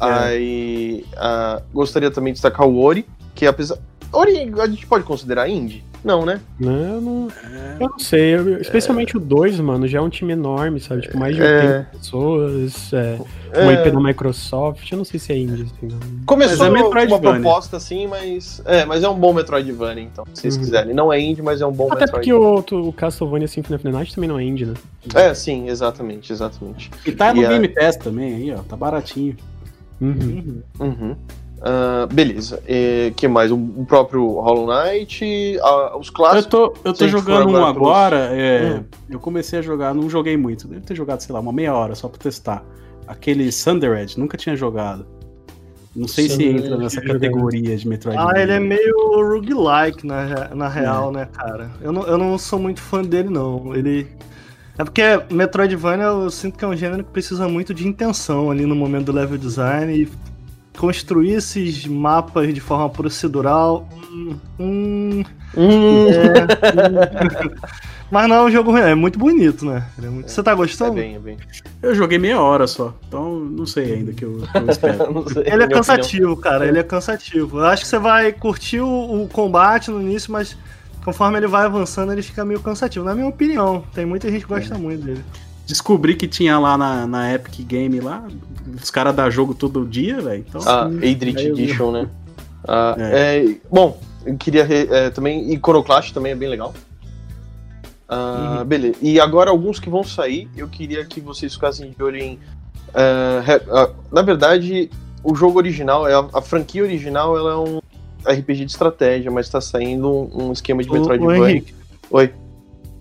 É. Aí. ah, gostaria também de destacar o Ori, que apesar. Ori a gente pode considerar indie? Não, né? Eu não, É. eu não sei, eu- especialmente o 2, mano, já é um time enorme, sabe? Tipo, mais de É. 80 pessoas, é, uma É. IP da Microsoft, eu não sei se é indie, assim, não. Começou Mas é com uma proposta assim, mas. É, mas é um bom Metroidvania, então, se vocês Uhum. quiserem. Não é indie, mas é um bom Até porque Metroidvania. o, outro- o Castlevania Symphony of the Night também não é indie, né? É, sim, exatamente, exatamente. E tá no E Game Pass também aí, ó. Tá baratinho. Uhum. Uhum. Ah, beleza. E, que mais? O, o próprio Hollow Knight, ah, os Eu clássicos. tô, eu tô a gente for jogando um agora pelos- agora. é, Hum. Eu comecei a jogar, não joguei muito. Devo ter jogado, sei lá, uma meia hora só pra testar. Aquele Thundered, nunca tinha jogado. Não sei se entra nessa categoria de Metroidvania. Ah, ele é meio roguelike na, na real, né, cara? Eu não, eu não sou muito fã dele, não. Ele. É porque Metroidvania eu sinto que é um gênero que precisa muito de intenção ali no momento do level design e construir esses mapas de forma procedural. Hum, hum, Hum, é, hum. Mas não é um jogo ruim, é muito bonito, né? É muito- Você tá é gostando? bem, é bem. Eu joguei meia hora só, então não sei ainda que eu, que eu espero. Sei, Ele é cansativo, cara. Ele é cansativo. Eu acho que você vai curtir o, o combate no início, mas conforme ele vai avançando, ele fica meio cansativo. Na minha opinião, tem muita gente que gosta muito dele. Descobri que tinha lá na, na Epic Game lá, os caras dão jogo todo dia, velho. Então, Ah, Aí eu vi. Edition, né? Ah, é, bom, eu queria re- é, também. Iconoclast também é bem legal. Ah, Beleza. E agora alguns que vão sair, eu queria que vocês ficassem de olho em. ah, ah, na verdade, o jogo original, é a, a franquia original, ela é um RPG de estratégia, mas tá saindo um, um esquema de Metroidvania. Henrique. Oi.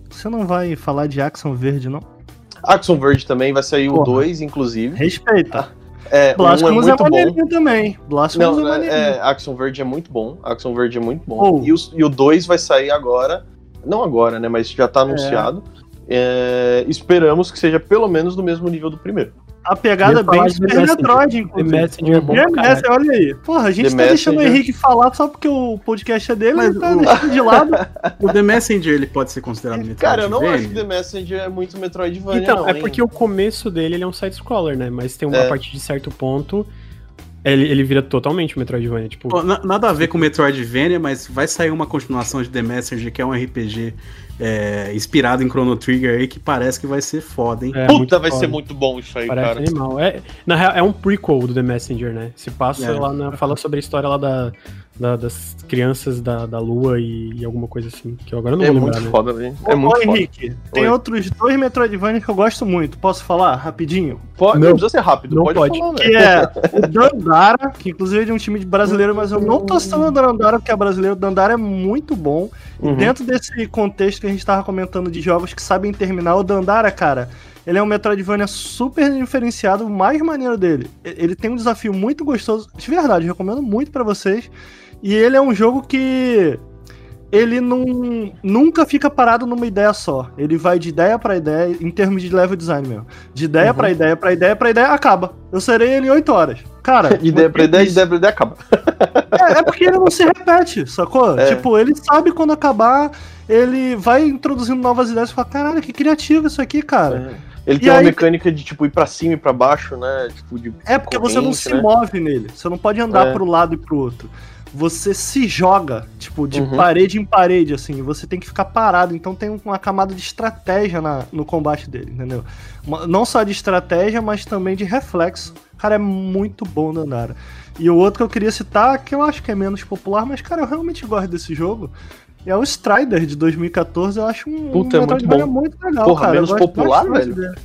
Você não vai falar de Axon Verde, não? Axon Verde também vai sair o Porra. 2, inclusive. Respeita. É, um é Blasphemous é, muito bom. maneirinho também. Blasphemous Não, é é, maneirinho. é, Axon Verde é muito bom. Axon Verde é muito bom. Oh. E, o 2 vai sair agora. Não agora, né? Mas já tá anunciado. É, esperamos que seja pelo menos do mesmo nível do primeiro. A pegada é bem de Super The Messenger. Metroid, The inclusive. Messenger é bom The. Messenger, olha aí. Porra, a gente The tá deixando o Messenger. Henrique falar só porque o podcast é dele, Mas ele tá o- deixando de lado. O The Messenger ele pode ser considerado Metroidvania? Cara, eu não acho que The Messenger é muito Metroidvania, Então, não, é hein? porque o começo dele ele é um side-scroller, né? Mas tem uma É. a partir de certo ponto, ele, ele vira totalmente Metroidvania. Tipo, nada a ver com Metroidvania, mas vai sair uma continuação de The Messenger, que é um RPG é, inspirado em Chrono Trigger aí, que parece que vai ser foda, hein? é muito Puta, vai foda. ser muito bom isso aí, Parece cara. animal. É, na real, é um prequel do The Messenger, né? Se passa É. lá na. Fala sobre a história lá da, da- das crianças da, da Lua e, e alguma coisa assim. Que eu agora não É vou muito lembrar, né? foda. Ô, É muito ô, foda. Henrique, tem Oi. outros dois Metroidvania que eu gosto muito. Posso falar rapidinho? Pode, Não. não precisa ser rápido, Não pode, pode. falar, Que velho. é o Dandara, que inclusive é de um time de brasileiro, mas eu não tô citando o Dandara porque é brasileiro. O Dandara é muito bom. E Uhum. dentro desse contexto que a gente tava comentando de jogos que sabem terminar, o Dandara, cara, ele é um Metroidvania super diferenciado, o mais maneiro dele. E- Ele tem um desafio muito gostoso, de verdade, recomendo muito pra vocês. E ele é um jogo que ele não nunca fica parado numa ideia só. Ele vai de ideia pra ideia, em termos de level design mesmo. De ideia pra ideia pra ideia pra ideia, acaba. Eu serei ele em 8 horas. Cara, De ideia pra ideia, ideia pra ideia, acaba. É, é porque ele não se repete, sacou? É. Tipo, ele sabe quando acabar, ele vai introduzindo novas ideias e fala, caralho, que criativo isso aqui, cara. Ele E tem uma aí- mecânica de, tipo, ir pra cima e pra baixo, né? Tipo, de É, porque você não se né? move nele. Você não pode andar É. pro lado e pro outro. Você se joga, tipo, de Uhum. parede em parede, assim. e Você tem que ficar parado. Então tem uma camada de estratégia na- no combate dele, entendeu? Uma- não só de estratégia, mas também de reflexo. Cara, é muito bom Dandara. E o outro que eu queria citar, que eu acho que é menos popular, mas, cara, eu realmente gosto desse jogo. É o Strider de 2014, eu acho um, Puta, um é muito bom. muito legal, Porra, cara. Menos popular, velho? dele.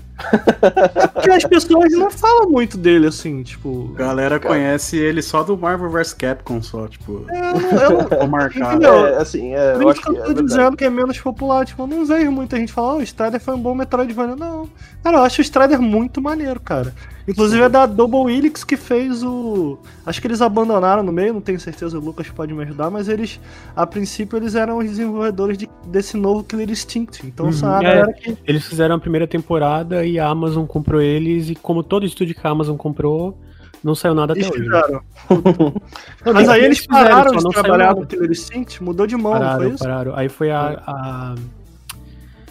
É porque as pessoas não falam muito dele, assim, tipo. A galera conhece ele só do Marvel vs Capcom, só, tipo, Eu não, eu não, vou marcar. Entendeu? É, assim, é, Por eu isso acho que eu é tô verdade. dizendo que é menos popular. Tipo, eu não vejo muita gente falar, oh, o Strider foi um bom Metroidvania. Não. Cara, eu acho o Strider muito maneiro, cara. Inclusive é da Double Helix que fez o. Acho que eles abandonaram no meio, não tenho certeza, o Lucas pode me ajudar, mas eles, a princípio, eles eram os desenvolvedores de- desse novo Killer Instinct. Então Uhum. galera que. Eles fizeram a primeira temporada e a Amazon comprou eles, e como todo estúdio que a Amazon comprou, não saiu nada até Eles hoje. né? fizeram. Não, Mas aí eles fizeram, pararam só de trabalhar no Killer Instinct, mudou de mão, não Pararam, foi isso? pararam. Aí foi a, a-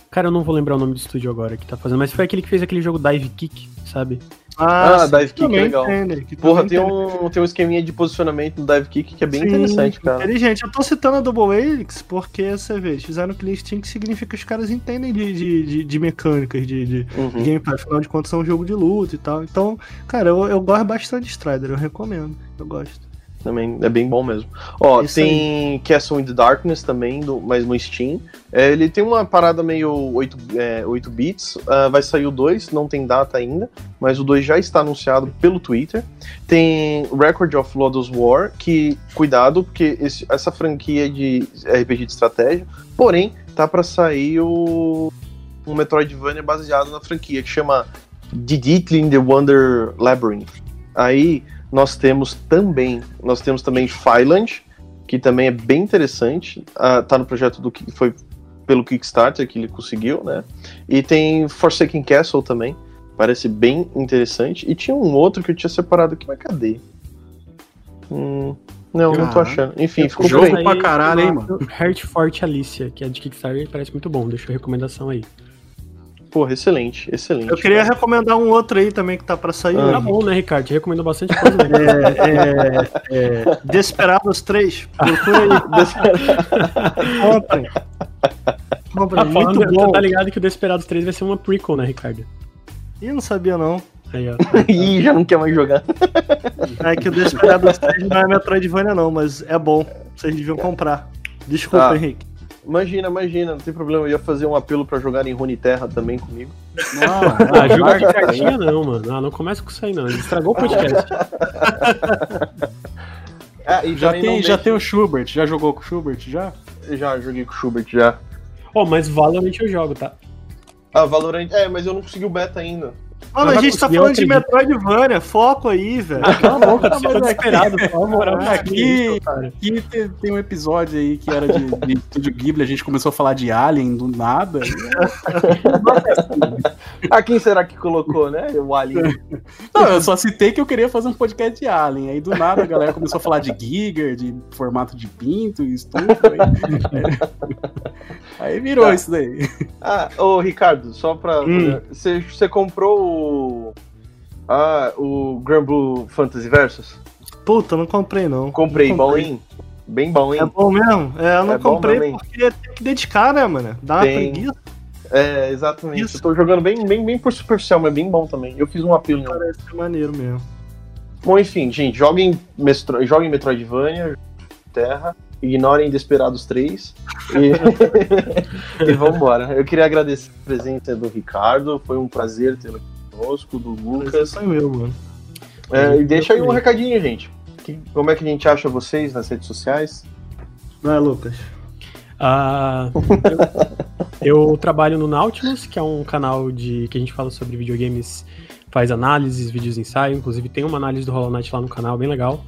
Cara, eu não vou lembrar o nome do estúdio agora que tá fazendo, mas foi aquele que fez aquele jogo Dive Kick, sabe? Ah, sim, Dive Kick é legal. entende, que Porra, tem entende. um, tem um esqueminha de posicionamento no Dive Kick que é bem Sim, interessante, cara. Inteligente. Eu tô citando a Double Helix porque, você vê, eles fizeram Clean Instinct, significa que os caras entendem de, de, de, de mecânicas, de, de, de Uhum. gameplay. Afinal de contas, é um jogo de luta e tal. Então, cara, eu, eu gosto bastante de Strider, eu recomendo. Eu gosto. Também é bem bom mesmo. Ó, Isso tem Castle in the Darkness também, do, mas no Steam. É, ele tem uma parada meio 8, é, 8 bits. ah, vai sair o 2, não tem data ainda, mas o 2 já está anunciado pelo Twitter. Tem Record of Lodoss War, que, cuidado, porque esse- essa franquia de RPG de estratégia, porém, tá para sair o um Metroidvania baseado na franquia, que chama Diditlin The Wonder Labyrinth. Aí nós temos também, nós temos também Fyland, que também é bem interessante. ah, tá no projeto do que foi pelo Kickstarter que ele conseguiu, né? E tem Forsaken Castle também. Parece bem interessante. E tinha um outro que eu tinha separado aqui, mas cadê? Hum, não, não tô Caraca. achando. Enfim, ficou Jogo pra caralho, hein, mano? Heart Forte Alicia, que é de Kickstarter, parece muito bom. Deixa a recomendação aí. Porra, excelente, excelente. Eu queria recomendar um outro aí também que tá pra sair. Ah. Tá bom, né, Ricardo? Recomendo bastante coisa, né? É, é, é, Desperados 3. Procura aí. Comprem. Comprem. Tá, falando, Muito bom. tá ligado que o Desperados 3 vai ser uma prequel, né, Ricardo? Ih, não sabia não. Aí, ó. Ih, já não quer mais jogar. É que o Desperados 3 não é Metroidvania não, mas é bom. Vocês deviam comprar. Desculpa, Tá. Henrique. Imagina, imagina, não tem problema. Eu ia fazer um apelo pra jogar em Rune Terra também comigo. Ah, jogo de cartinha não, mano. Ah, não começa com isso aí, não. Ele estragou o podcast. Ah, e Já tem, não já tem o Schubert, já jogou com o Schubert, já? Já joguei com o Schubert já. Ó, mas Valorant eu jogo, tá? Ah, Valorant. É, mas eu não consegui o beta ainda. Mano, a gente tá falando de. Metroidvania, foco aí, velho. Ah, cala a boca, tá desesperado. Aqui, aqui tem, tem um episódio aí que era de, de Estúdio Ghibli, a gente começou a falar de Alien do nada. Ah, quem será que colocou, né? O Alien. Não, eu só citei que eu queria fazer um podcast de Alien. Aí do nada a galera começou a falar de Giger, de formato de pinto e estufo. Aí, aí virou Tá. isso daí. Ah, ô Ricardo, só pra. Hum. Você você comprou o. Ah, o Grand Blue Fantasy Versus? Puta, não comprei não. Comprei, Não bom, hein? Bem bom, É hein? bom mesmo? É, eu não É comprei porque tem que dedicar, né, mano? Dá uma Tem. preguiça, É, exatamente. Isso. Eu tô jogando bem, bem, bem por superficial, mas bem bom também. Eu fiz um apelo parece ser maneiro mesmo. Bom, enfim, gente, joguem, Mestro... joguem Metroidvania, Terra, ignorem Desperados 3 e, e vambora. Eu queria agradecer a presença do Ricardo, foi um prazer tê-lo aqui conosco, do Lucas. Isso é meu, mano. É, e deixa aí um recadinho, gente. Que- como é que a gente acha vocês nas redes sociais? Vai, Lucas. Ah, eu, eu trabalho no Nautilus, que é um canal de que a gente fala sobre videogames, faz análises, vídeos ensaio. Inclusive tem uma análise do Hollow Knight lá no canal, bem legal.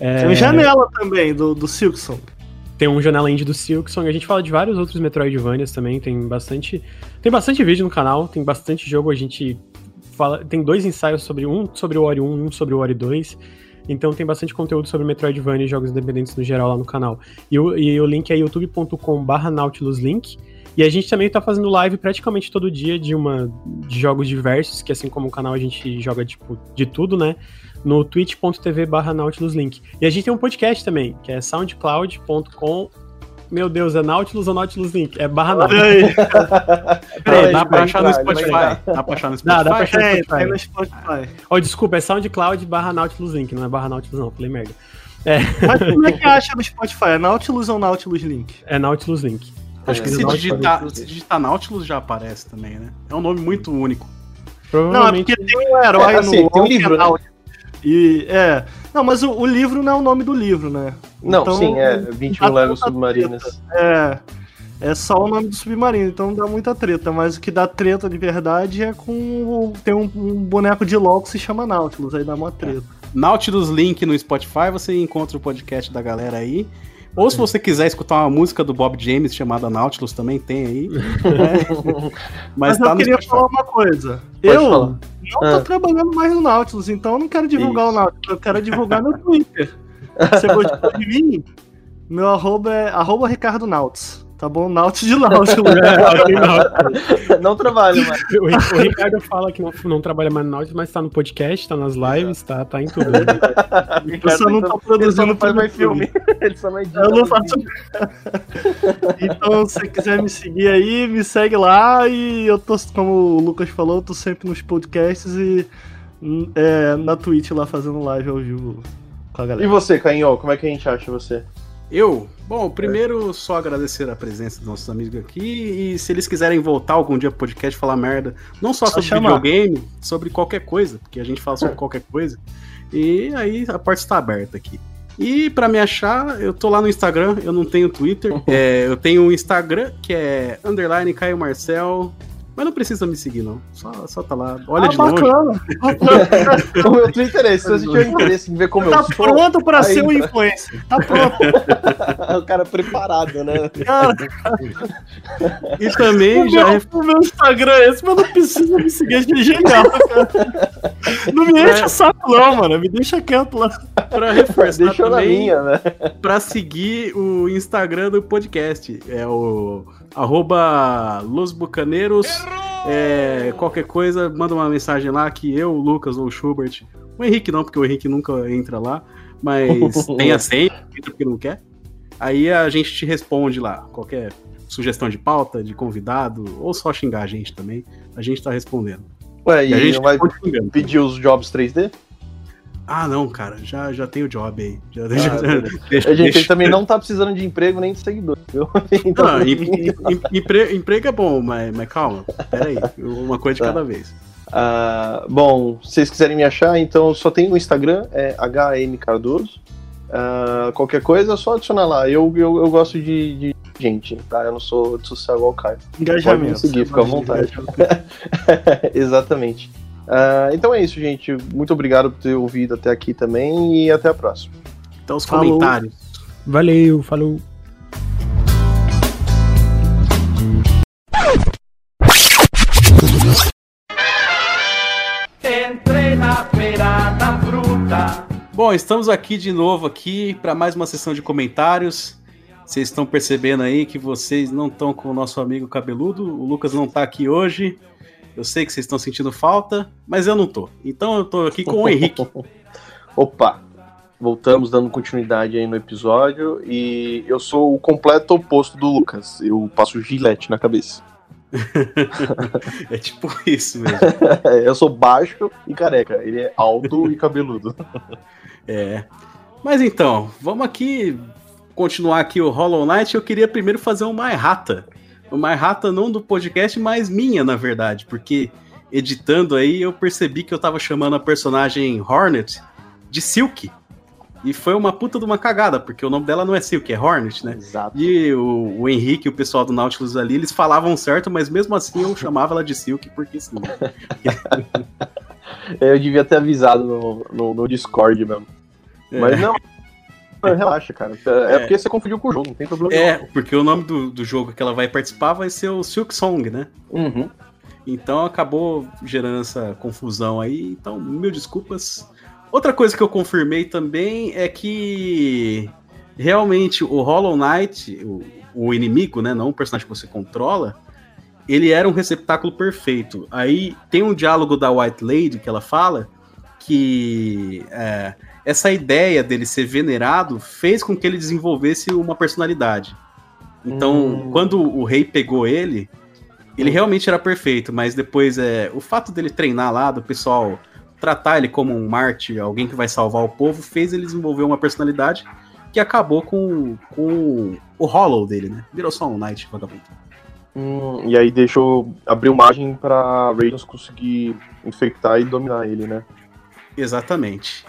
É, Tem Janela também, do, do Silkson. Tem um Janela Indie do Silksong. A gente fala de vários outros Metroidvanias também. Tem bastante. Tem bastante vídeo no canal, tem bastante jogo. A gente fala. Tem dois ensaios sobre um sobre o Ori 1 e um sobre o Ori 2. Então tem bastante conteúdo sobre Metroidvania e jogos independentes no geral lá no canal. E o, e o link é youtube.com/barra nautiluslink. E a gente também tá fazendo live praticamente todo dia de uma de jogos diversos, que assim como o canal a gente joga tipo de tudo, né? No twitch.tv barra nautiluslink. E a gente tem um podcast também, que é soundcloud.com. Meu Deus, é Nautilus ou Nautilus Link? É barra Nautilus. aí. Peraí, dá pra achar no Spotify. Dá pra achar no Dá, Spotify? dá pra achar no Spotify. tem no Spotify. Oh, desculpa, é SoundCloud barra Nautilus Link, não é barra Nautilus não, falei merda. É, Mas como é que acha no Spotify? É Nautilus ou Nautilus Link? é Nautilus Link. Acho que É, se Nautilus digitar, se digitar Nautilus já aparece também, né? É um nome muito único. Não, é porque tem um herói É, assim, no tem um que é livro, né? E, é. Não, mas o, o livro não é o nome do livro, né? Não, Então, sim, é 21 dá Legos Submarinas. É. É só o nome do submarino, então não dá muita treta. Mas o que dá treta de verdade é com. Tem um, um boneco de LOL que se chama Nautilus, aí dá uma treta. Nautilus Link no Spotify, você encontra o podcast da galera aí. Ou se você quiser escutar uma música do Bob James chamada Nautilus, também tem aí. né? Mas, Mas, tá eu no queria Spotify. falar uma coisa. Pode eu falar. Não tô Ah. trabalhando mais no Nautilus, então eu não quero divulgar Isso. o Nautilus, eu quero divulgar meu Twitter. Você gostou de mim? Meu arroba é arroba Ricardo Nautis. Tá bom? Nautis de Nautilus. Não trabalho mais. O, Ri- o Ricardo fala que não, não trabalha mais no Nautilus, mas tá no podcast, tá nas lives, tá, tá em tudo. Eu só não só produzindo não faz mais YouTube. filme. Ele só não edita Eu não faço. então, se você quiser me seguir aí, me segue lá. E eu tô, como o Lucas falou, eu tô sempre nos podcasts e hum, é, na Twitch lá fazendo live ao vivo com a E galera. você, Cainho, como é que a gente acha você? Eu? Bom, primeiro só agradecer a presença dos nossos amigos aqui e se eles quiserem voltar algum dia pro podcast falar merda, não só, Só sobre chamar. videogame, sobre qualquer coisa, porque a gente fala sobre qualquer coisa. E aí a porta está aberta aqui. E pra me achar, eu tô lá no Instagram, eu não tenho Twitter. É, eu tenho um Instagram que é underline Caio Marcel. Mas não precisa me seguir, não. Só, só tá lá. Olha ah, de longe. bacana. O meu Twitter é esse. Se você tiver interesse em ver como Tá eu sou, pronto pra ser um influencer. Tá pronto, o cara preparado, né? cara. E também O já meu, o meu Instagram é esse, mas não precisa me seguir, achei genial, cara. Não me enche o saco, não, mano. Me deixa quieto lá. pra reforçar Deixa eu na também, minha, né? pra seguir o Instagram do podcast. É o arroba Los Bucaneiros. É, qualquer coisa, manda uma mensagem lá que eu, o Lucas ou o Schubert. O Henrique não, porque o Henrique nunca entra lá. Mas tem a senha, entra porque não quer. Aí a gente te responde lá. Qualquer sugestão de pauta, de convidado, ou só xingar a gente também. A gente tá respondendo. Ué, E a gente vai pedir os jobs 3D? Ah, não, cara, já, já tem o job aí. Já, Ah, já- beleza. deixa, A gente deixa- ele também não tá precisando de emprego nem de seguidor, viu? Então, Não, em- em- em- empre- emprego é bom, mas, mas calma, pera aí, uma coisa de Tá. cada vez. Ah, bom, se vocês quiserem me achar, então só tem no Instagram, é HM Cardoso. Ah, qualquer coisa é só adicionar lá. Eu, eu, eu gosto de, de gente, tá? Eu não sou de social igual o Caio. Engajamento. Pode me seguir, fica à vontade. Exatamente. Ah, então é isso, gente. Muito obrigado por ter ouvido até aqui também e até a próxima. Então, os Falou. comentários. Valeu, falou. Bom, estamos aqui de novo aqui para mais uma sessão de comentários. Vocês estão percebendo aí que vocês não estão com o nosso amigo cabeludo. O Lucas não tá aqui hoje. Eu sei que vocês estão sentindo falta, mas eu não tô. Então eu tô aqui com o Henrique. Opa! Voltamos dando continuidade aí no episódio e eu sou o completo oposto do Lucas. Eu passo gilete na cabeça. é tipo isso mesmo. eu sou baixo e careca. Ele é alto e cabeludo. É. Mas então, vamos aqui continuar aqui o Hollow Knight. Eu queria primeiro fazer uma errata. Uma errata não do podcast, mas minha, na verdade. Porque editando aí eu percebi que eu tava chamando a personagem Hornet de Silk. E foi uma puta de uma cagada, porque o nome dela não é Silk, é Hornet, né? Exato. E o, o Henrique e o pessoal do Nautilus ali, eles falavam certo, mas mesmo assim eu chamava ela de Silk, porque sim. Eu devia ter avisado no, no, no Discord mesmo. É. Mas não. Relaxa, cara. É, É. porque você confundiu com o jogo, não tem problema. É, porque o nome do, do jogo que ela vai participar vai ser o Silk Song, né? Uhum. Então acabou gerando essa confusão aí. Então, mil desculpas. Outra coisa que eu confirmei também é que realmente o Hollow Knight, o, o inimigo, né, não o personagem que você controla, ele era um receptáculo perfeito. Aí tem um diálogo da White Lady que ela fala que é, essa ideia dele ser venerado fez com que ele desenvolvesse uma personalidade. Então, Hum. quando o rei pegou ele, ele realmente era perfeito, mas depois é o fato dele treinar lá, do pessoal tratar ele como um mártir, alguém que vai salvar o povo, fez ele desenvolver uma personalidade que acabou com, com o Hollow dele, né? Virou só um Knight vagabundo. Hum, e aí deixou. abriu margem pra Radiance conseguir infectar e dominar ele, né? Exatamente.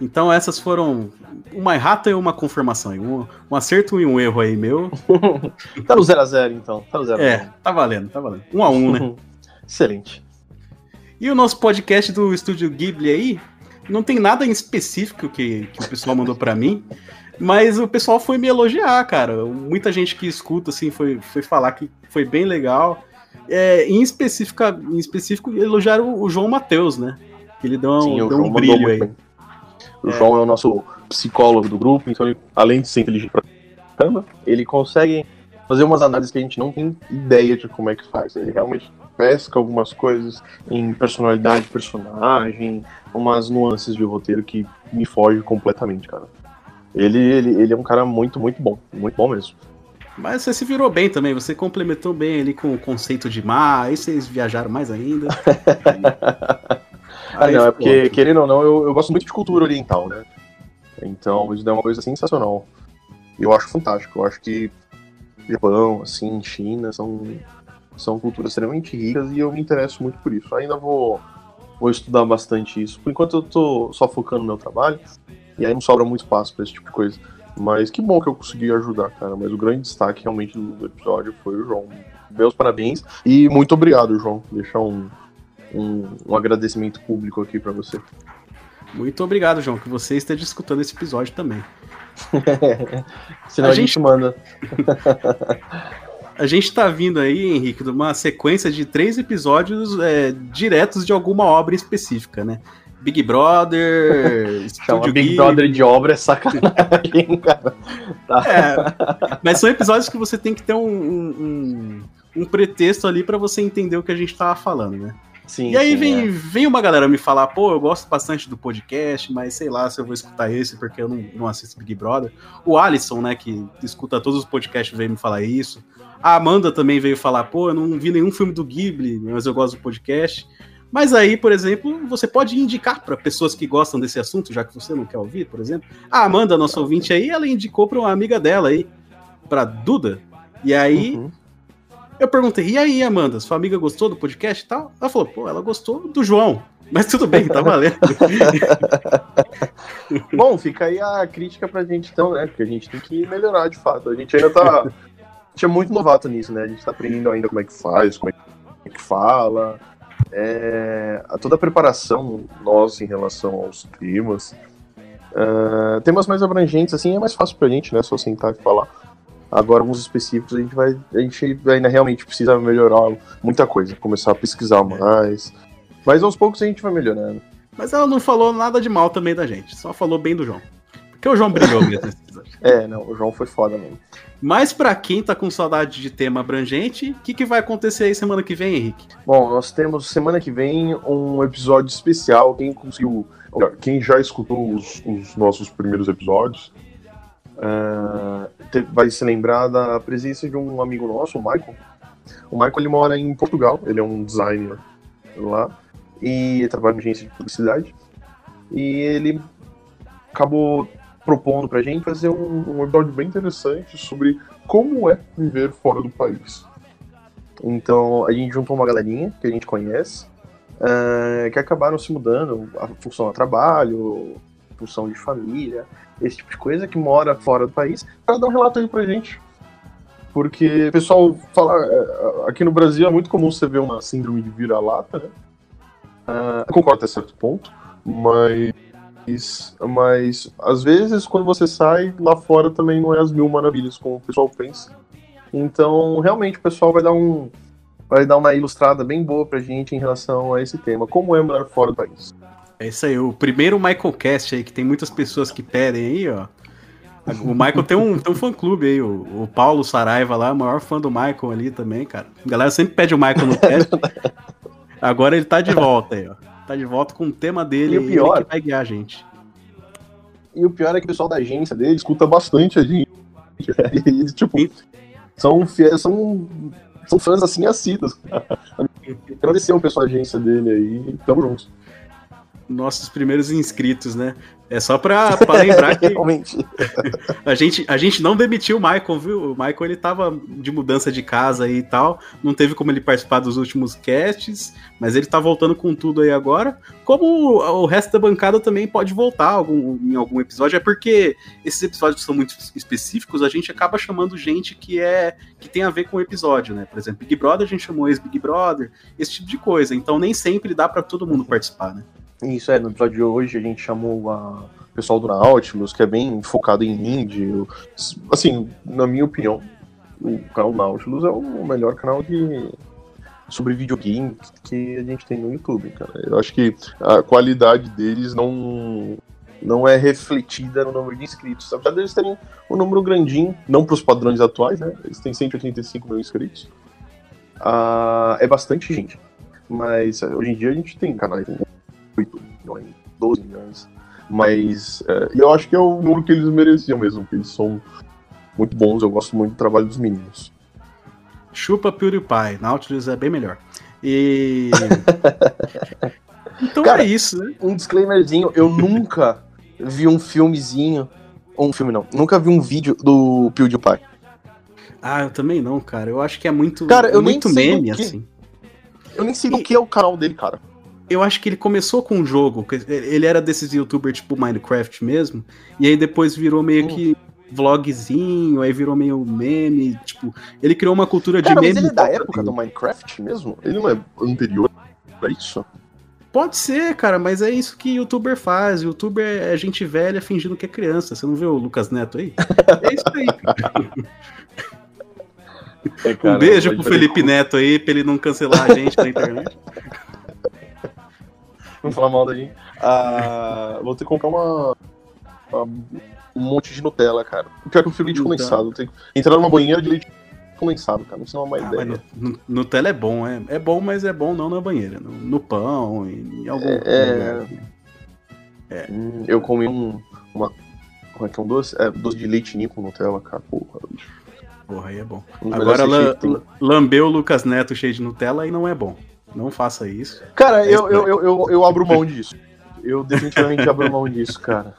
Então essas foram uma errata e uma confirmação. Um, um acerto e um erro aí meu. Tá no 0x0 então. Tá no 0x0. É, tá valendo, tá valendo. Um a um, né? Excelente. E o nosso podcast do Estúdio Ghibli aí, não tem nada em específico que, que o pessoal mandou pra mim, mas o pessoal foi me elogiar, cara. Muita gente que escuta, assim, foi, foi falar que foi bem legal. É, em, especifica, em específico, elogiaram o João Matheus, né? Que ele deu, um- Sim, João um brilho aí. bem. O João é o nosso psicólogo do grupo, então ele, além de ser inteligente pra caramba, ele consegue fazer umas análises que a gente não tem ideia de como é que faz. Ele realmente pesca algumas coisas em personalidade de personagem, umas nuances de roteiro que me foge completamente, cara. Ele, ele, ele é um cara muito, muito bom. Muito bom mesmo. Mas você se virou bem também, você complementou bem ali com o conceito de mar, aí vocês viajaram mais ainda. Ah, não, é porque, querendo ou não, eu, eu gosto muito de cultura oriental, né? Então, isso é uma coisa sensacional. Eu acho fantástico. Eu acho que Japão, assim, China, são, são culturas extremamente ricas e eu me interesso muito por isso. Ainda vou, vou estudar bastante isso. Por enquanto eu tô só focando no meu trabalho e aí não sobra muito espaço pra esse tipo de coisa. Mas que bom que eu consegui ajudar, cara. Mas o grande destaque realmente do, do episódio foi o João. Meus parabéns e muito obrigado, João. Deixar um, um, um agradecimento público aqui pra você. Muito obrigado, João, que você esteja escutando esse episódio também. Senão A a, gente... gente- manda. A gente tá vindo aí, Henrique, de uma sequência de três episódios é, diretos de alguma obra específica, né? Big Brother, Estúdio Big. Brother de obra é sacanagem, cara. Tá. É, mas são episódios que você tem que ter um, um, um- pretexto ali pra você entender o que a gente tava falando, né? Sim, E aí sim, vem, é. vem uma galera me falar, pô, eu gosto bastante do podcast, mas sei lá se eu vou escutar esse porque eu não, não assisto Big Brother. O Alisson, né, que escuta todos os podcasts, veio me falar isso. A Amanda também veio falar, pô, eu não vi nenhum filme do Ghibli, mas eu gosto do podcast. Mas aí, por exemplo, você pode indicar para pessoas que gostam desse assunto, já que você não quer ouvir, por exemplo. A Amanda, nossa ouvinte aí, ela indicou para uma amiga dela aí, pra Duda. E aí, Uhum. Eu perguntei, e aí, Amanda, sua amiga gostou do podcast e tal? Ela falou, pô, ela gostou do João. Mas tudo bem, tá valendo. Bom, fica aí a crítica pra gente então, né? Porque a gente tem que melhorar de fato. A gente ainda tá. gente é muito novato nisso, né? A gente tá aprendendo ainda como é que faz, como é que fala. É, a toda a preparação nossa em relação aos temas. Uh, temas mais abrangentes, assim, é mais fácil pra gente, né? Só sentar e falar. Agora, alguns específicos, a gente vai. A gente ainda realmente precisa melhorar muita coisa, começar a pesquisar mais. Mas aos poucos a gente vai melhorando. Mas ela não falou nada de mal também da gente, só falou bem do João. Porque o João brilhou mesmo nesse episódio. É, não, o João foi foda mesmo. Mas pra quem tá com saudade de tema abrangente, o que, que vai acontecer aí semana que vem, Henrique? Bom, nós temos semana que vem um episódio especial. Quem conseguiu. Quem já escutou os, os nossos primeiros episódios uh, vai se lembrar da presença de um amigo nosso, o Michael. O Michael ele mora em Portugal, ele é um designer lá e trabalha em agência de publicidade. E ele acabou propondo pra gente fazer um, um episódio bem interessante sobre como é viver fora do país. Então a gente juntou uma galerinha que a gente conhece, uh, que acabaram se mudando, a função do trabalho, função de família, esse tipo de coisa, que mora fora do país, para dar um relato aí pra gente. Porque o pessoal fala. É, aqui no Brasil é muito comum você ver uma síndrome de vira-lata, né? Uh, concordo até certo ponto, mas mas às vezes quando você sai lá fora também não é as mil maravilhas como o pessoal pensa. Então, realmente o pessoal vai dar um vai dar uma ilustrada bem boa pra gente em relação a esse tema, como é morar fora do país. É isso aí, o primeiro Michael Cast aí que tem muitas pessoas que pedem aí, ó. O Michael tem um, tem um fã clube aí, o, o Paulo Saraiva lá, o maior fã do Michael ali também, cara. A galera sempre pede o Michael no cast. Agora ele tá de volta aí, ó tá de volta com o tema dele e o pior, que vai guiar a gente. E o pior é que o pessoal da agência dele escuta bastante a gente. E, tipo, são, são, são fãs assim assíduos. Agradecer o pessoal da agência dele aí. Tamo juntos. Nossos primeiros inscritos, né? É só pra, pra lembrar que. Realmente. a, gente, a gente não demitiu o Michael, viu? O Michael ele tava de mudança de casa aí e tal. Não teve como ele participar dos últimos casts, mas ele tá voltando com tudo aí agora. Como o resto da bancada também pode voltar algum, em algum episódio, é porque esses episódios são muito específicos, a gente acaba chamando gente que é que tem a ver com o episódio, né? Por exemplo, Big Brother, a gente chamou ex-Big Brother, esse tipo de coisa. Então nem sempre dá para todo mundo participar, né? Isso é, no episódio de hoje a gente chamou a o pessoal do Nautilus, que é bem focado em indie. Assim, na minha opinião, o canal Nautilus é o melhor canal de sobre videogame que a gente tem no YouTube, cara. Eu acho que a qualidade deles não não é refletida no número de inscritos. Apesar deles terem um número grandinho, não para os padrões atuais, né? Eles têm 185 mil inscritos. Uh, é bastante gente. Mas hoje em dia a gente tem canais com 8 milhões, 12 milhões. Mas é, eu acho que é o número que eles mereciam mesmo, porque eles são muito bons, eu gosto muito do trabalho dos meninos. Chupa PewDiePie, Nautilus é bem melhor. E. então Cara, é isso, né? Um disclaimerzinho, eu nunca vi um filmezinho. Ou um filme não, nunca vi um vídeo do PewDiePie. Ah, eu também não, cara. Eu acho que é muito, cara, eu muito meme, assim. Eu nem sei e... o que é o canal dele, cara eu acho que ele começou com um jogo, ele era desses youtubers tipo Minecraft mesmo, e aí depois virou meio que vlogzinho, aí virou meio meme, tipo, ele criou uma cultura Cara, de meme. Mas ele é da época do Minecraft mesmo? Ele não é anterior a isso? Pode ser, cara, mas é isso que youtuber faz. Youtuber é gente velha fingindo que é criança. Você não viu o Lucas Neto aí? É isso aí. É, cara, um beijo pro Felipe Neto aí, pra ele não cancelar a gente na internet. Não falar mal daí. Ah, vou ter que comprar uma, uma, um monte de Nutella, cara. Pior é que eu prefiro leite condensado. Que entrar numa banheira de leite condensado, cara. Não sei é uma má ah, ideia. No, Nutella é bom, é, é bom, mas é bom não na banheira. No, no pão, em, em algum é, lugar. É. Hum, eu comi um. Uma, como é que é um doce? É, doce de leite ninho com Nutella, cara. Porra, bicho. Porra, aí é bom. Um Agora, la, lambeu o Lucas Neto cheio de Nutella aí não é bom. Não faça isso. Cara, é eu, eu, eu, eu, eu abro mão disso. Eu definitivamente abro mão disso, cara.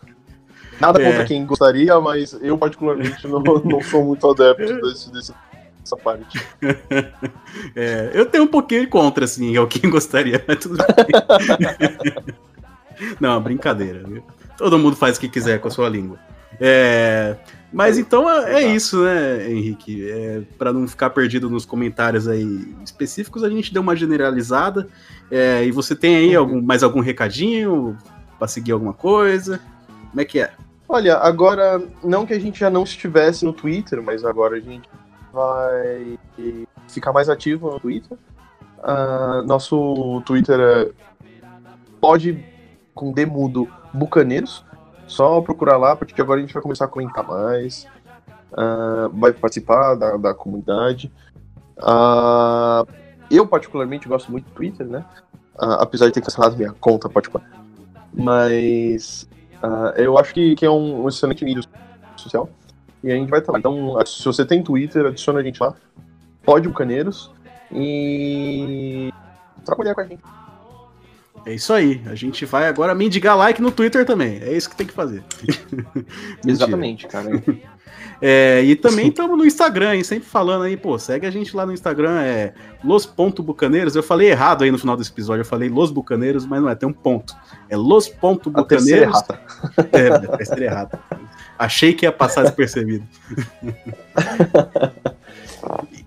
Nada é. contra quem gostaria, mas eu particularmente não, não sou muito adepto desse, desse, dessa parte. É, eu tenho um pouquinho contra, assim, é o quem gostaria, mas tudo bem. não, brincadeira. Viu? Todo mundo faz o que quiser com a sua língua. É, Mas então é, é isso, né, Henrique? É, para não ficar perdido nos comentários aí específicos, a gente deu uma generalizada. É, e você tem aí algum, mais algum recadinho para seguir alguma coisa? Como é que é? Olha, agora, não que a gente já não estivesse no Twitter, mas agora a gente vai ficar mais ativo no Twitter. Uh, nosso Twitter é pode com demudo Bucaneiros. Só procurar lá, porque agora a gente vai começar a comentar mais. Uh, vai participar da, da comunidade. Uh, eu, particularmente, gosto muito do Twitter, né? Uh, apesar de ter cancelado minha conta particular. Mas eu acho que, que é um, um excelente mídia social. E a gente vai estar lá. Então, se você tem Twitter, adiciona a gente lá. Pode Bucaneiros. E trabalhar com a gente. É isso aí. A gente vai agora mendigar like no Twitter também. É isso que tem que fazer. Exatamente, cara. É, e também estamos no Instagram, hein? Sempre falando aí, pô, segue a gente lá no Instagram, é los.bucaneiros. Eu falei errado aí no final desse episódio, eu falei los bucaneiros, mas não é, tem um ponto. É los.bucaneiros. É, a terceira errada. Achei que ia passar despercebido.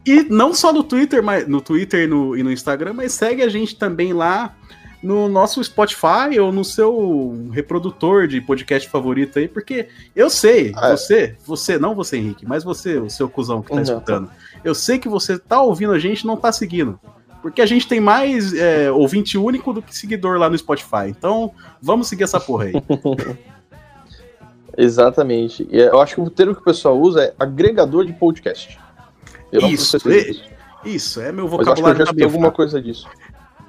e não só no Twitter, mas no Twitter e no, e no Instagram, mas segue a gente também lá no nosso Spotify ou no seu reprodutor de podcast favorito aí, porque eu sei, ah, é. você, você, não você, Henrique, mas você, o seu cuzão que tá não, escutando, eu sei que você tá ouvindo a gente e não tá seguindo. Porque a gente tem mais é, ouvinte único do que seguidor lá no Spotify. Então, vamos seguir essa porra aí. Exatamente. E eu acho que o termo que o pessoal usa é agregador de podcast. Eu isso, é, isso, é meu vocabulário. Mas acho que eu já alguma coisa disso.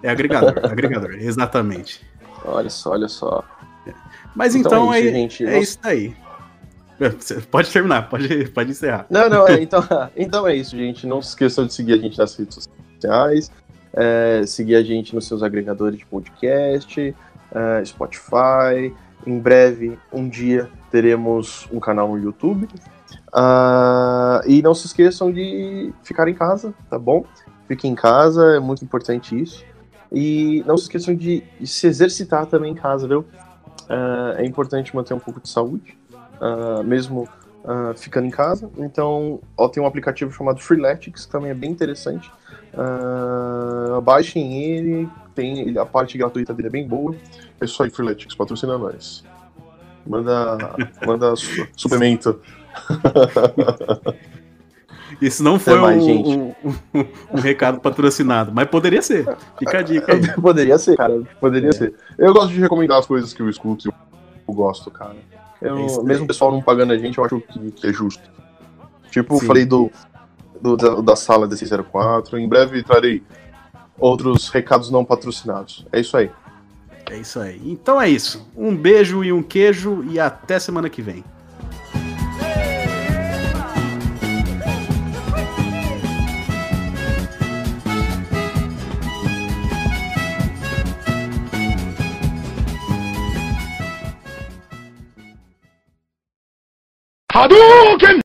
É agregador, agregador, exatamente. Olha só, olha só. Mas então, então é, isso, é, gente, é isso daí. Pode terminar, pode, pode encerrar. Não, não, é, então, então é isso, gente. Não se esqueçam de seguir a gente nas redes sociais, é, seguir a gente nos seus agregadores de podcast, é, Spotify. Em breve, um dia, teremos um canal no YouTube. Uh, e não se esqueçam de ficar em casa, tá bom? Fiquem em casa, é muito importante isso. E não se esqueçam de, de se exercitar também em casa, viu? Uh, é importante manter um pouco de saúde, uh, mesmo uh, ficando em casa. Então, ó, tem um aplicativo chamado Freeletics, que também é bem interessante. baixem ele, tem, a parte gratuita dele é bem boa. É isso aí, Freeletics, patrocina nós. Manda, manda suplemento. Isso não foi mais, um, um, um, um, recado patrocinado, mas poderia ser. Fica a dica aí. poderia ser, cara. Poderia é. ser. Eu gosto de recomendar as coisas que eu escuto e eu gosto, cara. Eu, é mesmo o pessoal não pagando a gente, eu acho que, que é justo. Tipo, Sim. falei do, do da, da, sala desse 04. Em breve trarei outros recados não patrocinados. É isso aí. É isso aí. Então é isso. Um beijo e um queijo e até semana que vem. Hadouken!